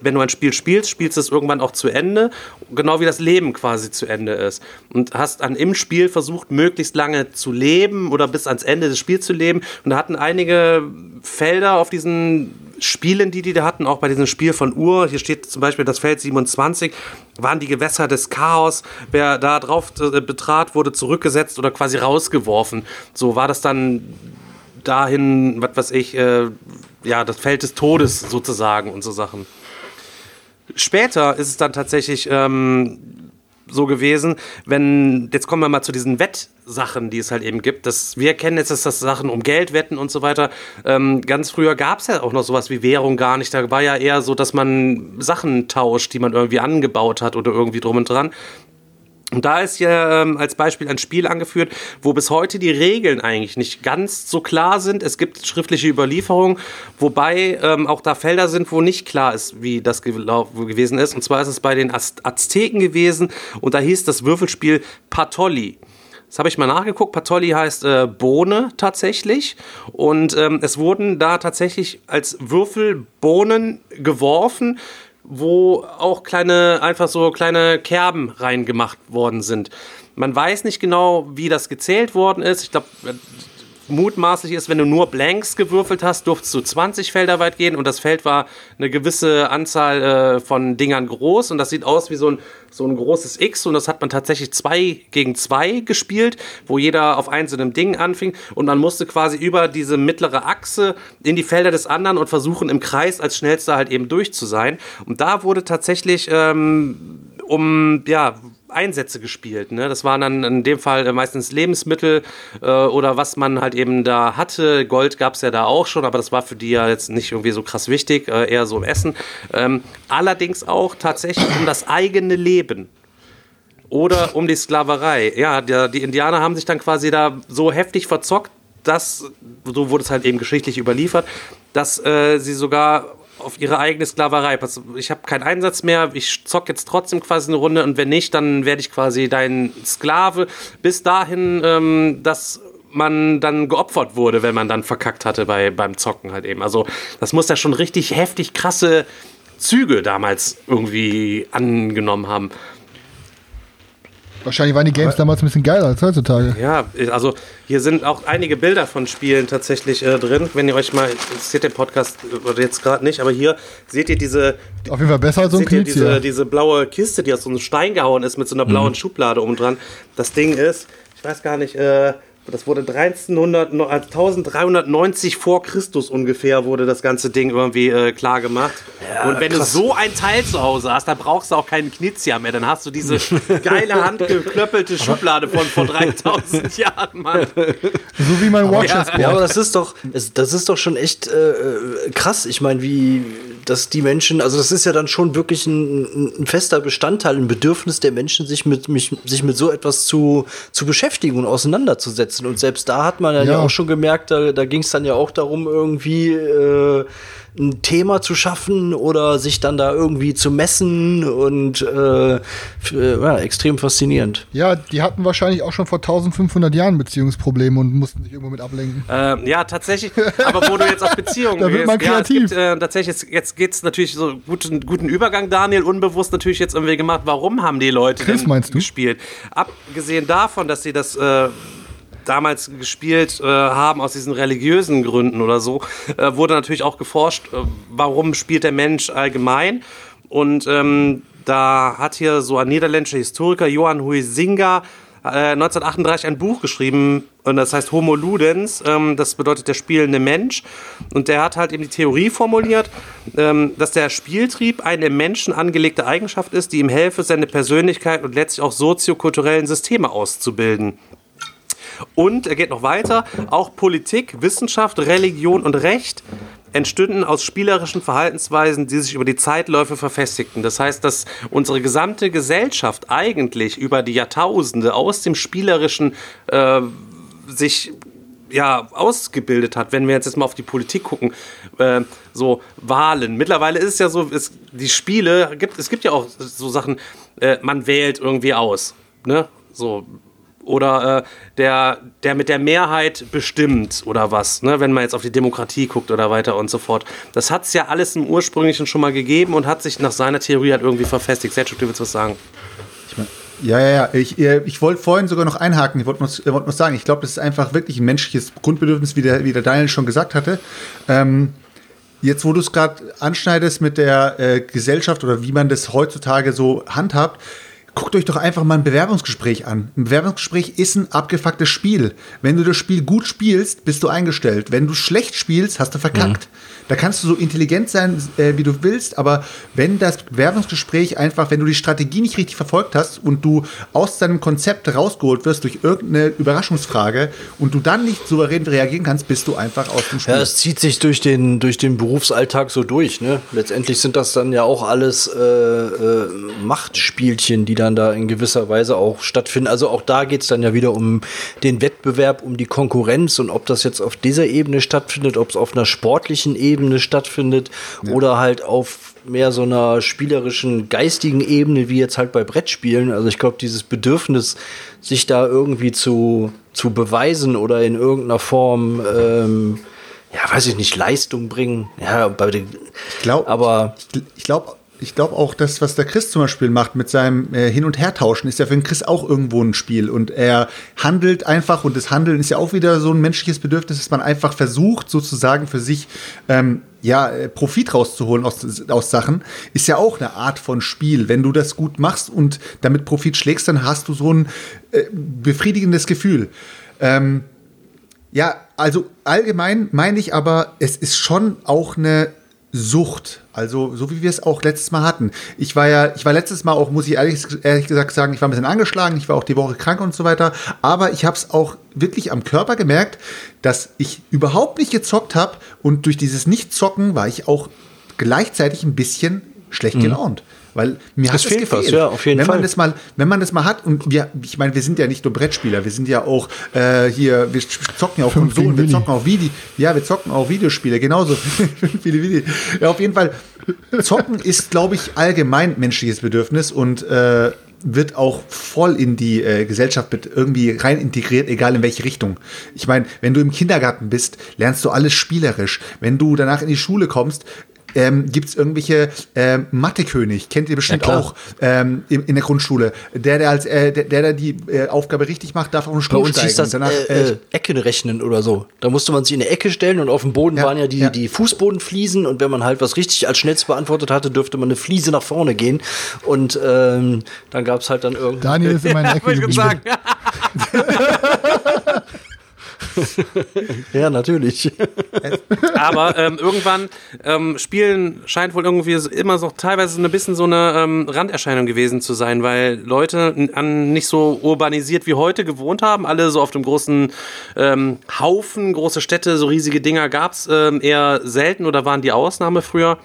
wenn du ein Spiel spielst, spielst du es irgendwann auch zu Ende, genau wie das Leben quasi zu Ende ist. Und hast dann im Spiel versucht, möglichst lange zu leben oder bis ans Ende des Spiels zu leben. Und da hatten einige Felder auf diesen Spielen, die die da hatten, auch bei diesem Spiel von Ur, hier steht zum Beispiel das Feld 27, waren die Gewässer des Chaos. Wer da drauf äh, betrat, wurde zurückgesetzt oder quasi rausgeworfen. So war das dann dahin, was weiß ich, äh, ja, das Feld des Todes sozusagen und so Sachen. Später ist es dann tatsächlich ähm, so gewesen, wenn, jetzt kommen wir mal zu diesen Wettsachen, die es halt eben gibt. Das, wir kennen jetzt das, das Sachen um Geld wetten und so weiter. Ähm, ganz früher gab es ja auch noch sowas wie Währung gar nicht. Da war ja eher so, dass man Sachen tauscht, die man irgendwie angebaut hat oder irgendwie drum und dran. Und da ist ja ähm, als Beispiel ein Spiel angeführt, wo bis heute die Regeln eigentlich nicht ganz so klar sind. Es gibt schriftliche Überlieferungen, wobei ähm, auch da Felder sind, wo nicht klar ist, wie das gewesen ist. Und zwar ist es bei den Az Azteken gewesen und da hieß das Würfelspiel Patolli. Das habe ich mal nachgeguckt. Patolli heißt äh, Bohne tatsächlich. Und ähm, es wurden da tatsächlich als Würfel Bohnen geworfen wo auch kleine, einfach so kleine Kerben reingemacht worden sind. Man weiß nicht genau, wie das gezählt worden ist. Ich glaube, mutmaßlich ist, wenn du nur Blanks gewürfelt hast, durftest du 20 Felder weit gehen. Und das Feld war eine gewisse Anzahl äh, von Dingern groß. Und das sieht aus wie so ein, so ein großes X. Und das hat man tatsächlich zwei gegen zwei gespielt, wo jeder auf einzelnem Ding anfing. Und man musste quasi über diese mittlere Achse in die Felder des anderen und versuchen im Kreis als schnellster halt eben durch zu sein. Und da wurde tatsächlich ähm, um ja Einsätze gespielt. Ne? Das waren dann in dem Fall meistens Lebensmittel äh, oder was man halt eben da hatte. Gold gab es ja da auch schon, aber das war für die ja jetzt nicht irgendwie so krass wichtig, äh, eher so im Essen. Ähm, allerdings auch tatsächlich um das eigene Leben oder um die Sklaverei. Ja, der, die Indianer haben sich dann quasi da so heftig verzockt, dass, so wurde es halt eben geschichtlich überliefert, dass äh, sie sogar auf ihre eigene Sklaverei. Ich habe keinen Einsatz mehr, ich zock jetzt trotzdem quasi eine Runde und wenn nicht, dann werde ich quasi dein Sklave. Bis dahin, ähm, dass man dann geopfert wurde, wenn man dann verkackt hatte bei, beim Zocken halt eben. Also das muss ja schon richtig heftig krasse Züge damals irgendwie angenommen haben. Wahrscheinlich waren die Games damals ein bisschen geiler als heutzutage. Ja, also hier sind auch einige Bilder von Spielen tatsächlich äh, drin. Wenn ihr euch mal, seht den Podcast jetzt gerade nicht, aber hier seht ihr diese. Auf jeden Fall besser als so ein Knizia. Diese, diese blaue Kiste, die aus so einem Stein gehauen ist mit so einer blauen mhm. Schublade oben dran. Das Ding ist, ich weiß gar nicht, äh, das wurde 1300, 1390 vor Christus ungefähr wurde das ganze Ding irgendwie äh, klar gemacht. Ja, und wenn krass. du so ein Teil zu Hause hast, dann brauchst du auch keinen Knizia mehr. Dann hast du diese geile handgeklöppelte Schublade von vor 3000 Jahren, Mann. So wie mein Watch ja, ja, aber das ist doch, das ist doch schon echt äh, krass. Ich meine, wie dass die Menschen, also das ist ja dann schon wirklich ein, ein fester Bestandteil, ein Bedürfnis der Menschen, sich mit, mich, sich mit so etwas zu, zu beschäftigen und auseinanderzusetzen. Und selbst da hat man ja, ja auch schon gemerkt, da, da ging es dann ja auch darum, irgendwie äh, ein Thema zu schaffen oder sich dann da irgendwie zu messen und äh, ja, extrem faszinierend. Ja, die hatten wahrscheinlich auch schon vor 1500 Jahren Beziehungsprobleme und mussten sich irgendwo mit ablenken. Ähm, ja, tatsächlich. Aber wo du jetzt auf Beziehungen da wird man kreativ. Ja, gibt, äh, tatsächlich, jetzt, jetzt geht es natürlich so guten, guten Übergang, Daniel, unbewusst natürlich jetzt irgendwie gemacht. Warum haben die Leute Chris, denn gespielt? Abgesehen davon, dass sie das äh, damals gespielt äh, haben aus diesen religiösen Gründen oder so, äh, wurde natürlich auch geforscht, äh, warum spielt der Mensch allgemein. Und ähm, da hat hier so ein niederländischer Historiker, Johann Huizinga, 1938 äh, ein Buch geschrieben und das heißt Homo Ludens, ähm, das bedeutet der spielende Mensch. Und der hat halt eben die Theorie formuliert, ähm, dass der Spieltrieb eine im Menschen angelegte Eigenschaft ist, die ihm helfe, seine Persönlichkeit und letztlich auch soziokulturellen Systeme auszubilden. Und er geht noch weiter, auch Politik, Wissenschaft, Religion und Recht entstünden aus spielerischen Verhaltensweisen, die sich über die Zeitläufe verfestigten. Das heißt, dass unsere gesamte Gesellschaft eigentlich über die Jahrtausende aus dem Spielerischen äh, sich ja, ausgebildet hat, wenn wir jetzt, jetzt mal auf die Politik gucken, äh, so Wahlen. Mittlerweile ist es ja so, es, die Spiele, gibt, es gibt ja auch so Sachen, äh, man wählt irgendwie aus. Ne? So, oder äh, der, der mit der Mehrheit bestimmt oder was, ne? wenn man jetzt auf die Demokratie guckt oder weiter und so fort. Das hat es ja alles im Ursprünglichen schon mal gegeben und hat sich nach seiner Theorie halt irgendwie verfestigt. Selchuk, du willst was sagen? Ich mein, ja, ja, ja. Ich, ich wollte vorhin sogar noch einhaken. Ich wollte noch, wollt noch sagen, ich glaube, das ist einfach wirklich ein menschliches Grundbedürfnis, wie der, wie der Daniel schon gesagt hatte. Ähm, jetzt, wo du es gerade anschneidest mit der äh, Gesellschaft oder wie man das heutzutage so handhabt, Guckt euch doch einfach mal ein Bewerbungsgespräch an. Ein Bewerbungsgespräch ist ein abgefucktes Spiel. Wenn du das Spiel gut spielst, bist du eingestellt. Wenn du schlecht spielst, hast du verkackt. Mhm. Da kannst du so intelligent sein, äh, wie du willst, aber wenn das Bewerbungsgespräch einfach, wenn du die Strategie nicht richtig verfolgt hast und du aus deinem Konzept rausgeholt wirst durch irgendeine Überraschungsfrage und du dann nicht souverän reagieren kannst, bist du einfach aus dem Spiel. Ja, es zieht sich durch den, durch den Berufsalltag so durch. Ne? Letztendlich sind das dann ja auch alles äh, äh, Machtspielchen, die dann da in gewisser Weise auch stattfinden. Also auch da geht es dann ja wieder um den Wettbewerb, um die Konkurrenz und ob das jetzt auf dieser Ebene stattfindet, ob es auf einer sportlichen Ebene stattfindet ja. oder halt auf mehr so einer spielerischen, geistigen Ebene, wie jetzt halt bei Brettspielen. Also ich glaube, dieses Bedürfnis, sich da irgendwie zu, zu beweisen oder in irgendeiner Form, ähm, ja, weiß ich nicht, Leistung bringen. Ja, bei den, ich glaube, aber ich, ich glaube, ich glaube auch, das, was der Chris zum Beispiel macht mit seinem äh, Hin- und Hertauschen, ist ja für den Chris auch irgendwo ein Spiel. Und er handelt einfach, und das Handeln ist ja auch wieder so ein menschliches Bedürfnis, dass man einfach versucht, sozusagen für sich ähm, ja, äh, Profit rauszuholen aus, aus Sachen, ist ja auch eine Art von Spiel. Wenn du das gut machst und damit Profit schlägst, dann hast du so ein äh, befriedigendes Gefühl. Ähm, ja, also allgemein meine ich aber, es ist schon auch eine Sucht. Also, so wie wir es auch letztes Mal hatten. Ich war ja, ich war letztes Mal auch, muss ich ehrlich, ehrlich gesagt sagen, ich war ein bisschen angeschlagen, ich war auch die Woche krank und so weiter. Aber ich habe es auch wirklich am Körper gemerkt, dass ich überhaupt nicht gezockt habe und durch dieses Nicht-Zocken war ich auch gleichzeitig ein bisschen schlecht gelaunt. Weil mir Das hat es fehlt was, gefehlt. ja, auf jeden wenn Fall. Man das mal, wenn man das mal hat und wir, ich meine, wir sind ja nicht nur Brettspieler, wir sind ja auch äh, hier, wir zocken ja auch Konsolen, wir zocken auch Video, ja, wir zocken auch Videospiele, genauso viele Video. Ja, auf jeden Fall, zocken ist, glaube ich, allgemein menschliches Bedürfnis und äh, wird auch voll in die äh, Gesellschaft mit irgendwie rein integriert, egal in welche Richtung. Ich meine, wenn du im Kindergarten bist, lernst du alles spielerisch. Wenn du danach in die Schule kommst, ähm, gibt es irgendwelche ähm, Mathekönig, kennt ihr bestimmt Ja, auch ähm, in, in der Grundschule. Der, der als äh, der, der der die äh, Aufgabe richtig macht, darf auf den Bei Stuhl uns steigen. hieß das danach, äh, äh, Ecken rechnen oder so. Da musste man sich in eine Ecke stellen und auf dem Boden Ja, waren ja die, ja. die Fußbodenfliesen und wenn man halt was richtig als schnellst beantwortet hatte, dürfte man eine Fliese nach vorne gehen und ähm, dann gab es halt dann irgendwie. Daniel ist in meiner Ecke geblieben. Ja, natürlich. Aber ähm, irgendwann ähm, Spielen scheint wohl irgendwie immer so teilweise ein bisschen so eine ähm, Randerscheinung gewesen zu sein, weil Leute an nicht so urbanisiert wie heute gewohnt haben. Alle so auf dem großen ähm, Haufen, große Städte, so riesige Dinger gab's ähm, eher selten oder waren die Ausnahme früher.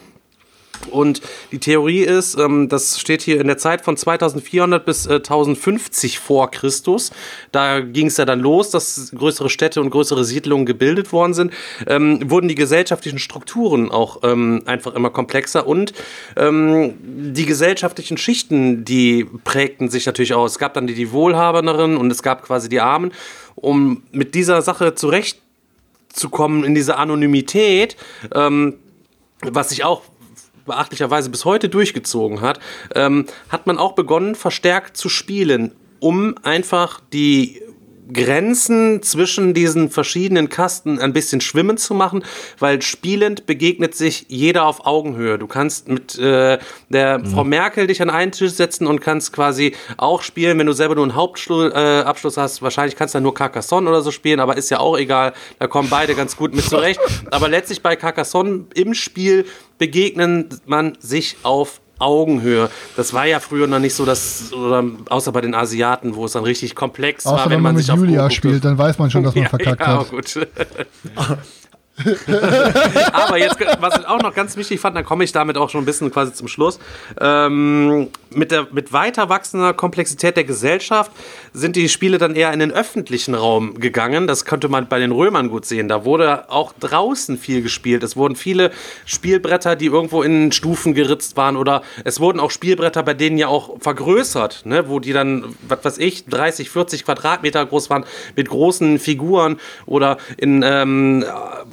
Und die Theorie ist, ähm, das steht hier in der Zeit von 2400 bis äh, 1050 vor Christus. Da ging es ja dann los, dass größere Städte und größere Siedlungen gebildet worden sind. Ähm, wurden die gesellschaftlichen Strukturen auch ähm, einfach immer komplexer und ähm, die gesellschaftlichen Schichten, die prägten sich natürlich aus. Es gab dann die, die Wohlhabenderen und es gab quasi die Armen. Um mit dieser Sache zurechtzukommen in diese Anonymität, ähm, was sich auch beachtlicherweise bis heute durchgezogen hat, ähm, hat man auch begonnen, verstärkt zu spielen, um einfach die Grenzen zwischen diesen verschiedenen Kasten ein bisschen schwimmen zu machen, weil spielend begegnet sich jeder auf Augenhöhe. Du kannst mit äh, der Frau Merkel dich an einen Tisch setzen und kannst quasi auch spielen, wenn du selber nur einen Hauptabschluss äh, hast. Wahrscheinlich kannst du dann nur Carcassonne oder so spielen, aber ist ja auch egal. Da kommen beide ganz gut mit zurecht. Aber letztlich bei Carcassonne im Spiel begegnen man sich auf Augenhöhe. Das war ja früher noch nicht so, dass, oder außer bei den Asiaten, wo es dann richtig komplex war, Außer wenn man mit sich auf Julia spielt, dann weiß man schon, dass man verkackt ja, hat. gut. Aber jetzt, was ich auch noch ganz wichtig fand, dann komme ich damit auch schon ein bisschen quasi zum Schluss. Ähm, mit, der, mit weiter wachsender Komplexität der Gesellschaft sind die Spiele dann eher in den öffentlichen Raum gegangen. Das konnte man bei den Römern gut sehen. Da wurde auch draußen viel gespielt. Es wurden viele Spielbretter, die irgendwo in Stufen geritzt waren, oder es wurden auch Spielbretter, bei denen ja auch vergrößert, ne, wo die dann, was weiß ich, 30, 40 Quadratmeter groß waren, mit großen Figuren oder in, ähm,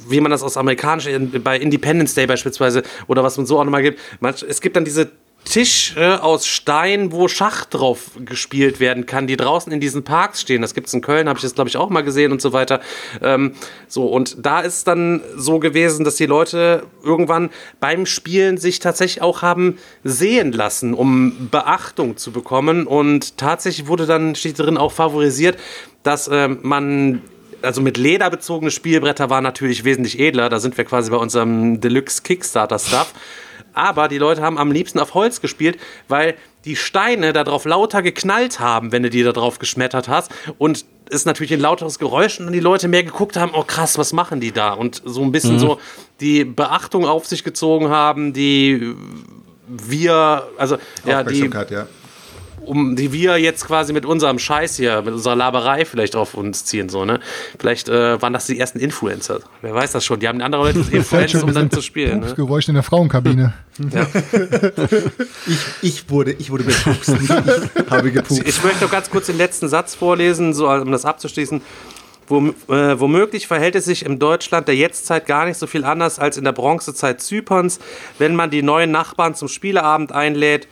wie man das aus amerikanisch, bei Independence Day beispielsweise, oder was man so auch nochmal gibt. Es gibt dann diese Tische aus Stein, wo Schach drauf gespielt werden kann, die draußen in diesen Parks stehen. Das gibt es in Köln, habe ich das, glaube ich, auch mal gesehen und so weiter. Ähm, so, und da ist dann so gewesen, dass die Leute irgendwann beim Spielen sich tatsächlich auch haben sehen lassen, um Beachtung zu bekommen. Und tatsächlich wurde dann, steht drin, auch favorisiert, dass ähm, man also mit Leder bezogene Spielbretter waren natürlich wesentlich edler. Da sind wir quasi bei unserem Deluxe Kickstarter Stuff. Aber die Leute haben am liebsten auf Holz gespielt, weil die Steine darauf lauter geknallt haben, wenn du die da drauf geschmettert hast. Und es natürlich ein lauteres Geräusch und die Leute mehr geguckt haben, oh krass, was machen die da? Und so ein bisschen so die Beachtung auf sich gezogen haben, die wir, also ja, die, ja. Um die wir jetzt quasi mit unserem Scheiß hier, mit unserer Laberei vielleicht auf uns ziehen, so, ne? Vielleicht äh, waren das die ersten Influencer. Wer weiß das schon? Die haben andere Leute influenced, um dann zu spielen, ne? Geräusch in der Frauenkabine. Ich, ich, wurde, ich wurde bepupst. ich habe gepupst. Ich möchte noch ganz kurz den letzten Satz vorlesen, so um das abzuschließen. Wo, äh, womöglich verhält es sich im Deutschland der Jetztzeit gar nicht so viel anders als in der Bronzezeit Zyperns, wenn man die neuen Nachbarn zum Spieleabend einlädt,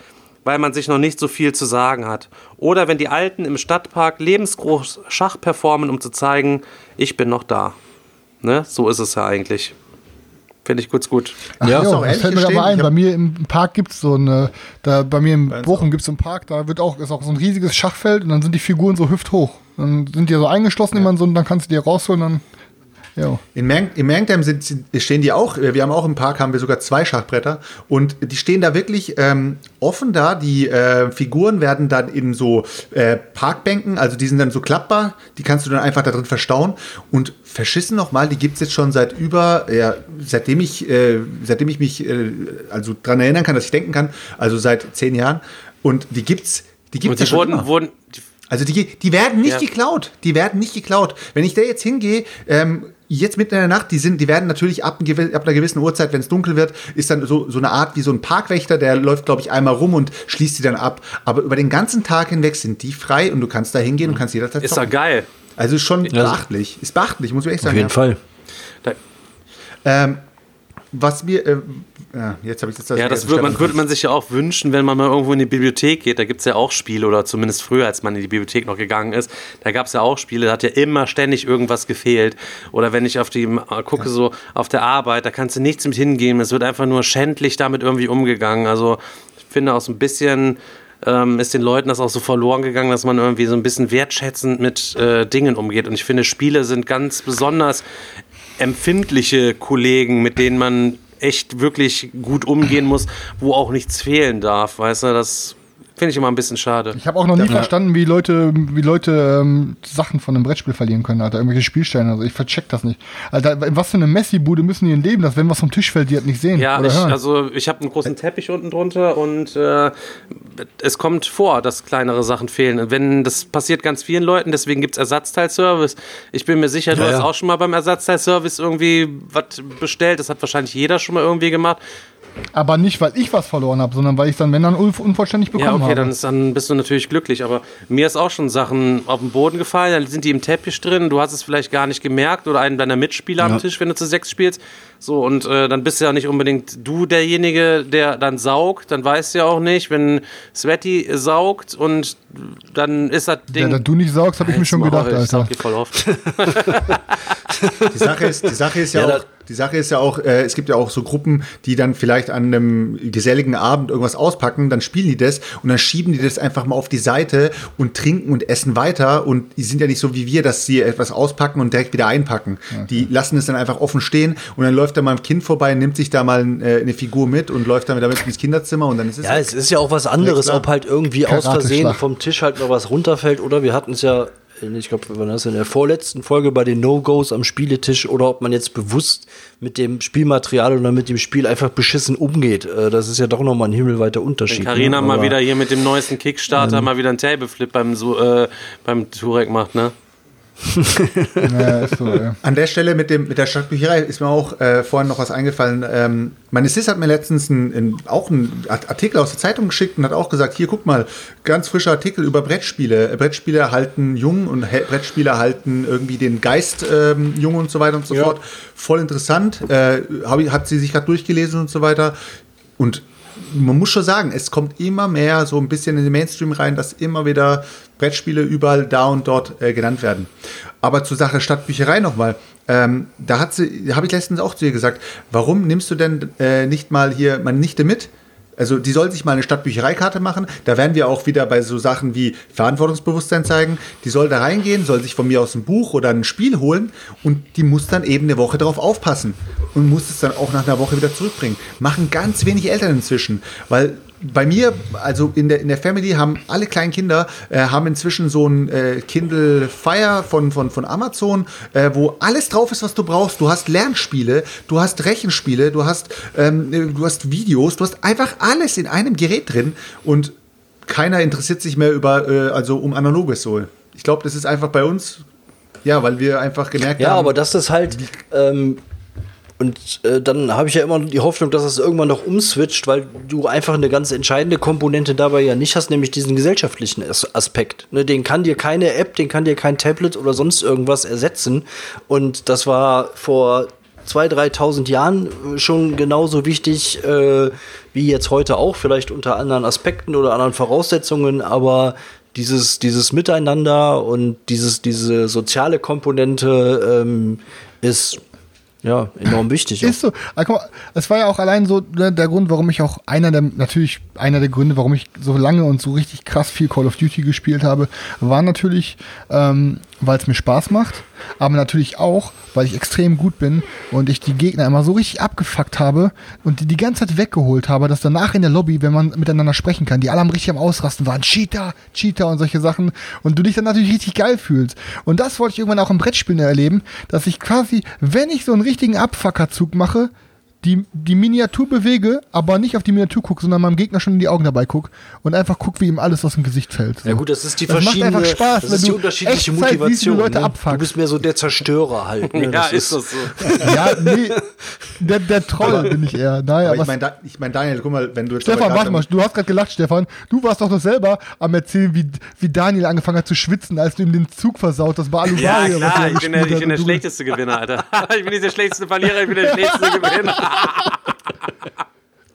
weil man sich noch nicht so viel zu sagen hat. Oder wenn die Alten im Stadtpark lebensgroß Schach performen, um zu zeigen, ich bin noch da. Ne? So ist es ja eigentlich. Finde ich kurz gut. Ach, Ja, ja, auch das fällt mir aber ein. Bei mir im Park gibt es so eine, da bei mir in uns Bochum gibt es so einen Park, da wird auch, ist auch so ein riesiges Schachfeld und dann sind die Figuren so hüfthoch. Dann sind die so eingeschlossen immer so und dann kannst du die rausholen, dann. Ja. In, Mang in Mangdam sind, sind, stehen die auch, äh, wir haben auch im Park, haben wir sogar zwei Schachbretter und die stehen da wirklich ähm, offen da. Die äh, Figuren werden dann in so äh, Parkbänken, also die sind dann so klappbar, die kannst du dann einfach da drin verstauen und verschissen nochmal, die gibt's jetzt schon seit über, ja, seitdem ich, äh, seitdem ich mich äh, also dran erinnern kann, dass ich denken kann, also seit zehn Jahren und die gibt's, die Und gibt's ja die schon wurden, wurden die, Also die, die werden nicht Ja. geklaut. Die werden nicht geklaut. Wenn ich da jetzt hingehe, ähm, jetzt mitten in der Nacht, die sind, die werden natürlich ab, ab einer gewissen Uhrzeit, wenn es dunkel wird, ist dann so, so eine Art wie so ein Parkwächter, der läuft, glaube ich, einmal rum und schließt die dann ab. Aber über den ganzen Tag hinweg sind die frei und du kannst da hingehen und kannst jederzeit ist doch geil. Also ist schon beachtlich. Ist beachtlich, muss ich echt Auf sagen. jeden ja. Fall. Da, Ähm, was mir, äh, ja, jetzt habe ich das. Ja, das würde man, würde man sich ja auch wünschen, wenn man mal irgendwo in die Bibliothek geht. Da gibt es ja auch Spiele, oder zumindest früher, als man in die Bibliothek noch gegangen ist, da gab es ja auch Spiele, da hat ja immer ständig irgendwas gefehlt. Oder wenn ich auf die äh, gucke, so auf der Arbeit, da kannst du nichts mit hingehen. Es wird einfach nur schändlich damit irgendwie umgegangen. Also ich finde auch so ein bisschen. Ähm, ist den Leuten das auch so verloren gegangen, dass man irgendwie so ein bisschen wertschätzend mit äh, Dingen umgeht. Und ich finde, Spiele sind ganz besonders empfindliche Kollegen, mit denen man echt wirklich gut umgehen muss, wo auch nichts fehlen darf. Weißt du, das finde ich immer ein bisschen schade. Ich habe auch noch nie verstanden, wie Leute, wie Leute ähm, Sachen von einem Brettspiel verlieren können, Alter. Irgendwelche Spielsteine. Also ich vercheck das nicht. Alter, in was für eine Messi-Bude müssen die denn leben, dass wenn was vom Tisch fällt, die das nicht sehen Ja, oder ich, hören. also ich habe einen großen Teppich unten drunter und äh, es kommt vor, dass kleinere Sachen fehlen. Wenn das passiert ganz vielen Leuten, deswegen gibt es Ersatzteilservice. Ich bin mir sicher, du Ja, hast ja. auch schon mal beim Ersatzteilservice irgendwie was bestellt. Das hat wahrscheinlich jeder schon mal irgendwie gemacht. Aber nicht, weil ich was verloren habe, sondern weil ich dann, wenn dann, unv- unvollständig bekommen Ja, okay, habe. dann, ist, dann bist du natürlich glücklich. Aber mir ist auch schon Sachen auf den Boden gefallen, dann sind die im Teppich drin. Du hast es vielleicht gar nicht gemerkt oder einen deiner Mitspieler am Tisch, wenn du zu sechs spielst. So, und äh, dann bist du ja nicht unbedingt du derjenige, der dann saugt. Dann weißt du ja auch nicht, wenn Sweaty saugt und dann ist das Ding. ja, da du nicht saugst, habe ich mir schon gedacht, Maul, Ich Alter. saug die voll oft. Die Sache ist, die Sache ist ja, Ja, da- auch, die Sache ist ja auch, äh, es gibt ja auch so Gruppen, die dann vielleicht an einem geselligen Abend irgendwas auspacken, dann spielen die das und dann schieben die das einfach mal auf die Seite und trinken und essen weiter und die sind ja nicht so wie wir, dass sie etwas auspacken und direkt wieder einpacken. Die lassen es dann einfach offen stehen und dann läuft da mal ein Kind vorbei, nimmt sich da mal äh, eine Figur mit und läuft dann damit ins Kinderzimmer und dann ist es Ja, es ist ja auch was anderes, ob halt irgendwie aus Versehen vom Tisch halt noch was runterfällt oder wir hatten es ja, ich glaube, waren das in der vorletzten Folge bei den No-Gos am Spieletisch oder ob man jetzt bewusst mit dem Spielmaterial oder mit dem Spiel einfach beschissen umgeht. Äh, Das ist ja doch nochmal ein himmelweiter Unterschied. Wenn Carina ne? mal wieder hier mit dem neuesten Kickstarter mal wieder einen Tableflip beim, so, äh, beim Turek macht, ne? Ja, ist so, ja. An der Stelle mit, dem, mit der Stadtbücherei ist mir auch äh, vorhin noch was eingefallen. Ähm, meine Sis hat mir letztens ein, ein, auch einen Art- Artikel aus der Zeitung geschickt und hat auch gesagt, hier guck mal, ganz frischer Artikel über Brettspiele. Brettspiele halten jung und He- Brettspiele halten irgendwie den Geist ähm, jung und so weiter und so Ja. fort. Voll interessant. Äh, hab, hat sie sich gerade durchgelesen und so weiter. Und man muss schon sagen, es kommt immer mehr so ein bisschen in den Mainstream rein, dass immer wieder Brettspiele überall da und dort äh, genannt werden. Aber zur Sache Stadtbücherei nochmal. Ähm, da hat sie, habe ich letztens auch zu ihr gesagt, warum nimmst du denn äh, nicht mal hier meine Nichte mit? Also die soll sich mal eine Stadtbüchereikarte machen. Da werden wir auch wieder bei so Sachen wie Verantwortungsbewusstsein zeigen. Die soll da reingehen, soll sich von mir aus ein Buch oder ein Spiel holen und die muss dann eben eine Woche darauf aufpassen und muss es dann auch nach einer Woche wieder zurückbringen. Machen ganz wenig Eltern inzwischen, weil bei mir, also in der, in der Family, haben alle kleinen Kinder äh, haben inzwischen so ein äh, Kindle Fire von, von, von Amazon, äh, wo alles drauf ist, was du brauchst. Du hast Lernspiele, du hast Rechenspiele, du hast, ähm, äh, du hast Videos, du hast einfach alles in einem Gerät drin und keiner interessiert sich mehr über, äh, also um Analoges so. Ich glaube, das ist einfach bei uns, ja, weil wir einfach gemerkt Ja, haben. aber dass das halt ähm, Und äh, dann habe ich ja immer die Hoffnung, dass es irgendwann noch umswitcht, weil du einfach eine ganz entscheidende Komponente dabei ja nicht hast, nämlich diesen gesellschaftlichen As Aspekt. Ne, den kann dir keine App, den kann dir kein Tablet oder sonst irgendwas ersetzen. Und das war vor 2.000, 3.000 Jahren äh, schon genauso wichtig äh, wie jetzt heute auch, vielleicht unter anderen Aspekten oder anderen Voraussetzungen, aber dieses, dieses Miteinander und dieses, diese soziale Komponente ähm, ist ja, enorm wichtig. Ist so. Also, guck mal, es war ja auch allein so ne, der Grund, warum ich auch einer der, natürlich einer der Gründe, warum ich so lange und so richtig krass viel Call of Duty gespielt habe, war natürlich, ähm, weil es mir Spaß macht, aber natürlich auch, weil ich extrem gut bin und ich die Gegner immer so richtig abgefuckt habe und die die ganze Zeit weggeholt habe, dass danach in der Lobby, wenn man miteinander sprechen kann, die alle am richtig am Ausrasten waren, Cheater, Cheater und solche Sachen und du dich dann natürlich richtig geil fühlst. Und das wollte ich irgendwann auch im Brettspielen erleben, dass ich quasi, wenn ich so einen richtigen Abfuckerzug mache, die, die Miniatur bewege, aber nicht auf die Miniatur gucke, sondern meinem Gegner schon in die Augen dabei guck und einfach guck, wie ihm alles aus dem Gesicht fällt. So. Ja gut, das ist die Das macht verschiedene, einfach Spaß, das wenn ist die unterschiedliche Echtzeit siehst, Motivation. Leute ne? Du bist mehr so der Zerstörer halt. Ne? Ja, Das ist das so. Ja, nee, der, der Troll bin ich eher. Naja, Aber ich meine, da, ich mein, Daniel, guck mal, wenn du jetzt Stefan, aber warte mal, du hast gerade gelacht, Stefan. Du warst doch noch selber am erzählen, wie, wie Daniel angefangen hat zu schwitzen, als du ihm den Zug versaut hast bei Alu Ja, klar, ich bin der, ich bin der schlechteste Gewinner, Alter. Ich bin nicht der schlechteste Verlierer, ich bin der schlechteste Gewinner.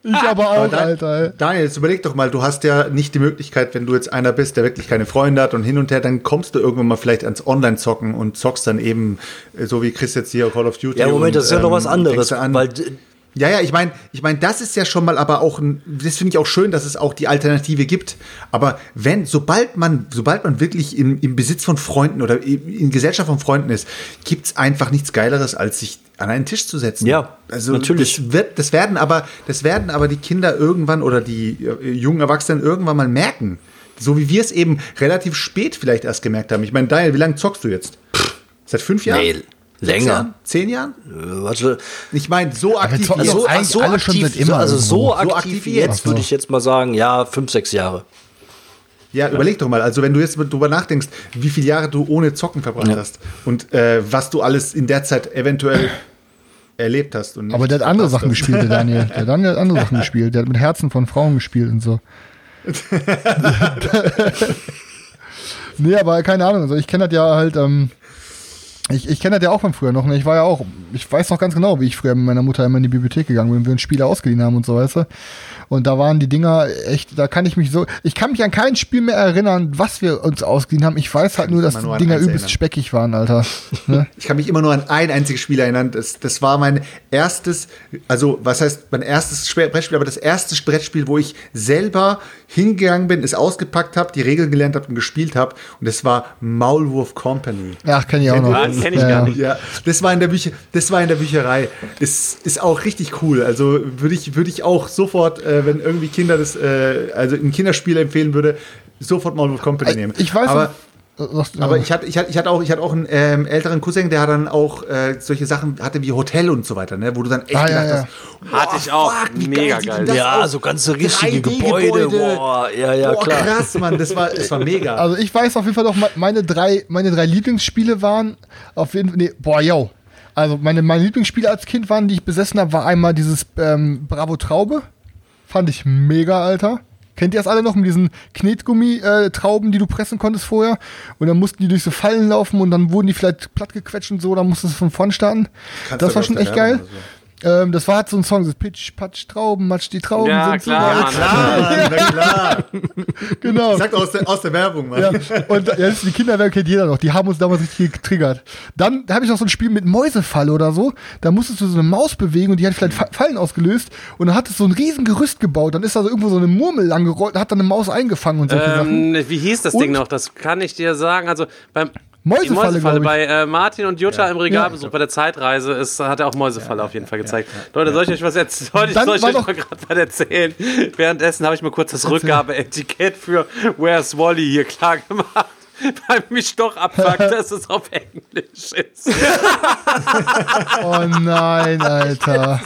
Ich aber auch, Aber da- Alter. ey. Daniel, jetzt überleg doch mal, du hast ja nicht die Möglichkeit, wenn du jetzt einer bist, der wirklich keine Freunde hat und hin und her, dann kommst du irgendwann mal vielleicht ans Online-Zocken und zockst dann eben, äh, so wie Chris jetzt hier Call of Duty. Ja, Moment, und, das ist ja noch ähm, was anderes. Weil Ja, ja, ich meine, ich meine, das ist ja schon mal aber auch ein, das finde ich auch schön, dass es auch die Alternative gibt. Aber wenn, sobald man, sobald man wirklich im, im Besitz von Freunden oder in Gesellschaft von Freunden ist, gibt's einfach nichts Geileres, als sich an einen Tisch zu setzen. Ja, also natürlich. Das, wird, das werden aber, das werden aber die Kinder irgendwann oder die äh, jungen Erwachsenen irgendwann mal merken. So wie wir es eben relativ spät vielleicht erst gemerkt haben. Ich meine, Daniel, wie lange zockst du jetzt? Seit fünf Jahren? Nee, länger. Jahren? Zehn Jahren? warte, Ich meine, so aktiv. doch jetzt. so, so schon aktiv, immer so, also so aktiv, So aktiv wie jetzt, würde ich jetzt mal sagen, ja, fünf, sechs Jahre. Ja, überleg doch mal, also wenn du jetzt drüber nachdenkst, wie viele Jahre du ohne Zocken verbracht Ja. hast und äh, was du alles in der Zeit eventuell erlebt hast. Und Aber der hat andere Sachen gespielt, der Daniel. Der Daniel hat andere Sachen gespielt. Der hat mit Herzen von Frauen gespielt und so. nee, aber keine Ahnung. Also ich kenne das ja halt, ähm, ich, ich kenne das ja auch von früher noch. Ne? Ich war ja auch, ich weiß noch ganz genau, wie ich früher mit meiner Mutter immer in die Bibliothek gegangen bin, wenn wir uns Spiele ausgeliehen haben und so, weißt du. Und da waren die Dinger echt, da kann ich mich so, ich kann mich an kein Spiel mehr erinnern, was wir uns ausgeliehen haben. Ich weiß halt nur, dass die nur an Dinger übelst erinnern. speckig waren, Alter. Ne? Ich kann mich immer nur an ein einziges Spiel erinnern. Das, das war mein erstes, also was heißt mein erstes Sp- Brettspiel, aber das erste Brettspiel, wo ich selber hingegangen bin, es ausgepackt habe, die Regeln gelernt habe und gespielt habe. Und das war Maulwurf Company. Ach, kenne ich auch noch. Ah, das kenn ich Ja, gar nicht. Ja, das war in der Bücher, das war in der Bücherei. Ist, ist auch richtig cool. Also würde ich, würde ich auch sofort, äh, wenn irgendwie Kinder das, äh, also ein Kinderspiel empfehlen würde, sofort Maulwurf Company nehmen. Ich weiß aber, aber ich hatte, ich hatte, ich hatte auch, ich hatte auch einen ähm, älteren Cousin, der dann auch äh, solche Sachen hatte wie Hotel und so weiter, ne, wo du dann echt Ah, ja, gedacht ja. hast, Hatte ich auch. wie Mega geil. das Ja, aus? so ganze richtige 3D-Gebäude. Gebäude. Boah, ja, ja, Boah, klar. krass, Mann, das war, das war mega. Also ich weiß auf jeden Fall noch, me- meine drei, meine drei Lieblingsspiele waren auf jeden Fall, nee, boah, yo. Also meine, meine Lieblingsspiele als Kind waren, die ich besessen habe, war einmal dieses ähm, Bravo Traube. Fand ich mega, Alter. Kennt ihr das alle noch mit diesen Knetgummi-Trauben, die du pressen konntest vorher? Und dann mussten die durch so Fallen laufen und dann wurden die vielleicht plattgequetscht und so, dann musstest du von vorn starten. Kannst das war schon echt geil. oder Ähm, das war halt so ein Song, so Pitch, Patsch, Trauben, Matsch, die Trauben Ja, sind klar, so Mann. Klar, na klar. Genau. Sagt aus der, aus der Werbung, Mann. Ja, und ja, das ist die Kinderwerke kennt jeder noch. Die haben uns damals richtig getriggert. Dann habe ich noch so ein Spiel mit Mäusefalle oder so. Da musstest du so eine Maus bewegen und die hat vielleicht Fa- Fallen ausgelöst. Und dann hattest du so ein riesen Gerüst gebaut. Dann ist da so irgendwo so eine Murmel lang gerollt und hat dann eine Maus eingefangen und solche Sachen. Ähm, wie hieß das Und- Ding noch? Das kann ich dir sagen. Also beim Mäusefalle, Mäusefalle bei äh, Martin und Jutta im Regalbesuch Ja. bei der Zeitreise ist, hat er auch Mäusefalle auf jeden Fall gezeigt. Leute, soll ich euch was erzählen? Soll ich, soll ich euch mal gerade was erzählen? Währenddessen habe ich mir kurz das Rückgabeetikett für Where's Wally hier klar gemacht. Weil mich doch abfuckt, dass es auf Englisch ist. Oh nein, Alter.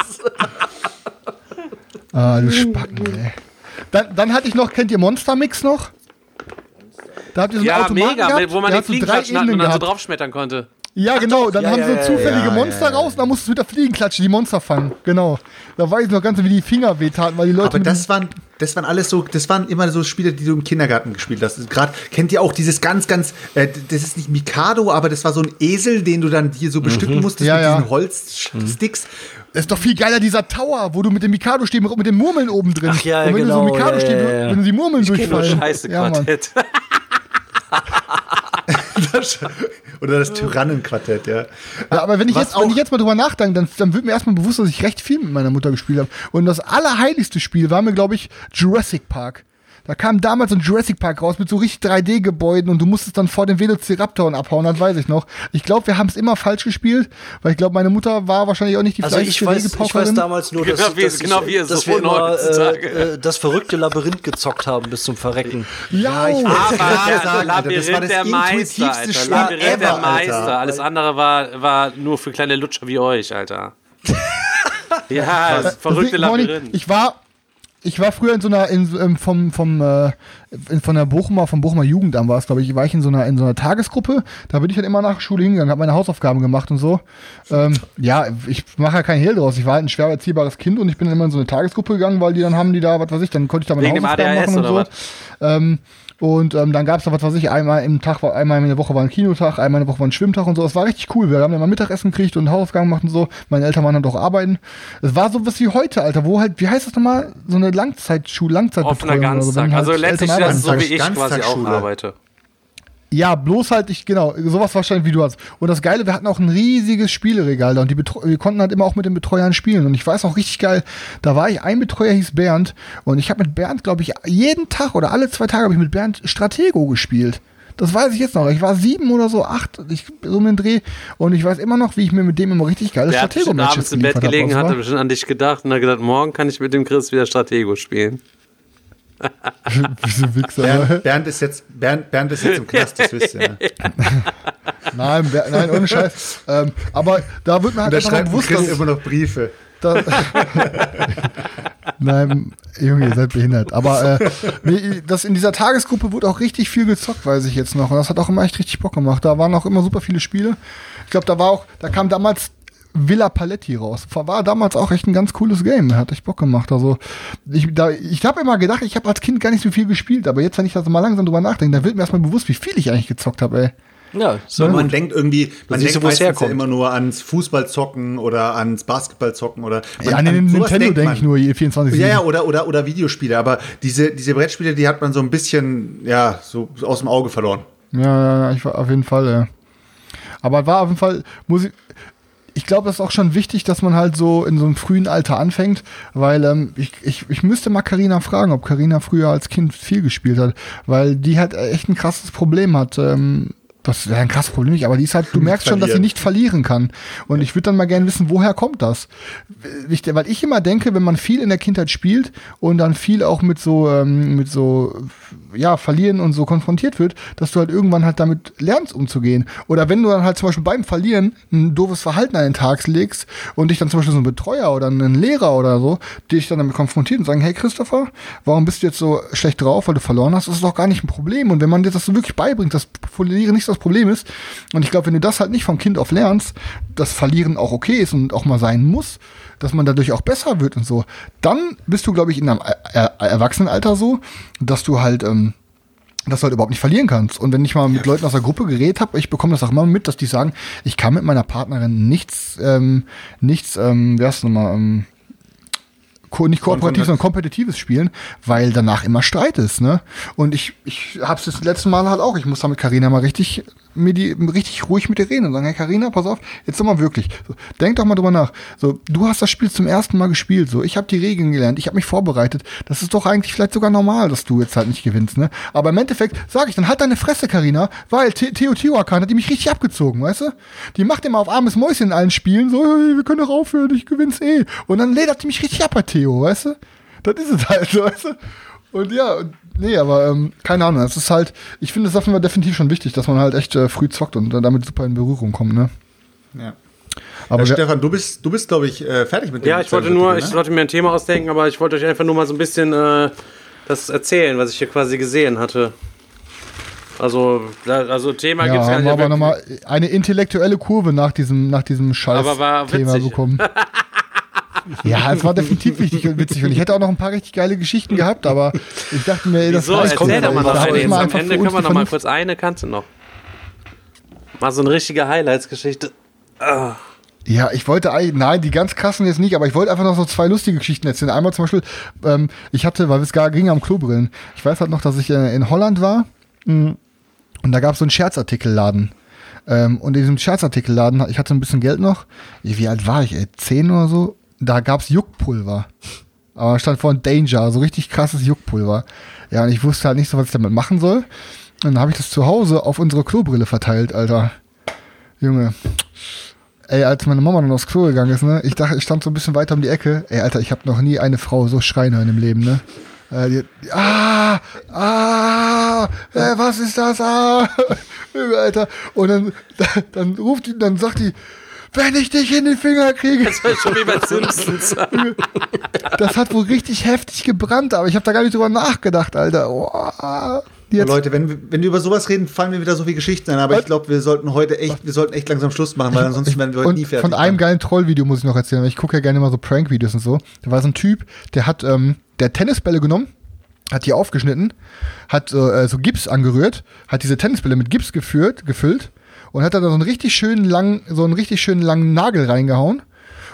Ah, du Spacken, ey. Dann, dann hatte ich noch, kennt ihr Monster Mix noch? Da habt ihr so einen Ja, Automaten mega, gehabt, wo man den hat so drei Fliegenklatschen hat und Ebenen dann so draufschmettern konnte. Ja, genau. doch, Dann ja, haben ja, sie zufällige ja, Monster ja, ja. raus und dann musstest du wieder fliegen klatschen, die Monster fangen. Genau. Da weiß ich noch ganz, wie die Finger wehtaten, weil die Leute. Aber das waren, das waren alles so, das waren immer so Spiele, die du im Kindergarten gespielt hast. Gerade kennt ihr auch dieses ganz, ganz, äh, das ist nicht Mikado, aber das war so ein Esel, den du dann hier so bestücken musstest Ja, mit ja. diesen Holzsticks. Das ist doch viel geiler, dieser Tower, wo du mit dem Mikado-Stäben mit den Murmeln oben drin. Ach ja, und wenn genau, du so Mikado-Stäbe, ja, ja, ja. wenn du die Murmeln Nur durchfallen. scheiße ja, Quartett. Oder das Tyrannenquartett, ja. Ja, aber wenn ich, Was jetzt, wenn ich jetzt mal drüber nachdenke, dann, dann wird mir erstmal bewusst, dass ich recht viel mit meiner Mutter gespielt habe. Und das allerheiligste Spiel war mir, glaube ich, Jurassic Park. Da kam damals ein Jurassic Park raus mit so richtig 3D-Gebäuden und du musstest dann vor den Velociraptoren abhauen, das weiß ich noch. Ich glaube, wir haben es immer falsch gespielt, weil ich glaube, meine Mutter war wahrscheinlich auch nicht die Also ich weiß, ich weiß damals nur, dass, Genau wie- dass, genau wie ihr dass so wir immer heutzutage. äh, äh, das verrückte Labyrinth gezockt haben bis zum Verrecken. Ja, ich weiß. Aber sagen, Alter, das war Labyrinth das der Meister, intuitivste Alter. Spiel Labyrinth ever, der Alter. Meister. Alles andere war, war nur für kleine Lutscher wie euch, Alter. ja, das verrückte Deswegen, Ronny, Labyrinth. Ich war, ich war früher in so einer, in, ähm, vom, vom, äh, in, von der Bochumer, vom Bochumer Jugendamt war es, glaube ich, war ich in so einer, in so einer Tagesgruppe. Da bin ich dann immer nach der Schule hingegangen, habe meine Hausaufgaben gemacht und so. Ähm, ja, ich mache ja keinen Hehl draus. Ich war halt ein schwer erziehbares Kind und ich bin dann immer in so eine Tagesgruppe gegangen, weil die dann haben die da, was weiß ich, dann konnte ich da meine Wegen Hausaufgaben machen und oder so. Ähm, und ähm, dann gab es da, was weiß ich, einmal im Tag, war, einmal in der Woche war ein Kinotag, einmal in der Woche war ein Schwimmtag und so. Es war richtig cool. Wir haben dann mal Mittagessen gekriegt und Hausaufgaben gemacht und so. Meine Eltern waren dann doch arbeiten. Es war so was wie heute, Alter, wo halt, wie heißt das nochmal? So eine Langzeitschule, Langzeitbetreuung Offener oder so. Ganztag. wenn halt Also letztlich Eltern das so wie ich quasi auch arbeite. Ja, bloß halt ich, genau, sowas wahrscheinlich wie du hast. Und das Geile, wir hatten auch ein riesiges Spieleregal da und die Betreu wir konnten halt immer auch mit den Betreuern spielen. Und ich weiß auch richtig geil, da war ich, ein Betreuer hieß Bernd und ich habe mit Bernd, glaube ich, jeden Tag oder alle zwei Tage habe ich mit Bernd Stratego gespielt. Das weiß ich jetzt noch. Ich war sieben oder so, acht, ich, so um den Dreh. Und ich weiß immer noch, wie ich mir mit dem immer richtig geile Der hat bestimmt Stratego-Matches abends im Bett gelegen, hat Das bestimmt an dich gedacht und hat gedacht, morgen kann ich mit dem Chris wieder Stratego spielen. Diese Wichser. Bernd, Bernd, ist jetzt, Bernd, Bernd ist jetzt im Knast, das wisst ihr. Ne? Nein, nein, ohne Scheiß. ähm, aber da wird mir halt einfach schreibt bewusst, dass, immer noch Briefe. Da, Nein, Junge, ihr seid behindert. Aber äh, das in dieser Tagesgruppe wurde auch richtig viel gezockt, weiß ich jetzt noch. Und das hat auch immer echt richtig Bock gemacht. Da waren auch immer super viele Spiele. Ich glaube, da war auch, da kam damals Villa Paletti raus. War damals auch echt ein ganz cooles Game. Hat echt Bock gemacht. Also ich, da, ich habe immer gedacht, ich habe als Kind gar nicht so viel gespielt. Aber jetzt, wenn ich da so mal langsam drüber nachdenke, da wird mir erstmal bewusst, wie viel ich eigentlich gezockt habe, ey. Ja, so man denkt irgendwie, man denkt es meistens ja herkommt. immer nur ans Fußballzocken oder ans Basketballzocken oder man, Ja, an den Nintendo denke man. ich nur, je 24 Ja, ja, oder, oder, oder Videospiele. Aber diese, diese Brettspiele, die hat man so ein bisschen, ja, so aus dem Auge verloren. Ja, ja, ja, ich war auf jeden Fall, ja. Aber es war auf jeden Fall, muss ich, ich glaube, das ist auch schon wichtig, dass man halt so in so einem frühen Alter anfängt, weil ähm, ich, ich, ich müsste mal Karina fragen, ob Karina früher als Kind viel gespielt hat, weil die halt echt ein krasses Problem hat. Ähm, das wäre ein krasses Problem nicht, aber die ist halt, du merkst schon, dass sie nicht verlieren kann. Und ich würde dann mal gerne wissen, woher kommt das? Ich, weil ich immer denke, wenn man viel in der Kindheit spielt und dann viel auch mit so, ähm, mit so, ja, Verlieren und so konfrontiert wird, dass du halt irgendwann halt damit lernst umzugehen. Oder wenn du dann halt zum Beispiel beim Verlieren ein doofes Verhalten an den Tag legst und dich dann zum Beispiel so ein Betreuer oder ein Lehrer oder so, dich dann damit konfrontiert und sagen, hey Christopher, warum bist du jetzt so schlecht drauf, weil du verloren hast? Das ist doch gar nicht ein Problem. Und wenn man dir das so wirklich beibringt, dass Verlieren nicht das Problem ist, und ich glaube, wenn du das halt nicht vom Kind auf lernst, dass Verlieren auch okay ist und auch mal sein muss, dass man dadurch auch besser wird und so, dann bist du, glaube ich, in einem Er- Er- Erwachsenenalter so, dass du halt, ähm, dass du halt überhaupt nicht verlieren kannst. Und wenn ich mal mit Leuten aus der Gruppe geredet habe, ich bekomme das auch immer mit, dass die sagen, ich kann mit meiner Partnerin nichts, ähm, nichts, ähm, wie heißt das nochmal, ähm, ko nicht kooperativ, sondern kompetitives Spielen, weil danach immer Streit ist, ne? Und ich, ich hab's das letzte Mal halt auch, ich muss da mit Carina mal richtig, mir die, richtig ruhig mit dir reden und sagen, hey Carina, pass auf, jetzt doch mal wirklich, so, denk doch mal drüber nach. So, du hast das Spiel zum ersten Mal gespielt, so, ich habe die Regeln gelernt, ich habe mich vorbereitet. Das ist doch eigentlich vielleicht sogar normal, dass du jetzt halt nicht gewinnst, ne? Aber im Endeffekt sage ich dann halt deine Fresse, Carina, weil Teotihuacan hat die mich richtig abgezogen, weißt du? Die macht immer auf armes Mäuschen in allen Spielen, so, hey, wir können doch aufhören, ich gewinn's eh. Und dann ledert die mich richtig ab bei Theo, weißt du? Das ist es halt, weißt du? Und ja, nee, aber ähm, keine Ahnung, das ist halt, ich finde, das ist auf jeden Fall definitiv schon wichtig, dass man halt echt äh, früh zockt und äh, damit super in Berührung kommt, ne? Ja. Aber ja, Stefan, du bist, du bist, glaube ich, äh, fertig mit dem Ja, ich wollte nur, ne? ich sollte mir ein Thema ausdenken, aber ich wollte euch einfach nur mal so ein bisschen äh, das erzählen, was ich hier quasi gesehen hatte. Also, da- also Thema Ja, gibt's gar haben nicht. wir aber nochmal eine intellektuelle Kurve nach diesem, nach diesem Aber war Scheiß-Thema bekommen. Ja, es war definitiv wichtig und witzig. Und ich hätte auch noch ein paar richtig geile Geschichten gehabt, aber ich dachte mir, ey, das Wieso? Erzähl jetzt. doch mal noch eine. Jetzt am Ende können wir noch mal kurz eine, kannst du noch. Mal so eine richtige Highlights-Geschichte. Ja, ich wollte eigentlich, nein, die ganz krassen jetzt nicht, aber ich wollte einfach noch so zwei lustige Geschichten erzählen. Einmal zum Beispiel, ähm, ich hatte, weil es gar ging am Klobrillen. Ich weiß halt noch, dass ich äh, in Holland war mh, und da gab es so einen Scherzartikelladen. Ähm, und in diesem Scherzartikelladen, ich hatte ein bisschen Geld noch. Wie alt war ich, ey? Zehn oder so? Da gab's Juckpulver. Aber stand vorne Danger, so richtig krasses Juckpulver. Ja, und ich wusste halt nicht so, was ich damit machen soll. Und dann habe ich das zu Hause auf unsere Klobrille verteilt, Alter. Junge. Ey, als meine Mama dann aufs Klo gegangen ist, ne, ich dachte, ich stand so ein bisschen weiter um die Ecke. Ey, Alter, ich habe noch nie eine Frau so schreien hören im Leben, ne? Äh, die, die, ah, ah, äh, was ist das? Ah, Junge, Alter. Und dann, dann ruft die, dann sagt die, wenn ich dich in den Finger kriege. Das war schon wie bei Simpsons. Das hat wohl richtig heftig gebrannt, aber ich habe da gar nicht drüber nachgedacht, Alter. Oh, Leute, wenn, wir- wenn wir über sowas reden, fallen mir wieder so viele Geschichten ein. Aber ich glaube, wir sollten heute echt, wir sollten echt langsam Schluss machen, weil ansonsten werden wir heute und nie fertig. von einem geilen Trollvideo muss ich noch erzählen, weil ich gucke ja gerne mal so Prank-Videos und so. Da war so ein Typ, der hat ähm, der Tennisbälle genommen, hat die aufgeschnitten, hat so, äh, so Gips angerührt, hat diese Tennisbälle mit Gips geführt, gefüllt und hat da so einen richtig schönen langen, so einen richtig schönen langen Nagel reingehauen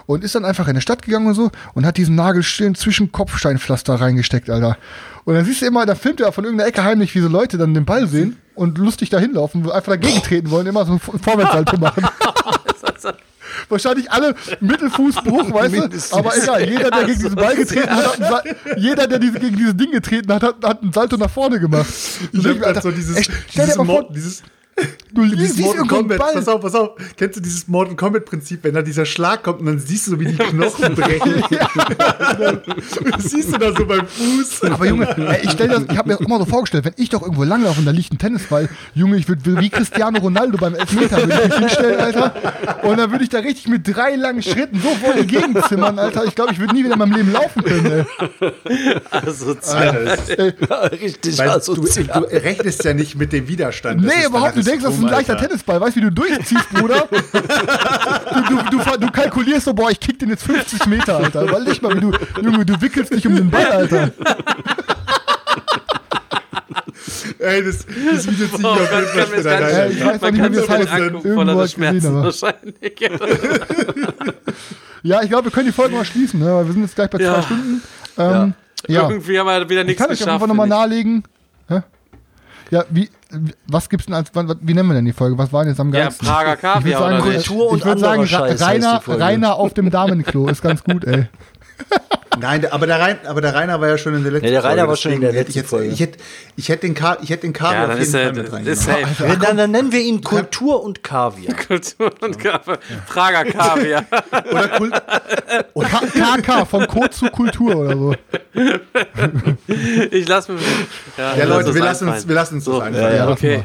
und ist dann einfach in die Stadt gegangen und so und hat diesen Nagel schön zwischen Kopfsteinpflaster reingesteckt, Alter. Und dann siehst du immer, da filmt er von irgendeiner Ecke heimlich, wie so Leute dann den Ball sehen und lustig da hinlaufen, einfach dagegen treten wollen, immer so ein Vorwärtssalto machen. Wahrscheinlich alle Mittelfußbruch, weißt du? Aber egal, jeder, der gegen diesen Ball getreten hat, hat einen jeder, der diese, gegen dieses Ding getreten hat, hat, hat einen Salto nach vorne gemacht. Ich hab grad so dieses, ey, stell dir dieses, mal vor, Mord, dieses, du dieses siehst Mortal Kombat, Ball. pass auf, pass auf. Kennst du dieses Mortal Kombat Prinzip, wenn da dieser Schlag kommt und dann siehst du so, wie die Knochen brechen? das siehst du da so beim Fuß. Aber Junge, ey, ich, das, ich habe mir das immer so vorgestellt, wenn ich doch irgendwo langlaufe und da liegt ein Tennisball, Junge, ich würde wie Cristiano Ronaldo beim Elfmeter würde ich mich hinstellen, Alter. Und dann würde ich da richtig mit drei langen Schritten so vor die Gegend zimmern, Alter. Ich glaube, ich würde nie wieder in meinem Leben laufen können, ey. Also, Richtig Weil du, asozial. du rechnest ja nicht mit dem Widerstand. Nee, ist überhaupt, du denkst, das ist ein leichter Alter. Tennisball, weißt du, wie du durchziehst, Bruder? Du, du, du, du kalkulierst so, boah, ich kick den jetzt 50 Meter, Alter. Überleg mal, wie du, Junge, du wickelst dich um den Ball, Alter. Ey, das, das Video zieh ich Oh auf jeden Fall später rein. Ey, ich weiß Man nicht, wie das heißt. Irgendwo ich gesehen, wahrscheinlich. Ja, ich glaube, wir können die Folge mal schließen, ne? weil wir sind jetzt gleich bei Ja. zwei Stunden. Ähm, ja. Irgendwie haben wir wieder Ich nichts kann euch geschafft. einfach nochmal ich. nahelegen. Hä? Ja, wie- was gibt's denn als, wie nennen wir denn die Folge? Was war denn jetzt am Ja, geilsten? Prager ich würde Kaviar oder sagen, nicht? Kultur und ich würd sagen Scheiß Rainer. Rainer auf dem Damenklo ist ganz gut, ey. Nein, aber der, Rein, aber der Rainer war ja schon in der letzten Nee, der Rainer Folge, war schon in der ich letzten jetzt, Ich hätte, ich hätte den, Ka ich hätte den Kaviar Ja, auf dann jeden Fall mit reingenommen. safe. Dann, dann nennen wir ihn Kultur und Kaviar. Kultur und Kaviar. Prager Kaviar. Oder Kult, K- KK, von Code zu Kultur oder so. Ich lass mir. ja, lass Leute, wir lassen, uns, wir lassen uns So, das einfach. ja. Okay.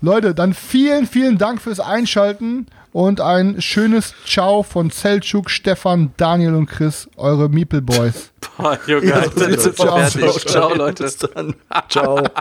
Leute, dann vielen, vielen Dank fürs Einschalten und ein schönes Ciao von Selchuk, Stefan, Daniel und Chris, eure Meeple Boys. Boah, Junge, Alter, das ist ciao. fertig. Ciao, Leute. Bis dann. Ciao.